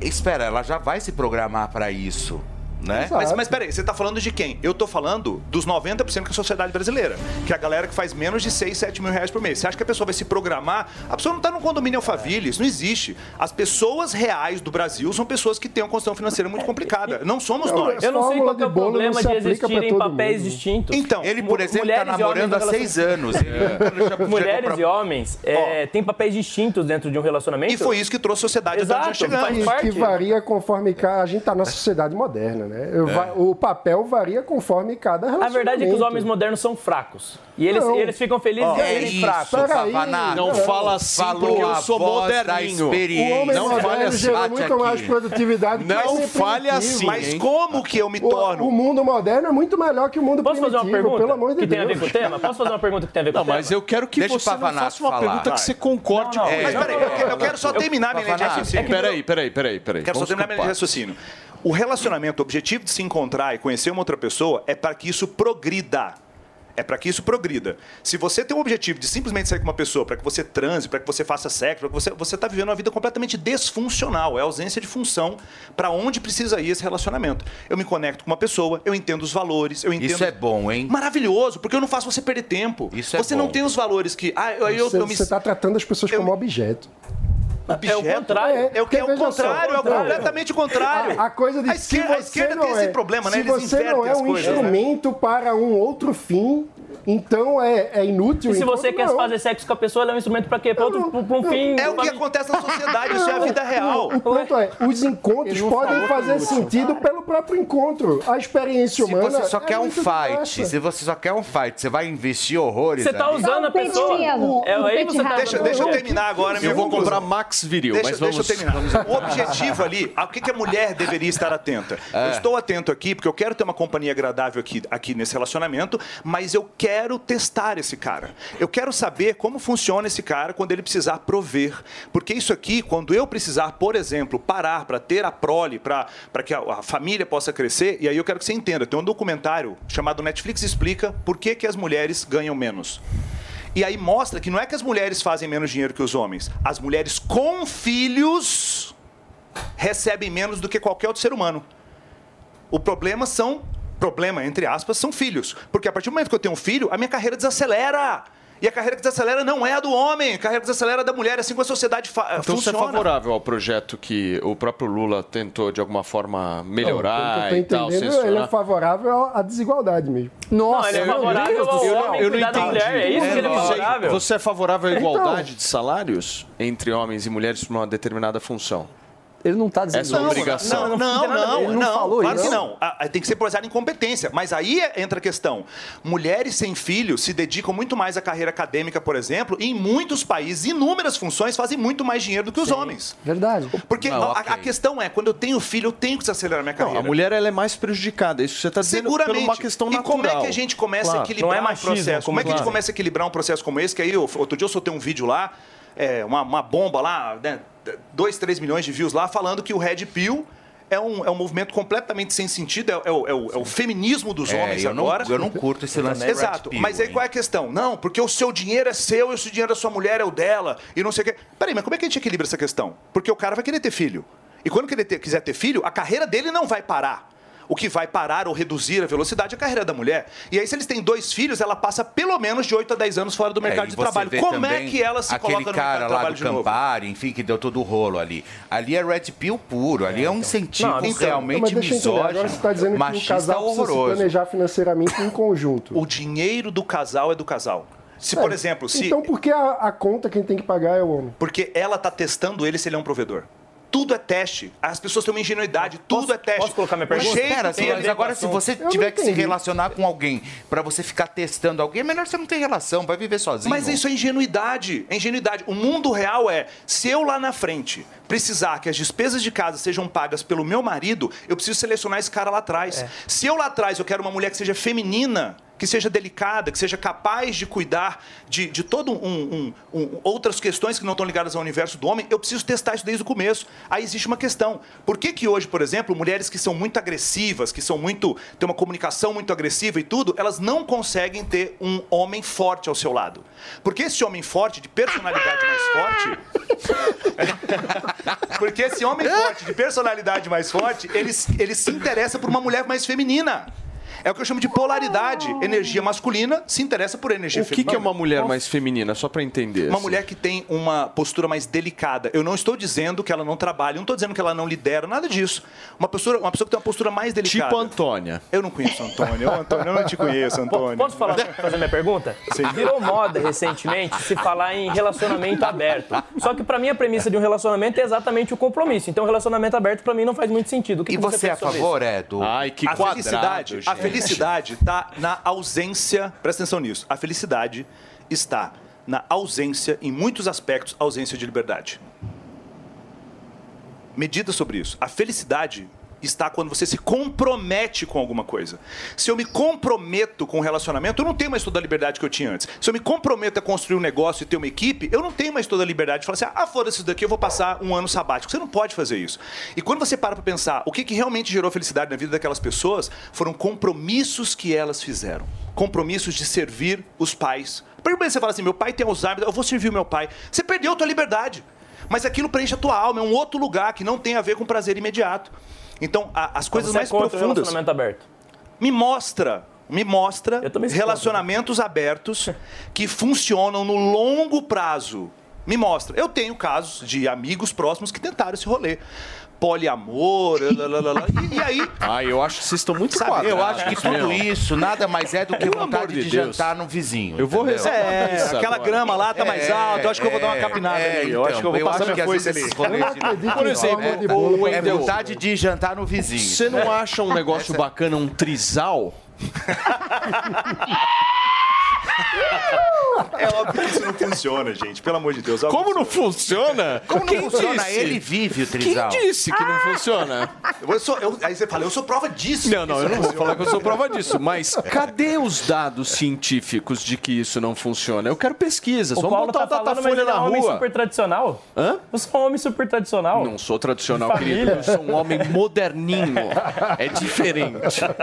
espera, ela já vai se programar pra isso. Né? Mas, mas peraí, você tá falando de quem? Eu tô falando dos 90% que é a sociedade brasileira. Que é a galera que faz menos de 6, 7 mil reais por mês. Você acha que a pessoa vai se programar? A pessoa não tá num condomínio Alphaville, isso não existe. As pessoas reais do Brasil são pessoas que têm uma condição financeira muito complicada. Não somos nós. Eu não sei qual que é o problema de existirem papéis distintos. Então, Ele, por exemplo, tá e homens namorando há no seis anos. Mulheres e homens é, têm papéis distintos dentro de um relacionamento. E foi isso que trouxe a sociedade Exato, até onde nós chegamos. E que varia conforme. A gente tá na sociedade moderna, né? Va- O papel varia conforme cada A relacionamento. verdade é que os homens modernos são fracos. E eles, Não. eles ficam felizes Ó, em é serem isso, fracos. Pavanato. Não fala assim Falou porque eu a sou moderninho. O experiência. homem Não moderno fale assim. gera muito aqui. mais produtividade que Não fale primitivo. assim, Mas hein? como que eu me O, torno? o mundo moderno é muito melhor que o mundo Posso fazer uma primitivo, pergunta pelo amor de que Deus. tem a ver com o tema? Posso fazer uma pergunta que tem a ver com Não, o tema? mas eu quero que Deixa o você não faça uma falar. pergunta que você concorde Não, não, com Mas peraí, eu quero, só terminar minha linha de raciocínio. Peraí, peraí, peraí, peraí. Quero só terminar minha linha de raciocínio. O relacionamento, o objetivo de se encontrar e conhecer uma outra pessoa é para que isso progrida. É para que isso progrida. Se você tem o objetivo de simplesmente sair com uma pessoa para que você transe, para que você faça sexo, para que você você está vivendo uma vida completamente desfuncional, é ausência de função para onde precisa ir esse relacionamento. Eu me conecto com uma pessoa, eu entendo os valores, eu entendo Isso é bom, hein? maravilhoso, porque eu não faço você perder tempo. Isso é você não bom. tem os valores que ah, eu, eu, Você eu me está tratando as pessoas como objeto. Objeto. É o contrário. É o que é o contrário, é o contrário. completamente o contrário. A, a coisa de a esquerda, se a esquerda não tem é, esse problema, né? Se Eles você não é um coisas. né? instrumento para um outro fim, Então é, é inútil. E se você quer não. fazer sexo com a pessoa, ela é um instrumento pra quê? Pra, outro, pra, pra um fim. É o que acontece na sociedade, isso é a vida real. O ponto é, os encontros podem fazer inútil. sentido pelo próprio encontro. A experiência Se humana. você só é quer um fight, diversa. se você só quer um fight, você vai investir horrores Você tá ali. usando a pessoa. É aí você tá Deixa, deixa eu terminar agora. minha Eu vou comprar Max Viril, Deixa, mas deixa vamos... eu terminar. O objetivo ali, o que, que a mulher deveria estar atenta? É. Eu estou atento aqui porque eu quero ter uma companhia agradável aqui, aqui nesse relacionamento, mas eu quero testar esse cara. Eu quero saber como funciona esse cara quando ele precisar prover. Porque isso aqui, quando eu precisar, por exemplo, parar para ter a prole, para que a, a família possa crescer, e aí eu quero que você entenda. Tem um documentário chamado Netflix Explica por que, que as mulheres ganham menos. E aí mostra que não é que as mulheres fazem menos dinheiro que os homens. As mulheres com filhos recebem menos do que qualquer outro ser humano. O problema são, problema entre aspas, são filhos. Porque a partir do momento que eu tenho um filho, a minha carreira desacelera. E a carreira que desacelera não é a do homem, a carreira que desacelera é da mulher, é assim que a sociedade fa- Então você é funciona. favorável ao projeto que o próprio Lula tentou, de alguma forma, Não, melhorar e que eu tô tal, entendendo, ele é censurar? favorável à desigualdade mesmo. Nossa, ele é favorável ao homem Eu não entendi. mulher, é isso que ele é não sei. favorável? Você é favorável à Então- igualdade de salários entre homens e mulheres para uma determinada função? Ele não tá dizendo Essa é obrigação. Não, não, não, Ele não não, falou claro isso. que não. Ah, ah, Tem que ser baseado em competência. Mas aí entra a questão. Mulheres sem filhos se dedicam muito mais à carreira acadêmica, por exemplo, e em muitos países, inúmeras funções fazem muito mais dinheiro do que os homens. Verdade. Porque Não, a, ok. a questão é, quando eu tenho filho, eu tenho que desacelerar minha Não, carreira. a mulher ela é mais prejudicada. Isso que você está dizendo por Seguramente. uma questão e natural. como é que a gente começa Claro. a equilibrar Não é um machismo, processo? Como como é que a gente claro. começa a equilibrar um processo como esse? Que aí, outro dia eu soltei um vídeo lá, é, uma, uma bomba lá, né, 2, 3 milhões de views lá, falando que o Red Pill é um, é um movimento completamente sem sentido, é, é o, é o- é o feminismo dos É, homens eu não- agora. eu não curto esse lance Exato, Pill, mas aí hein? qual é a questão? Não, porque o seu dinheiro é seu e o seu dinheiro da sua mulher é o dela e não sei o quê. Peraí, mas como é que a gente equilibra essa questão? Porque o cara vai querer ter filho. E quando ele ter- quiser ter filho, a carreira dele não vai parar. O que vai parar ou reduzir a velocidade é a carreira da mulher. E aí, se eles têm dois filhos, ela passa pelo menos de 8 a 10 anos fora do mercado É, de trabalho. Como é que ela se aquele coloca no mercado cara de lá trabalho do de novo? Campari, enfim, que deu todo o rolo ali. Ali é red pill puro, ali é um incentivo Não, então, Não, realmente eu entender. Agora você misógino, está dizendo que o casal precisa se horroroso. planejar financeiramente em conjunto. O dinheiro do casal é do casal. Se, por É, exemplo, se. Então por que a, a conta quem tem que pagar é o homem? Porque ela está testando ele se ele é um provedor. Tudo é teste. As pessoas têm uma ingenuidade, tudo é teste. posso colocar minha pergunta? Espera, dele- mas agora se você Eu tiver que se relacionar com alguém pra você ficar testando alguém, é melhor você não ter relação, vai viver sozinho. Mas isso é ingenuidade. É ingenuidade. O mundo real é: se eu lá na frente precisar que as despesas de casa sejam pagas pelo meu marido, eu preciso selecionar esse cara lá atrás. É. Se eu lá atrás eu quero uma mulher que seja feminina, que seja delicada, que seja capaz de cuidar de, de todo um, um- um- outras questões que não estão ligadas ao universo do homem, eu preciso testar isso desde o começo. Aí existe uma questão. Por que que hoje, por exemplo, mulheres que são muito agressivas, que são muito têm uma comunicação muito agressiva e tudo, elas não conseguem ter um homem forte ao seu lado? Porque esse homem forte, de personalidade mais forte, porque esse homem forte, de personalidade mais forte, ele, ele se interessa por uma mulher mais feminina. É o que eu chamo de polaridade. Energia masculina se interessa por energia O que, feminina. que é uma mulher mais feminina? Só para entender. Uma assim. mulher que tem uma postura mais delicada. Eu não estou dizendo que ela não trabalha, eu não estou dizendo que ela não lidera, nada disso. Uma pessoa, uma pessoa que tem uma postura mais delicada. Tipo Antônia. Eu não conheço a Antônia. Ô, Antônia, eu não te conheço, Antônia. Posso falar, fazer minha pergunta? Virou moda recentemente se falar em relacionamento aberto. Só que pra mim a premissa de um relacionamento é exatamente o compromisso. Então relacionamento aberto pra mim não faz muito sentido. O que E que você é a favor, isso? é, do... Ai, que a quadrado, felicidade, a gente. Felicidade está na ausência. Presta atenção nisso. A felicidade está na ausência, em muitos aspectos, ausência de liberdade. Medida sobre isso. A felicidade está quando você se compromete com alguma coisa. Se eu me comprometo com um relacionamento, eu não tenho mais toda a liberdade que eu tinha antes. Se eu me comprometo a construir um negócio e ter uma equipe, eu não tenho mais toda a liberdade de falar assim: ah, foda-se isso daqui, eu vou passar um ano sabático. Você não pode fazer isso. E quando você para para pensar o que, que realmente gerou felicidade na vida daquelas pessoas, foram compromissos que elas fizeram. Compromissos de servir os pais. Primeiro você fala assim: meu pai tem Alzheimer, eu vou servir o meu pai. Você perdeu a tua liberdade. Mas aquilo preenche a tua alma, é um outro lugar que não tem a ver com prazer imediato. Então, a- as coisas Você é mais contra o profundas. relacionamento aberto. Me mostra, me mostra relacionamentos abertos que funcionam no longo prazo. Me mostra. Eu tenho casos de amigos próximos que tentaram esse rolê. Poliamor, lá. E, e aí. Ah, eu acho que vocês estão muito Sabe, eu acho que tudo isso nada mais é do que Pelo vontade de de, jantar no vizinho. Eu vou rezar É, aquela agora. grama lá tá mais É, alta, eu acho que eu vou dar uma é, capinada é, ali. Eu acho que eu vou então, passar eu acho minha vezes ali. Por exemplo, é, o é Wendel, vontade de jantar no vizinho. Você não acha um negócio bacana, um trisal? É óbvio que isso não funciona, gente. Pelo amor de Deus. óbvio Como que não funciona? Como não Quem funciona? disse? Ele vive o Quem trisal. disse que não funciona? Eu sou, eu- aí você fala, eu sou prova disso. Não, não, eu não vou funciona. falar que eu sou prova disso, mas cadê os dados científicos de que isso não funciona? Eu quero pesquisas. O Vamos Paulo botar tá o é na um homem rua. super tradicional. Hã? Você é um homem super tradicional. Não sou tradicional, querido. Eu sou um homem moderninho. É diferente.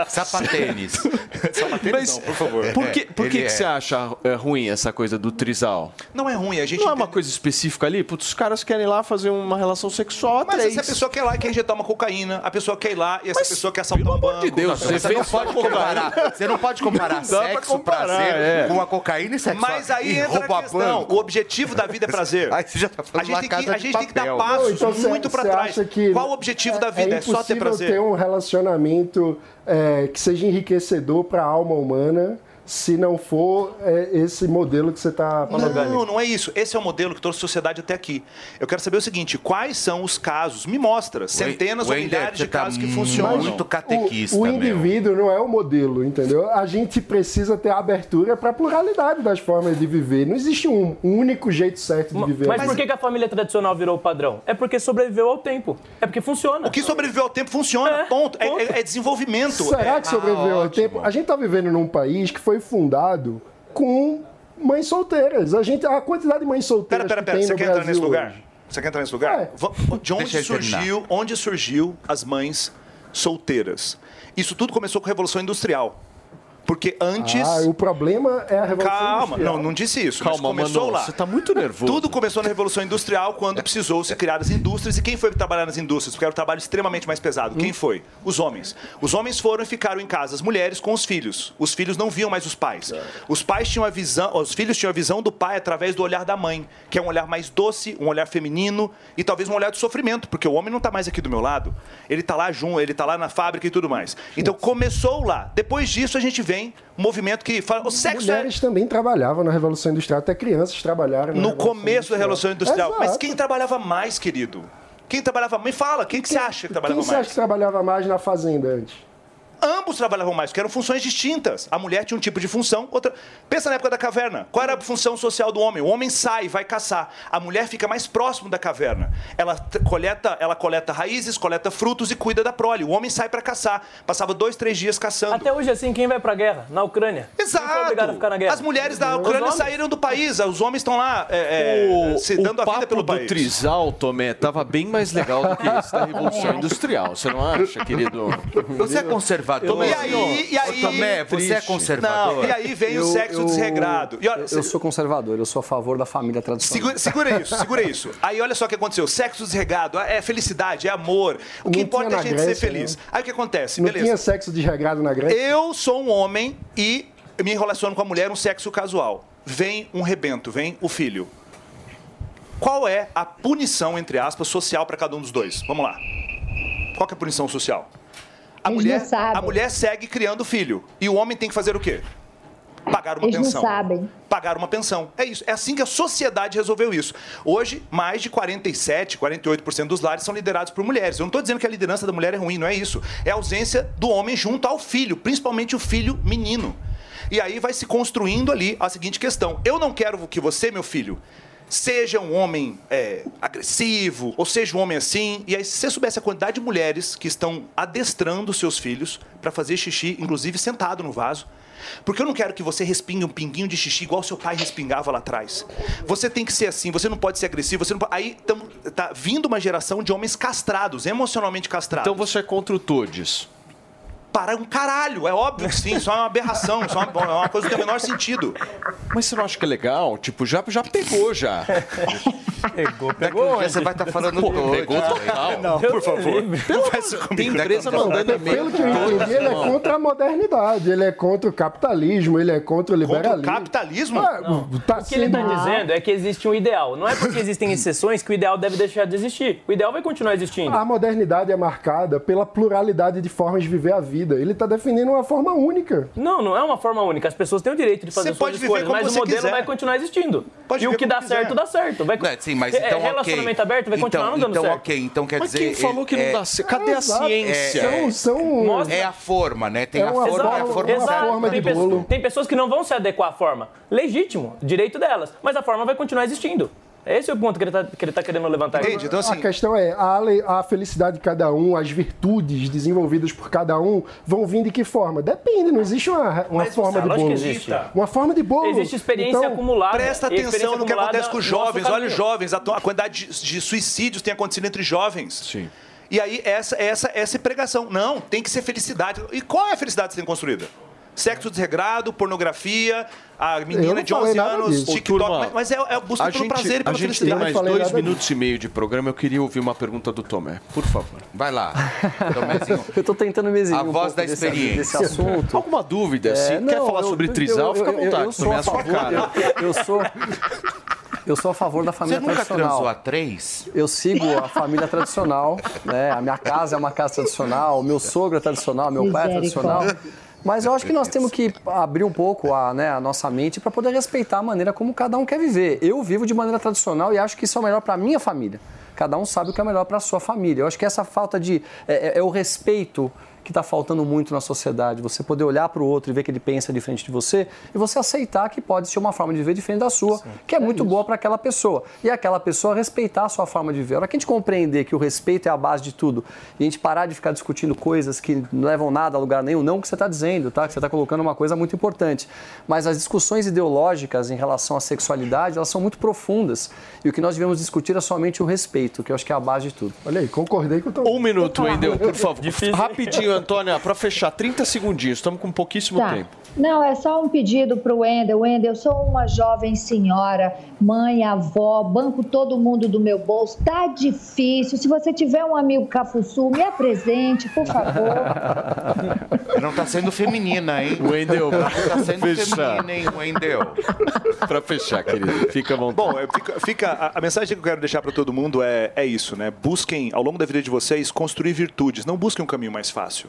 Sapatênis. Mas, não, por favor. Por que, por que, Ele que é. você acha é, ruim essa coisa do trisal? Não é ruim, a gente. Não é uma coisa específica ali? Putz, os caras querem ir lá fazer uma relação sexual a Mas três. se a pessoa quer ir lá e quer injetar uma cocaína, a pessoa quer ir lá e essa pessoa quer assaltar um banco. de Deus, você Você não pode comparar. Você não pode comparar Não sexo, comparar, prazer é. com a cocaína e sexo. Mas aí e entra a questão. banco. O objetivo da vida é prazer. Aí você já tá A falando gente uma tem casa que, a gente tem que dar passos Não, então cê- muito pra cê trás. acha que Qual o objetivo da vida? É, só ter prazer. ter um relacionamento é, que seja enriquecedor para a alma humana se não for é, esse modelo que você está falando. Não, não é isso. Esse é o modelo que trouxe a sociedade até aqui. Eu quero saber o seguinte: quais são os casos? Me mostra. Centenas ou Wender, milhares de tá casos que funcionam. muito catequista, O, o meu. indivíduo não é o modelo, entendeu? A gente precisa ter abertura para a pluralidade das formas de viver. Não existe um, um único jeito certo de viver. Mas por que, a família tradicional virou o padrão? É porque sobreviveu ao tempo. É porque funciona. O que sobreviveu ao tempo funciona. ponto. É, é- é desenvolvimento. Será É- que sobreviveu Ah, ao tempo? A gente está vivendo num país que foi fundado com mães solteiras. A, gente, a quantidade de mães Pera, solteiras pera, que pera. tem Você no quer entrar Brasil nesse lugar? hoje. Você quer entrar nesse lugar? É. De onde surgiu, onde surgiu as mães solteiras? Isso tudo começou com a Revolução Industrial. Porque antes. Ah, o problema é a Revolução Calma, Industrial. não, não disse isso. Calma, mas começou mano, lá. você tá muito nervoso. Tudo começou na Revolução Industrial quando precisou se criar as indústrias. E quem foi trabalhar nas indústrias? Porque era um trabalho extremamente mais pesado. Hum. Quem foi? Os homens. Os homens foram e ficaram em casa, as mulheres com os filhos. Os filhos não viam mais os pais. Os pais tinham a visão, os filhos tinham a visão do pai através do olhar da mãe, que é um olhar mais doce, um olhar feminino e talvez um olhar de sofrimento, porque o homem não está mais aqui do meu lado. Ele está lá junto, ele está lá na fábrica e tudo mais. Então começou lá. Depois disso a gente vem um movimento que fala, o sexo é Mulheres também trabalhavam na Revolução Industrial, até crianças trabalharam. no começo da Revolução Industrial. Mas Exato. quem trabalhava mais, querido? Quem trabalhava mais? Me fala, quem que você acha que trabalhava Quem você mais? acha que trabalhava mais na fazenda antes? Ambos trabalhavam mais, porque eram funções distintas. A mulher tinha um tipo de função, outra. Pensa na época da caverna. Qual era a função social do homem? O homem sai, vai caçar. A mulher fica mais próximo da caverna. Ela coleta, ela coleta raízes, coleta frutos e cuida da prole. O homem sai para caçar. Passava dois, três dias caçando. Até hoje, assim, quem vai pra guerra? Na Ucrânia. Quem foi obrigado a ficar na guerra? As mulheres da Ucrânia saíram do país. Os homens estão lá é, é, O, se o dando a vida pelo do país. trisal, Tomé, tava bem mais legal do que esse da Revolução Industrial. Você não acha, querido? Você é conservador? E aí, e aí, Tomé, você é conservador? Não, e aí vem o Eu- sexo eu- desregrado. E olha, eu, eu sou conservador, eu sou a favor da família tradicional. Segura, segura isso, segura isso. Aí olha só o que aconteceu. Sexo desregado, é felicidade, é amor. O que Não importa é a gente ser Grécia, feliz. né? Aí o que acontece? Não Beleza. tinha sexo desregrado na Grécia? Eu sou um homem e me relaciono com a mulher um sexo casual. Vem um rebento, vem o filho. Qual é a punição, entre aspas, social para cada um dos dois? Vamos lá. Qual que é a punição social? A Eles mulher, não a mulher segue criando filho. E o homem tem que fazer o quê? Pagar uma Eles não pensão. sabem. Pagar uma pensão. É isso. É assim que a sociedade resolveu isso. Hoje, mais de 47, 48% dos lares são liderados por mulheres. Eu não estou dizendo que a liderança da mulher é ruim, não é isso. É a ausência do homem junto ao filho, principalmente o filho menino. E aí vai se construindo ali a seguinte questão: eu não quero que você, meu filho, seja um homem é, agressivo, ou seja um homem assim. E aí, se você soubesse a quantidade de mulheres que estão adestrando seus filhos para fazer xixi, inclusive sentado no vaso. Porque eu não quero que você respingue um pinguinho de xixi igual seu pai respingava lá atrás. Você tem que ser assim, você não pode ser agressivo, você não pode... Aí tamo, tá vindo uma geração de homens castrados, emocionalmente castrados. Então você é contra o Todes. Para um caralho, é óbvio que sim, isso é uma aberração, isso é uma, é uma coisa que tem o menor sentido. Mas você não acha que é legal? Tipo, já, já pegou já. Pegou, pegou. Você vai estar falando Pô, todo. pegou total. Não, por favor. comigo. Tem empresa mandando e-mail. Pelo que eu entendi, ele é contra a modernidade, ele é contra o capitalismo, ele é contra o liberalismo. capitalismo? Ah, tá O que ele está dizendo é que existe um ideal. Não é porque existem exceções que o ideal deve deixar de existir. O ideal vai continuar existindo. A modernidade é marcada pela pluralidade de formas de viver a vida. Ele está definindo uma forma única. Não, não é uma forma única. As pessoas têm o direito de fazer Você suas escolhas, mas o modelo quiser. vai continuar existindo. Pode e o que dá como certo, quiser. dá certo. Vai... Não, sim, mas É, então, ok. relacionamento aberto vai continuar então, não dando então, certo. ok, então quer Mas dizer... quem falou que não é- dá certo? Cadê a Exato. ciência? São, são... É a forma, né? Tem É a forma, é a forma certa. forma de bolo. tem pessoas que não vão se adequar à forma. Legítimo, direito delas. Mas a forma vai continuar existindo. Esse é o ponto que ele está que ele tá querendo levantar aqui. Então, assim, a questão é, a, a felicidade de cada um, as virtudes desenvolvidas por cada um, vão vir de que forma? Depende, não existe uma, uma forma de lógico bolo. que existe. Uma forma de bolo. Existe experiência Então, acumulada. Presta experiência atenção no que acontece com os jovens. Olha os jovens, a, a quantidade de, de suicídios tem acontecido entre jovens. Sim. E aí, essa, essa, essa pregação. Não, tem que ser felicidade. E qual é a felicidade que você tem construída? Sexo desregrado, pornografia, a menina de falei 11 nada anos, disso. TikTok. turma, mas- é, é a busca a pelo gente, prazer e a pela gente tem mais dois minutos e meio de programa. Eu queria ouvir uma pergunta do Tomé. Por favor. Vai lá. Eu tô tentando me eximir A um voz pouco da desse- experiência. Desse assunto. Alguma dúvida? É, Se quer não, falar eu- sobre eu- trisal, eu- fica à eu- vontade. eu sou a a favor- cara. Eu, eu sou. Eu sou a favor da família Você nunca tradicional. transou a três? Eu sigo a família tradicional, né? A minha casa é uma casa tradicional, meu sogro é tradicional, meu pai é tradicional. Mas eu acho que nós temos que abrir um pouco a, né, a nossa mente para poder respeitar a maneira como cada um quer viver. Eu vivo de maneira tradicional e acho que isso é o melhor para a minha família. Cada um sabe o que é melhor para a sua família. Eu acho que essa falta de. é- é- é o respeito que está faltando muito na sociedade. Você poder olhar para o outro e ver que ele pensa diferente de você e você aceitar que pode ser uma forma de viver diferente da sua, que é muito boa para aquela pessoa. E aquela pessoa respeitar a sua forma de viver. A hora que a gente compreender que o respeito é a base de tudo e a gente parar de ficar discutindo coisas que não levam nada a lugar nenhum, não o que você está dizendo, tá? Que você está colocando uma coisa muito importante. Mas as discussões ideológicas em relação à sexualidade, elas são muito profundas. E o que nós devemos discutir é somente o respeito, que eu acho que é a base de tudo. Olha aí, concordei com o. Um minuto, Wendel, por favor. Rapidinho, Antônia, para fechar, 30 segundinhos. Estamos com pouquíssimo Tá. tempo. Não, é só um pedido para o Wendel. Wendel, eu sou uma jovem senhora, mãe, avó, banco todo mundo do meu bolso. Tá difícil. Se você tiver um amigo cafuçu, me apresente, por favor. Não tá sendo feminina, hein? Wendel, Não tá sendo fechar. feminina, hein, Wendel? Para fechar, querido. Fica à vontade. Bom, fica, fica- a, a mensagem que eu quero deixar para todo mundo é, é isso, né? Busquem, ao longo da vida de vocês, construir virtudes. Não busquem um caminho mais fácil.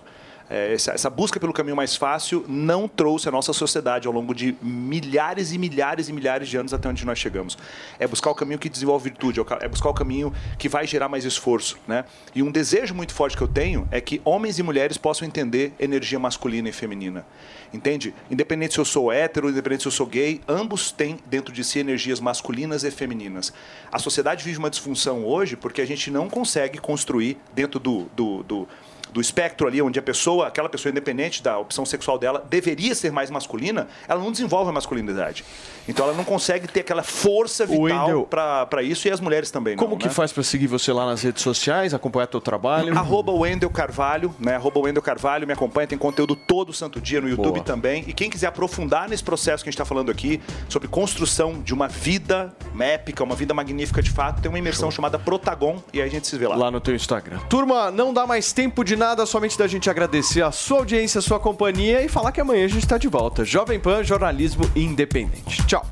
É, essa, busca pelo caminho mais fácil não trouxe a nossa sociedade ao longo de milhares e milhares e milhares de anos até onde nós chegamos. É buscar o caminho que desenvolve virtude, é é buscar o caminho que vai gerar mais esforço, né? E um desejo muito forte que eu tenho é que homens e mulheres possam entender energia masculina e feminina. Entende? Independente se eu sou hétero, independente se eu sou gay, ambos têm dentro de si energias masculinas e femininas. A sociedade vive uma disfunção hoje porque a gente não consegue construir dentro do, do, do, do espectro ali, onde a pessoa, aquela pessoa independente da opção sexual dela, deveria ser mais masculina, ela não desenvolve a masculinidade. Então ela não consegue ter aquela força vital para isso e as mulheres também. Como não, que né? faz para seguir você lá nas redes sociais, acompanhar teu trabalho? Arroba Wendel Carvalho, né? Arroba Wendel Carvalho, me acompanha, tem conteúdo todo santo dia no YouTube Boa. também. E quem quiser aprofundar nesse processo que a gente está falando aqui, sobre construção de uma vida épica, uma vida magnífica de fato, tem uma imersão chamada Protagon e aí a gente se vê lá. Lá no teu Instagram. Turma, não dá mais tempo de nada, somente da gente agradecer a sua audiência, a sua companhia e falar que amanhã a gente está de volta. Jovem Pan, jornalismo independente. Tchau.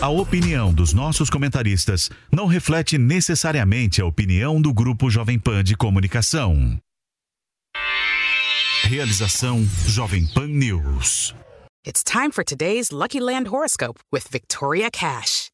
A opinião dos nossos comentaristas não reflete necessariamente a opinião do Grupo Jovem Pan de Comunicação. Realização Jovem Pan News. It's time for today's Lucky Land horoscope with Victoria Cash.